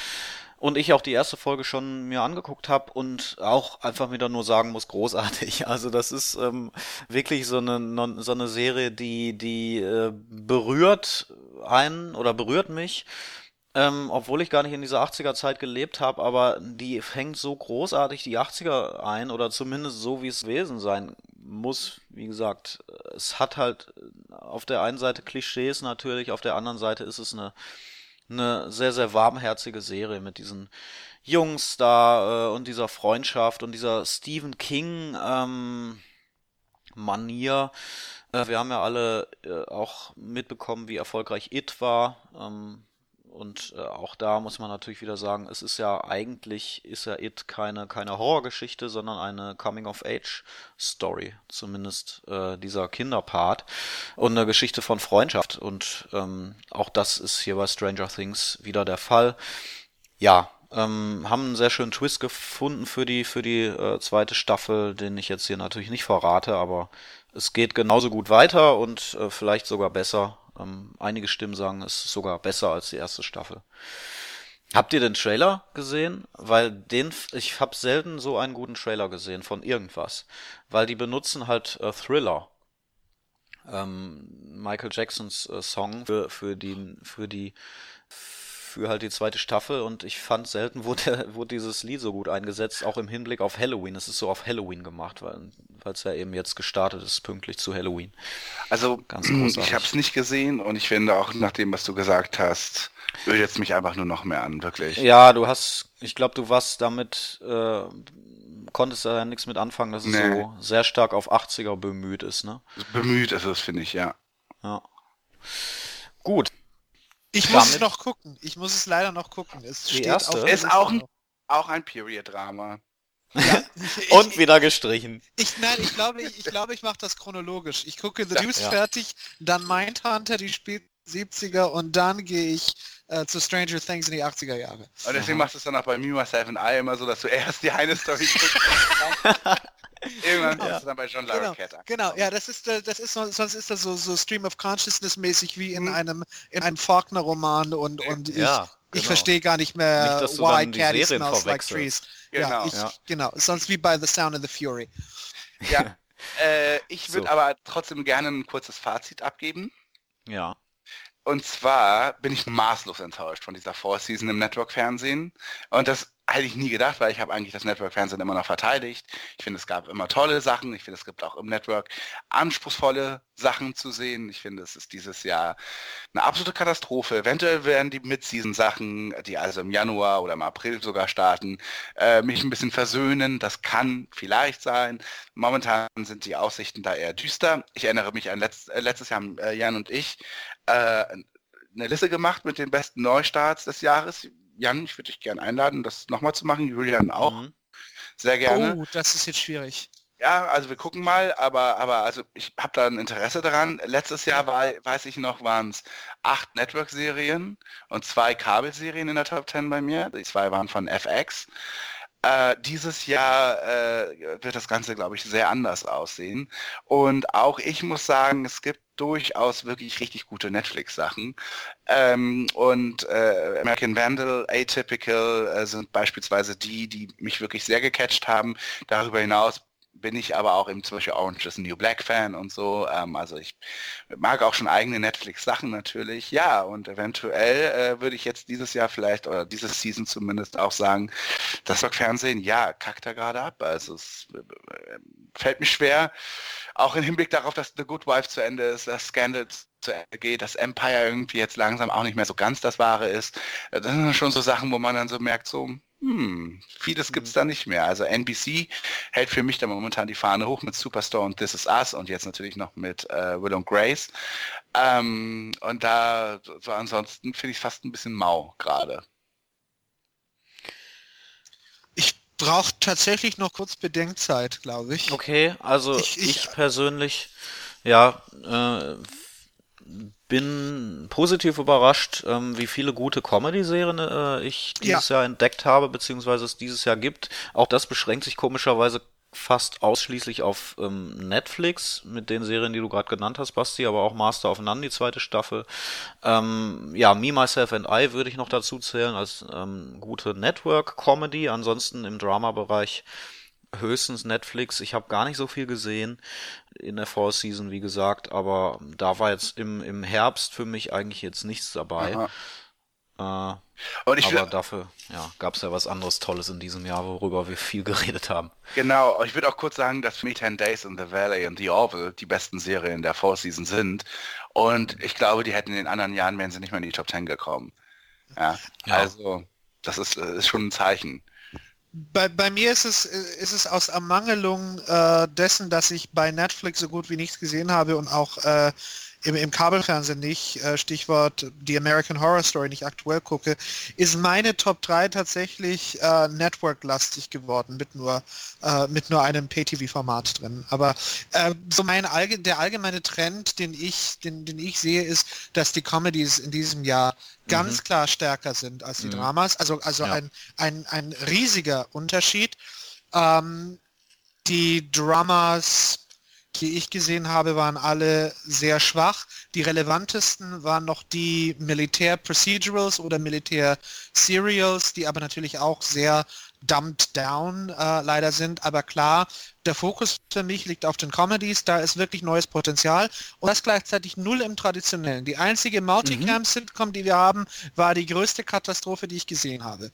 S1: Und ich auch die erste Folge schon mir angeguckt habe und auch einfach wieder nur sagen muss, großartig. [laughs] Also das ist ähm, wirklich so eine, so eine Serie, die, die äh, berührt einen oder berührt mich. Ähm, obwohl ich gar nicht in dieser 80er-Zeit gelebt habe, aber die fängt so großartig die 80er ein oder zumindest so, wie es gewesen sein muss. Wie gesagt, es hat halt auf der einen Seite Klischees natürlich, auf der anderen Seite ist es eine, eine sehr, sehr warmherzige Serie mit diesen Jungs da äh, und dieser Freundschaft und dieser Stephen King ähm, Manier. Äh, wir haben ja alle äh, auch mitbekommen, wie erfolgreich It war. Ähm, und äh, auch da muss man natürlich wieder sagen, es ist ja eigentlich, ist ja It keine, keine Horrorgeschichte, sondern eine Coming-of-Age-Story. Zumindest äh, dieser Kinderpart. Und eine Geschichte von Freundschaft. Und ähm, auch das ist hier bei Stranger Things wieder der Fall. Ja, ähm, haben einen sehr schönen Twist gefunden für die, für die äh, zweite Staffel, den ich jetzt hier natürlich nicht verrate, aber es geht genauso gut weiter und äh, vielleicht sogar besser. Ähm, einige Stimmen sagen, es ist sogar besser als die erste Staffel. Habt ihr den Trailer gesehen? Weil den, ich habe selten so einen guten Trailer gesehen von irgendwas. Weil die benutzen halt äh, Thriller ähm, Michael Jacksons äh, Song für, für die, für die, für halt die zweite Staffel und ich fand selten wurde, wurde dieses Lied so gut eingesetzt, auch im Hinblick auf Halloween. Es ist so auf Halloween gemacht, weil es ja eben jetzt gestartet ist, pünktlich zu Halloween.
S2: Also
S1: Ganz
S2: ich habe es nicht gesehen und ich finde auch nach dem, was du gesagt hast, ödet es mich einfach nur noch mehr an, wirklich.
S1: Ja, du hast, ich glaube, du warst damit, äh, konntest da ja nichts mit anfangen, dass es
S2: Nee.
S1: so sehr stark auf 80er bemüht ist, ne?
S2: Bemüht ist es, finde ich, ja.
S1: Ja. Gut.
S5: Ich muss es noch gucken. Ich muss es leider noch gucken. Es
S1: Die
S5: steht
S1: erste?
S5: auf der
S2: Ist auch ein, auch ein Period-Drama. [laughs]
S5: Ich,
S1: Und wieder gestrichen.
S5: ich, nein, ich glaube, ich, ich, glaube, ich mache das chronologisch. Ich gucke The
S2: Ja.
S5: Deuce
S1: Ja.
S5: fertig, dann Mindhunter, die spielt 70er und dann gehe ich äh, zu Stranger Things in die 80er Jahre.
S2: Und deswegen machst du es dann auch bei Me, Myself and I immer so, dass du [laughs] erst die eine Story guckst. [laughs] Irgendwann kommst du dann bei John
S5: Genau,
S2: Larroquette an.
S5: genau, ja, das ist, äh, das ist, so- sonst ist das so, so Stream of Consciousness mäßig wie in
S2: Mhm.
S5: einem, in einem Faulkner-Roman und, und ich,
S1: Ja,
S5: ich
S1: genau.
S5: verstehe gar nicht mehr,
S1: Nicht,
S5: why Caddy smells like trees. Ja,
S2: Genau.
S5: ich,
S1: Ja.
S5: genau, sonst wie bei The Sound and the Fury.
S2: Ja. [laughs] Äh, ich würde
S1: So.
S2: aber trotzdem gerne ein kurzes Fazit abgeben.
S1: Ja.
S2: Und zwar bin ich maßlos enttäuscht von dieser Four-Season im Network-Fernsehen. Und das hätte ich nie gedacht, weil ich habe eigentlich das Network-Fernsehen immer noch verteidigt. Ich finde, es gab immer tolle Sachen. Ich finde, es gibt auch im Network anspruchsvolle Sachen zu sehen. Ich finde, es ist dieses Jahr eine absolute Katastrophe. Eventuell werden die Mid-Season-Sachen, die also im Januar oder im April sogar starten, äh, mich ein bisschen versöhnen. Das kann vielleicht sein. Momentan sind die Aussichten da eher düster. Ich erinnere mich an letzt, äh, letztes Jahr äh, Jan und ich äh, eine Liste gemacht mit den besten Neustarts des Jahres. Jan, ich würde dich gerne einladen, das nochmal zu machen. Julian auch.
S1: Mhm.
S2: Sehr gerne.
S5: Oh, das ist jetzt schwierig.
S2: Ja, also wir gucken mal, aber, aber also ich habe da ein Interesse daran. Letztes Jahr war, weiß ich noch, waren es acht Network-Serien und zwei Kabelserien in der Top 10 bei mir. Die zwei waren von FX. Äh, dieses Jahr äh, wird das Ganze, glaube ich, sehr anders aussehen. Und auch ich muss sagen, es gibt durchaus wirklich richtig gute Netflix-Sachen. Ähm, und äh, American Vandal, Atypical äh, sind beispielsweise die, die mich wirklich sehr gecatcht haben. Darüber hinaus bin ich aber auch eben zum Beispiel Orange is New Black Fan und so. Ähm, also ich mag auch schon eigene Netflix-Sachen natürlich. Ja, und eventuell äh, würde ich jetzt dieses Jahr vielleicht oder dieses Season zumindest auch sagen, das Fernsehen, ja, kackt da gerade ab. Also es äh, fällt mir schwer, auch im Hinblick darauf, dass The Good Wife zu Ende ist, dass Scandal zu Ende geht, dass Empire irgendwie jetzt langsam auch nicht mehr so ganz das Wahre ist. Äh, Das sind schon so Sachen, wo man dann so merkt, so, hm, vieles gibt's da nicht mehr. Also NBC hält für mich da momentan die Fahne hoch mit Superstore und This Is Us und jetzt natürlich noch mit äh, Will und Grace. Ähm, und da, so ansonsten finde ich fast ein bisschen mau gerade.
S5: Ich brauche tatsächlich noch kurz Bedenkzeit, glaube ich.
S1: Okay, also
S5: Ich-
S1: ich,
S5: ich-
S1: persönlich, ja, äh, bin positiv überrascht, ähm, wie viele gute Comedy-Serien äh, ich dieses Jahr entdeckt habe, beziehungsweise es dieses Jahr gibt. Auch das beschränkt sich komischerweise fast ausschließlich auf ähm, Netflix mit den Serien, die du gerade genannt hast, Basti, aber auch Master of None, die zweite Staffel. Ähm, ja, Me, Myself and I würde ich noch dazu zählen als ähm, gute Network-Comedy. Ansonsten im Drama-Bereich höchstens Netflix. Ich habe gar nicht so viel gesehen in der Fall Season, wie gesagt, aber da war jetzt im, im Herbst für mich eigentlich jetzt nichts dabei.
S2: Aha.
S1: Äh,
S2: Und ich
S1: aber dafür ja, gab es ja was anderes Tolles in diesem Jahr, worüber wir viel geredet haben.
S2: genau, ich würde auch kurz sagen, dass für mich 10 Days in the Valley und The Orville die besten Serien der Fall Season sind. Und ich glaube, die hätten in den anderen Jahren, wären sie nicht mehr in die Top 10 gekommen. Ja,
S1: Ja.
S2: also das ist, äh, ist schon ein Zeichen.
S5: Bei, bei mir ist es, ist es aus Ermangelung äh, dessen, dass ich bei Netflix so gut wie nichts gesehen habe und auch äh, im, im Kabelfernsehen nicht, äh, Stichwort die American Horror Story nicht aktuell gucke, ist meine Top 3 tatsächlich äh, Network-lastig geworden mit nur, äh, mit nur einem Pay-TV-Format drin. Aber äh, so mein allge der allgemeine Trend, den ich, den, den ich sehe, ist, dass die Comedies in diesem Jahr ganz klar stärker sind als die
S1: Mhm.
S5: Dramas. Also, also
S1: Ja.
S5: ein, ein, ein riesiger Unterschied. Ähm, die Dramas, die ich gesehen habe, waren alle sehr schwach. Die relevantesten waren noch die Militär-Procedurals oder Militär-Serials, die aber natürlich auch sehr dumbed down äh, leider sind. Aber klar, der Fokus für mich liegt auf den Comedies, da ist wirklich neues Potenzial und das gleichzeitig null im Traditionellen. Die einzige Multicam-Sitcom, die wir haben, war die größte Katastrophe, die ich gesehen habe.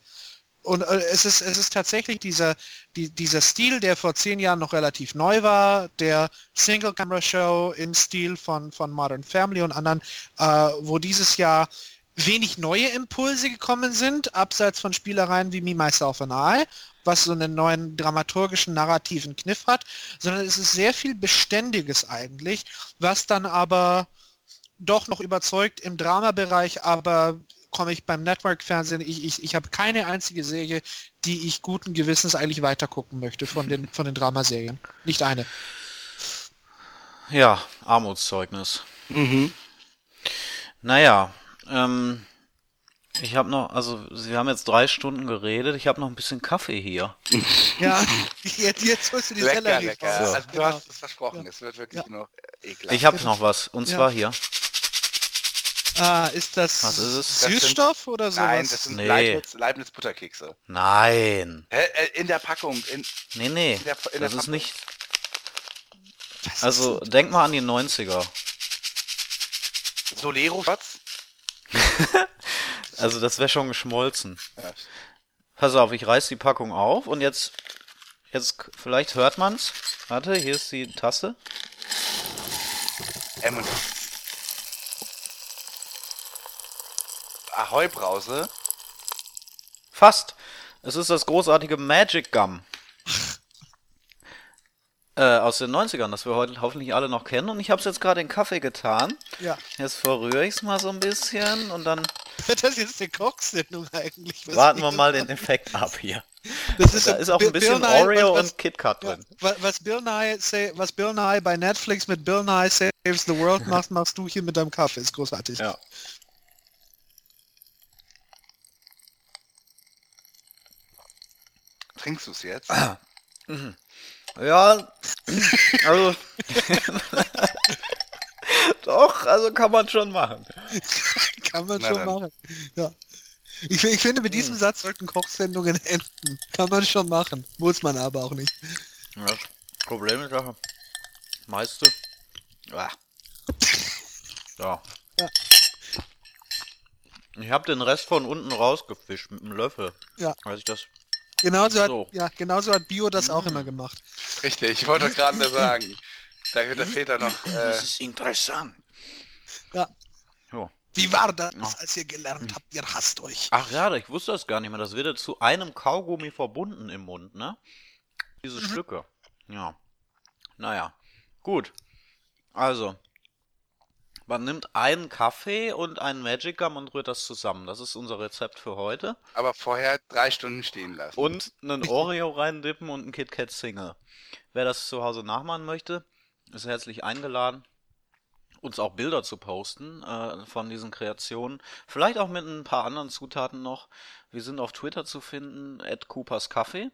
S5: Und äh, es, ist, es ist tatsächlich dieser, die, dieser Stil, der vor zehn Jahren noch relativ neu war, der Single-Camera-Show im Stil von, von Modern Family und anderen, äh, wo dieses Jahr wenig neue Impulse gekommen sind, abseits von Spielereien wie Me, Myself and I, was so einen neuen dramaturgischen, narrativen Kniff hat, sondern es ist sehr viel Beständiges eigentlich, was dann aber doch noch überzeugt im Dramabereich, aber komme ich beim Network-Fernsehen, ich, ich, ich habe keine einzige Serie, die ich guten Gewissens eigentlich weitergucken möchte von den, von den Dramaserien. Nicht eine.
S1: Ja, Armutszeugnis.
S2: Mhm.
S1: Naja, ähm, ich habe noch, also Sie haben jetzt drei Stunden geredet, ich habe noch ein bisschen Kaffee hier. [laughs]
S5: Ja, jetzt, jetzt holst du die
S2: Lecker,
S5: Sellerie
S2: lecker. Also du
S5: Genau.
S2: hast es versprochen, es wird wirklich
S5: Ja.
S2: noch ekelhaft.
S1: Ich habe noch was, und
S5: Ja.
S1: zwar hier.
S5: Ah, ist das,
S1: Was ist es?
S2: Das sind-
S5: Süßstoff oder sowas?
S2: Nein, das sind
S1: Nee.
S2: Leibniz, Leibniz Butterkekse.
S1: Nein.
S2: Hä? Äh, In der Packung, in,
S1: Nee, nee,
S2: In der- in der
S1: das ist
S2: Packung.
S1: nicht,
S5: Was
S1: also
S5: ist
S1: denk mal an die 90er.
S2: Solero Schatz. [laughs]
S1: Also das wäre schon geschmolzen.
S2: Ja.
S1: Pass auf, ich reiß die Packung auf und jetzt, jetzt, vielleicht hört man's. Warte, hier ist die Tasse.
S2: M&M. Ahoi Brause.
S1: Fast. Es ist das großartige Magic Gum. [laughs] äh, aus den 90ern, das wir heute hoffentlich alle noch kennen. Und ich habe es jetzt gerade in Kaffee getan.
S5: Ja.
S1: Jetzt verrühre ich es mal so ein bisschen und dann [laughs]
S5: das jetzt eine Kochsendung eigentlich? Was
S1: warten wir mal den Effekt ab hier.
S5: Das ist,
S1: Da ist auch ein bisschen
S5: Bill Nye,
S1: Oreo
S5: was,
S1: und KitKat
S5: was,
S1: drin.
S5: ja, was Bill Nye say, was Bill Nye bei Netflix mit Bill Nye Saves the World macht, machst du hier mit deinem Kaffee. Ist großartig.
S1: Ja.
S2: Trinkst du es jetzt?
S1: Ja, [clears throat] also. [laughs] Doch, also kann man schon machen. [laughs]
S5: Kann man
S2: Na
S5: schon
S2: dann.
S5: machen. Ja. Ich, ich finde, mit
S1: Hm.
S5: diesem Satz sollten Kochsendungen enden. Kann man schon machen. Muss man aber auch nicht.
S1: Ja, das Problem ist ja, meiste. Ah. Ja.
S5: Ja.
S1: Ich habe den Rest von unten rausgefischt mit einem Löffel.
S5: Ja.
S1: Als ich das.
S5: Genauso hat,
S1: So.
S5: ja, genauso hat Bio das auch immer gemacht.
S2: Richtig, ich wollte gerade nur sagen. Da, da fehlt noch. Äh,
S1: ist interessant.
S5: Ja.
S1: Jo.
S5: Wie war das,
S1: Ja.
S5: als ihr gelernt habt, ihr hasst euch?
S1: Ach ja, ich wusste das gar nicht mehr. Das wird ja zu einem Kaugummi verbunden im Mund, ne? Diese Stücke. Ja. Naja. Gut. Also. Man nimmt einen Kaffee und einen Magic Gum und rührt das zusammen. Das ist unser Rezept für heute.
S2: aber vorher drei Stunden stehen lassen.
S1: Und einen [laughs] Oreo reindippen und einen Kit Kat Single. Wer das zu Hause nachmachen möchte, ist herzlich eingeladen, uns auch Bilder zu posten äh, von diesen Kreationen. Vielleicht auch mit ein paar anderen Zutaten noch. Wir sind auf Twitter zu finden, at Coopers Kaffee.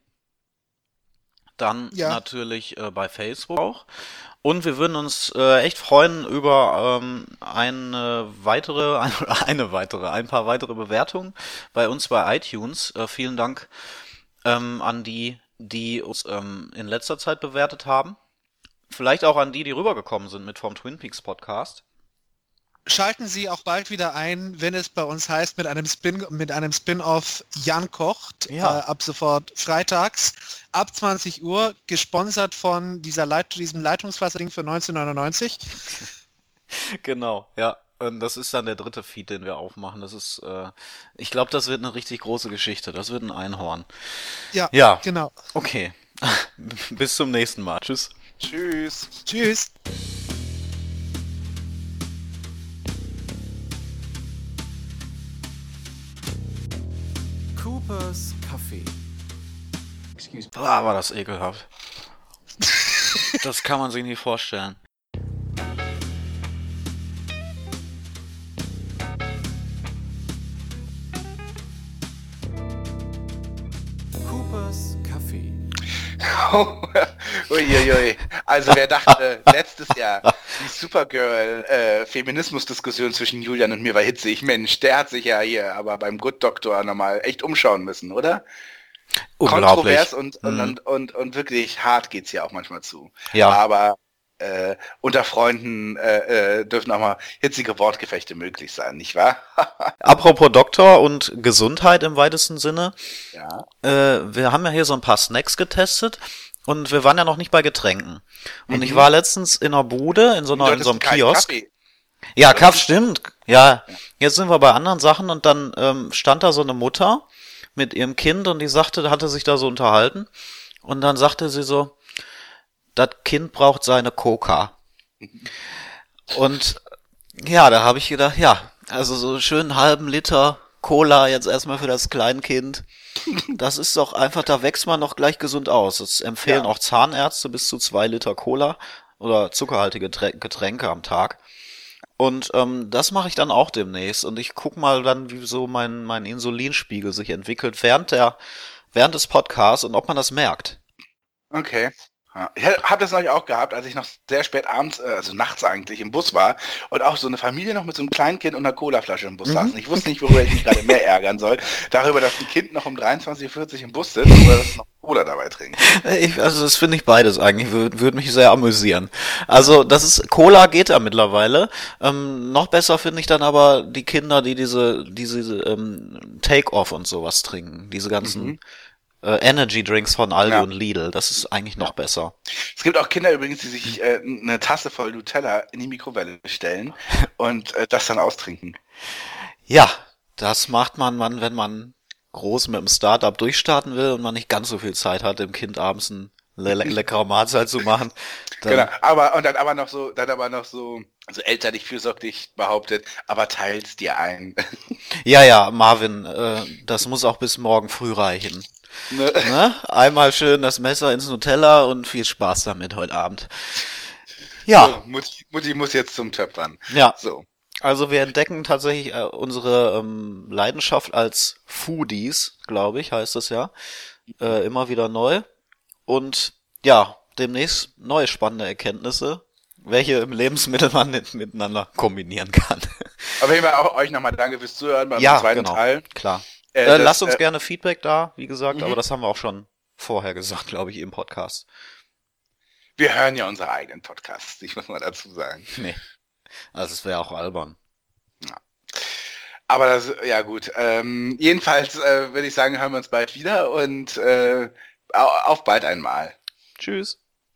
S1: Dann
S5: Ja.
S1: natürlich äh, bei Facebook auch. Und wir würden uns äh, echt freuen über ähm, eine weitere, [laughs] eine weitere, ein paar weitere Bewertungen bei uns bei iTunes. Äh, vielen Dank ähm, an die, die uns ähm, in letzter Zeit bewertet haben. Vielleicht auch an die, die rübergekommen sind mit vom Twin Peaks Podcast.
S5: Schalten Sie auch bald wieder ein, wenn es bei uns heißt, mit einem Spin, mit einem Spin-off Jan kocht,
S1: Ja.
S5: äh, ab sofort freitags, ab 20 Uhr, gesponsert von dieser Leit diesem Leitungswasserding für 1999. [laughs]
S1: Genau, ja. Und das ist dann der dritte Feed, den wir aufmachen. Das ist, äh, ich glaube, das wird eine richtig große Geschichte. Das wird ein Einhorn.
S5: Ja,
S1: Ja.
S5: genau.
S1: Okay. [laughs] Bis zum nächsten Mal. Tschüss.
S2: Tschüss.
S5: Tschüss.
S3: Coopers Kaffee.
S1: Ah, war das ekelhaft. Das kann man sich nicht vorstellen. [laughs]
S2: Uiuiui. Also wer dachte, letztes Jahr die Supergirl-Feminismus-Diskussion zwischen Julian und mir war hitzig, Mensch, der hat sich ja hier aber beim Good Doctor nochmal echt umschauen müssen, oder? kontrovers und, und,
S1: Mhm.
S2: und, und, und wirklich hart geht's hier auch manchmal zu.
S1: Ja,
S2: Aber äh, unter Freunden äh, äh, dürfen auch mal hitzige Wortgefechte möglich sein, nicht wahr? [laughs]
S1: apropos Doktor und Gesundheit im weitesten Sinne.
S2: ja.
S1: Äh, wir haben ja hier so ein paar Snacks getestet und wir waren ja noch nicht bei Getränken. Und
S2: Mhm.
S1: ich war letztens in einer Bude, in so, einer, in so einem Kiosk.
S2: Kaffee.
S1: Ja, Kaff stimmt. Ja, jetzt sind wir bei anderen Sachen und dann ähm, stand da so eine Mutter mit ihrem Kind und die sagte, hatte sich da so unterhalten und dann sagte sie so, das Kind braucht seine Coca. Und ja, da habe ich gedacht, ja, also so einen schönen halben Liter Cola jetzt erstmal für das Kleinkind. Das ist doch einfach, da wächst man doch gleich gesund aus. Das empfehlen
S2: Ja.
S1: auch Zahnärzte bis zu zwei Liter Cola oder zuckerhaltige Geträ- Getränke am Tag. Und ähm, das mache ich dann auch demnächst. Und ich guck mal dann, wie so mein, mein Insulinspiegel sich entwickelt während der, während des Podcasts und ob man das merkt.
S2: Okay. Ja. Ich habe das neulich auch gehabt, als ich noch sehr spät abends, äh, also nachts eigentlich, im Bus war und auch so eine Familie noch mit so einem kleinen Kind und einer Colaflasche im Bus saß. Und ich wusste nicht, worüber ich mich gerade mehr ärgern soll. Darüber, dass ein Kind noch um 23.40 Uhr im Bus sitzt oder dass es noch Cola dabei trinkt.
S1: Äh, Ich, also das finde ich beides eigentlich, würde würd mich sehr amüsieren. Also das ist, Cola geht ja mittlerweile. Ähm, noch besser finde ich dann aber die Kinder, die diese, diese ähm, Take-Off und sowas trinken. Diese ganzen äh, Energy Drinks von Aldi
S2: Ja.
S1: und Lidl. Das ist eigentlich noch besser.
S2: Es gibt auch Kinder übrigens, die sich äh, eine Tasse voll Nutella in die Mikrowelle stellen [laughs] und äh, das dann austrinken.
S1: Ja, das macht man, man, wenn man groß mit dem Startup durchstarten will und man nicht ganz so viel Zeit hat, dem Kind abends ein le le [laughs] leckere Mahlzeit zu machen.
S2: Genau. Aber und dann aber noch so, dann aber noch so, so elterlich fürsorglich behauptet, aber teils dir ein. [laughs]
S1: Ja, ja, Marvin, äh, das muss auch bis morgen früh reichen.
S2: Ne?
S1: Ne? Einmal schön das Messer ins Nutella und viel Spaß damit heute Abend. Ja,
S2: So, Mutti, Mutti muss jetzt zum Töpfern.
S1: ja.
S2: So.
S1: Also wir entdecken tatsächlich äh, unsere ähm, Leidenschaft als Foodies, glaube ich, heißt es ja, äh, immer wieder neu. Und ja, demnächst neue spannende Erkenntnisse, welche im Lebensmittel man miteinander kombinieren kann.
S2: Auf jeden Fall auch euch nochmal danke fürs Zuhören beim
S1: ja,
S2: zweiten
S1: genau,
S2: Teil.
S1: klar.
S2: Äh,
S1: Äh,
S2: das,
S1: lasst uns
S2: äh,
S1: gerne Feedback da, wie gesagt,
S2: mhm.
S1: aber das haben wir auch schon vorher gesagt, glaube ich, im Podcast.
S2: Wir hören ja unsere eigenen Podcasts, ich muss mal dazu sagen. [laughs]
S1: Nee. Also es wäre auch albern.
S2: Aber das, ja gut. Ähm, jedenfalls äh, würde ich sagen, hören wir uns bald wieder und äh, au- auf bald einmal.
S1: Tschüss.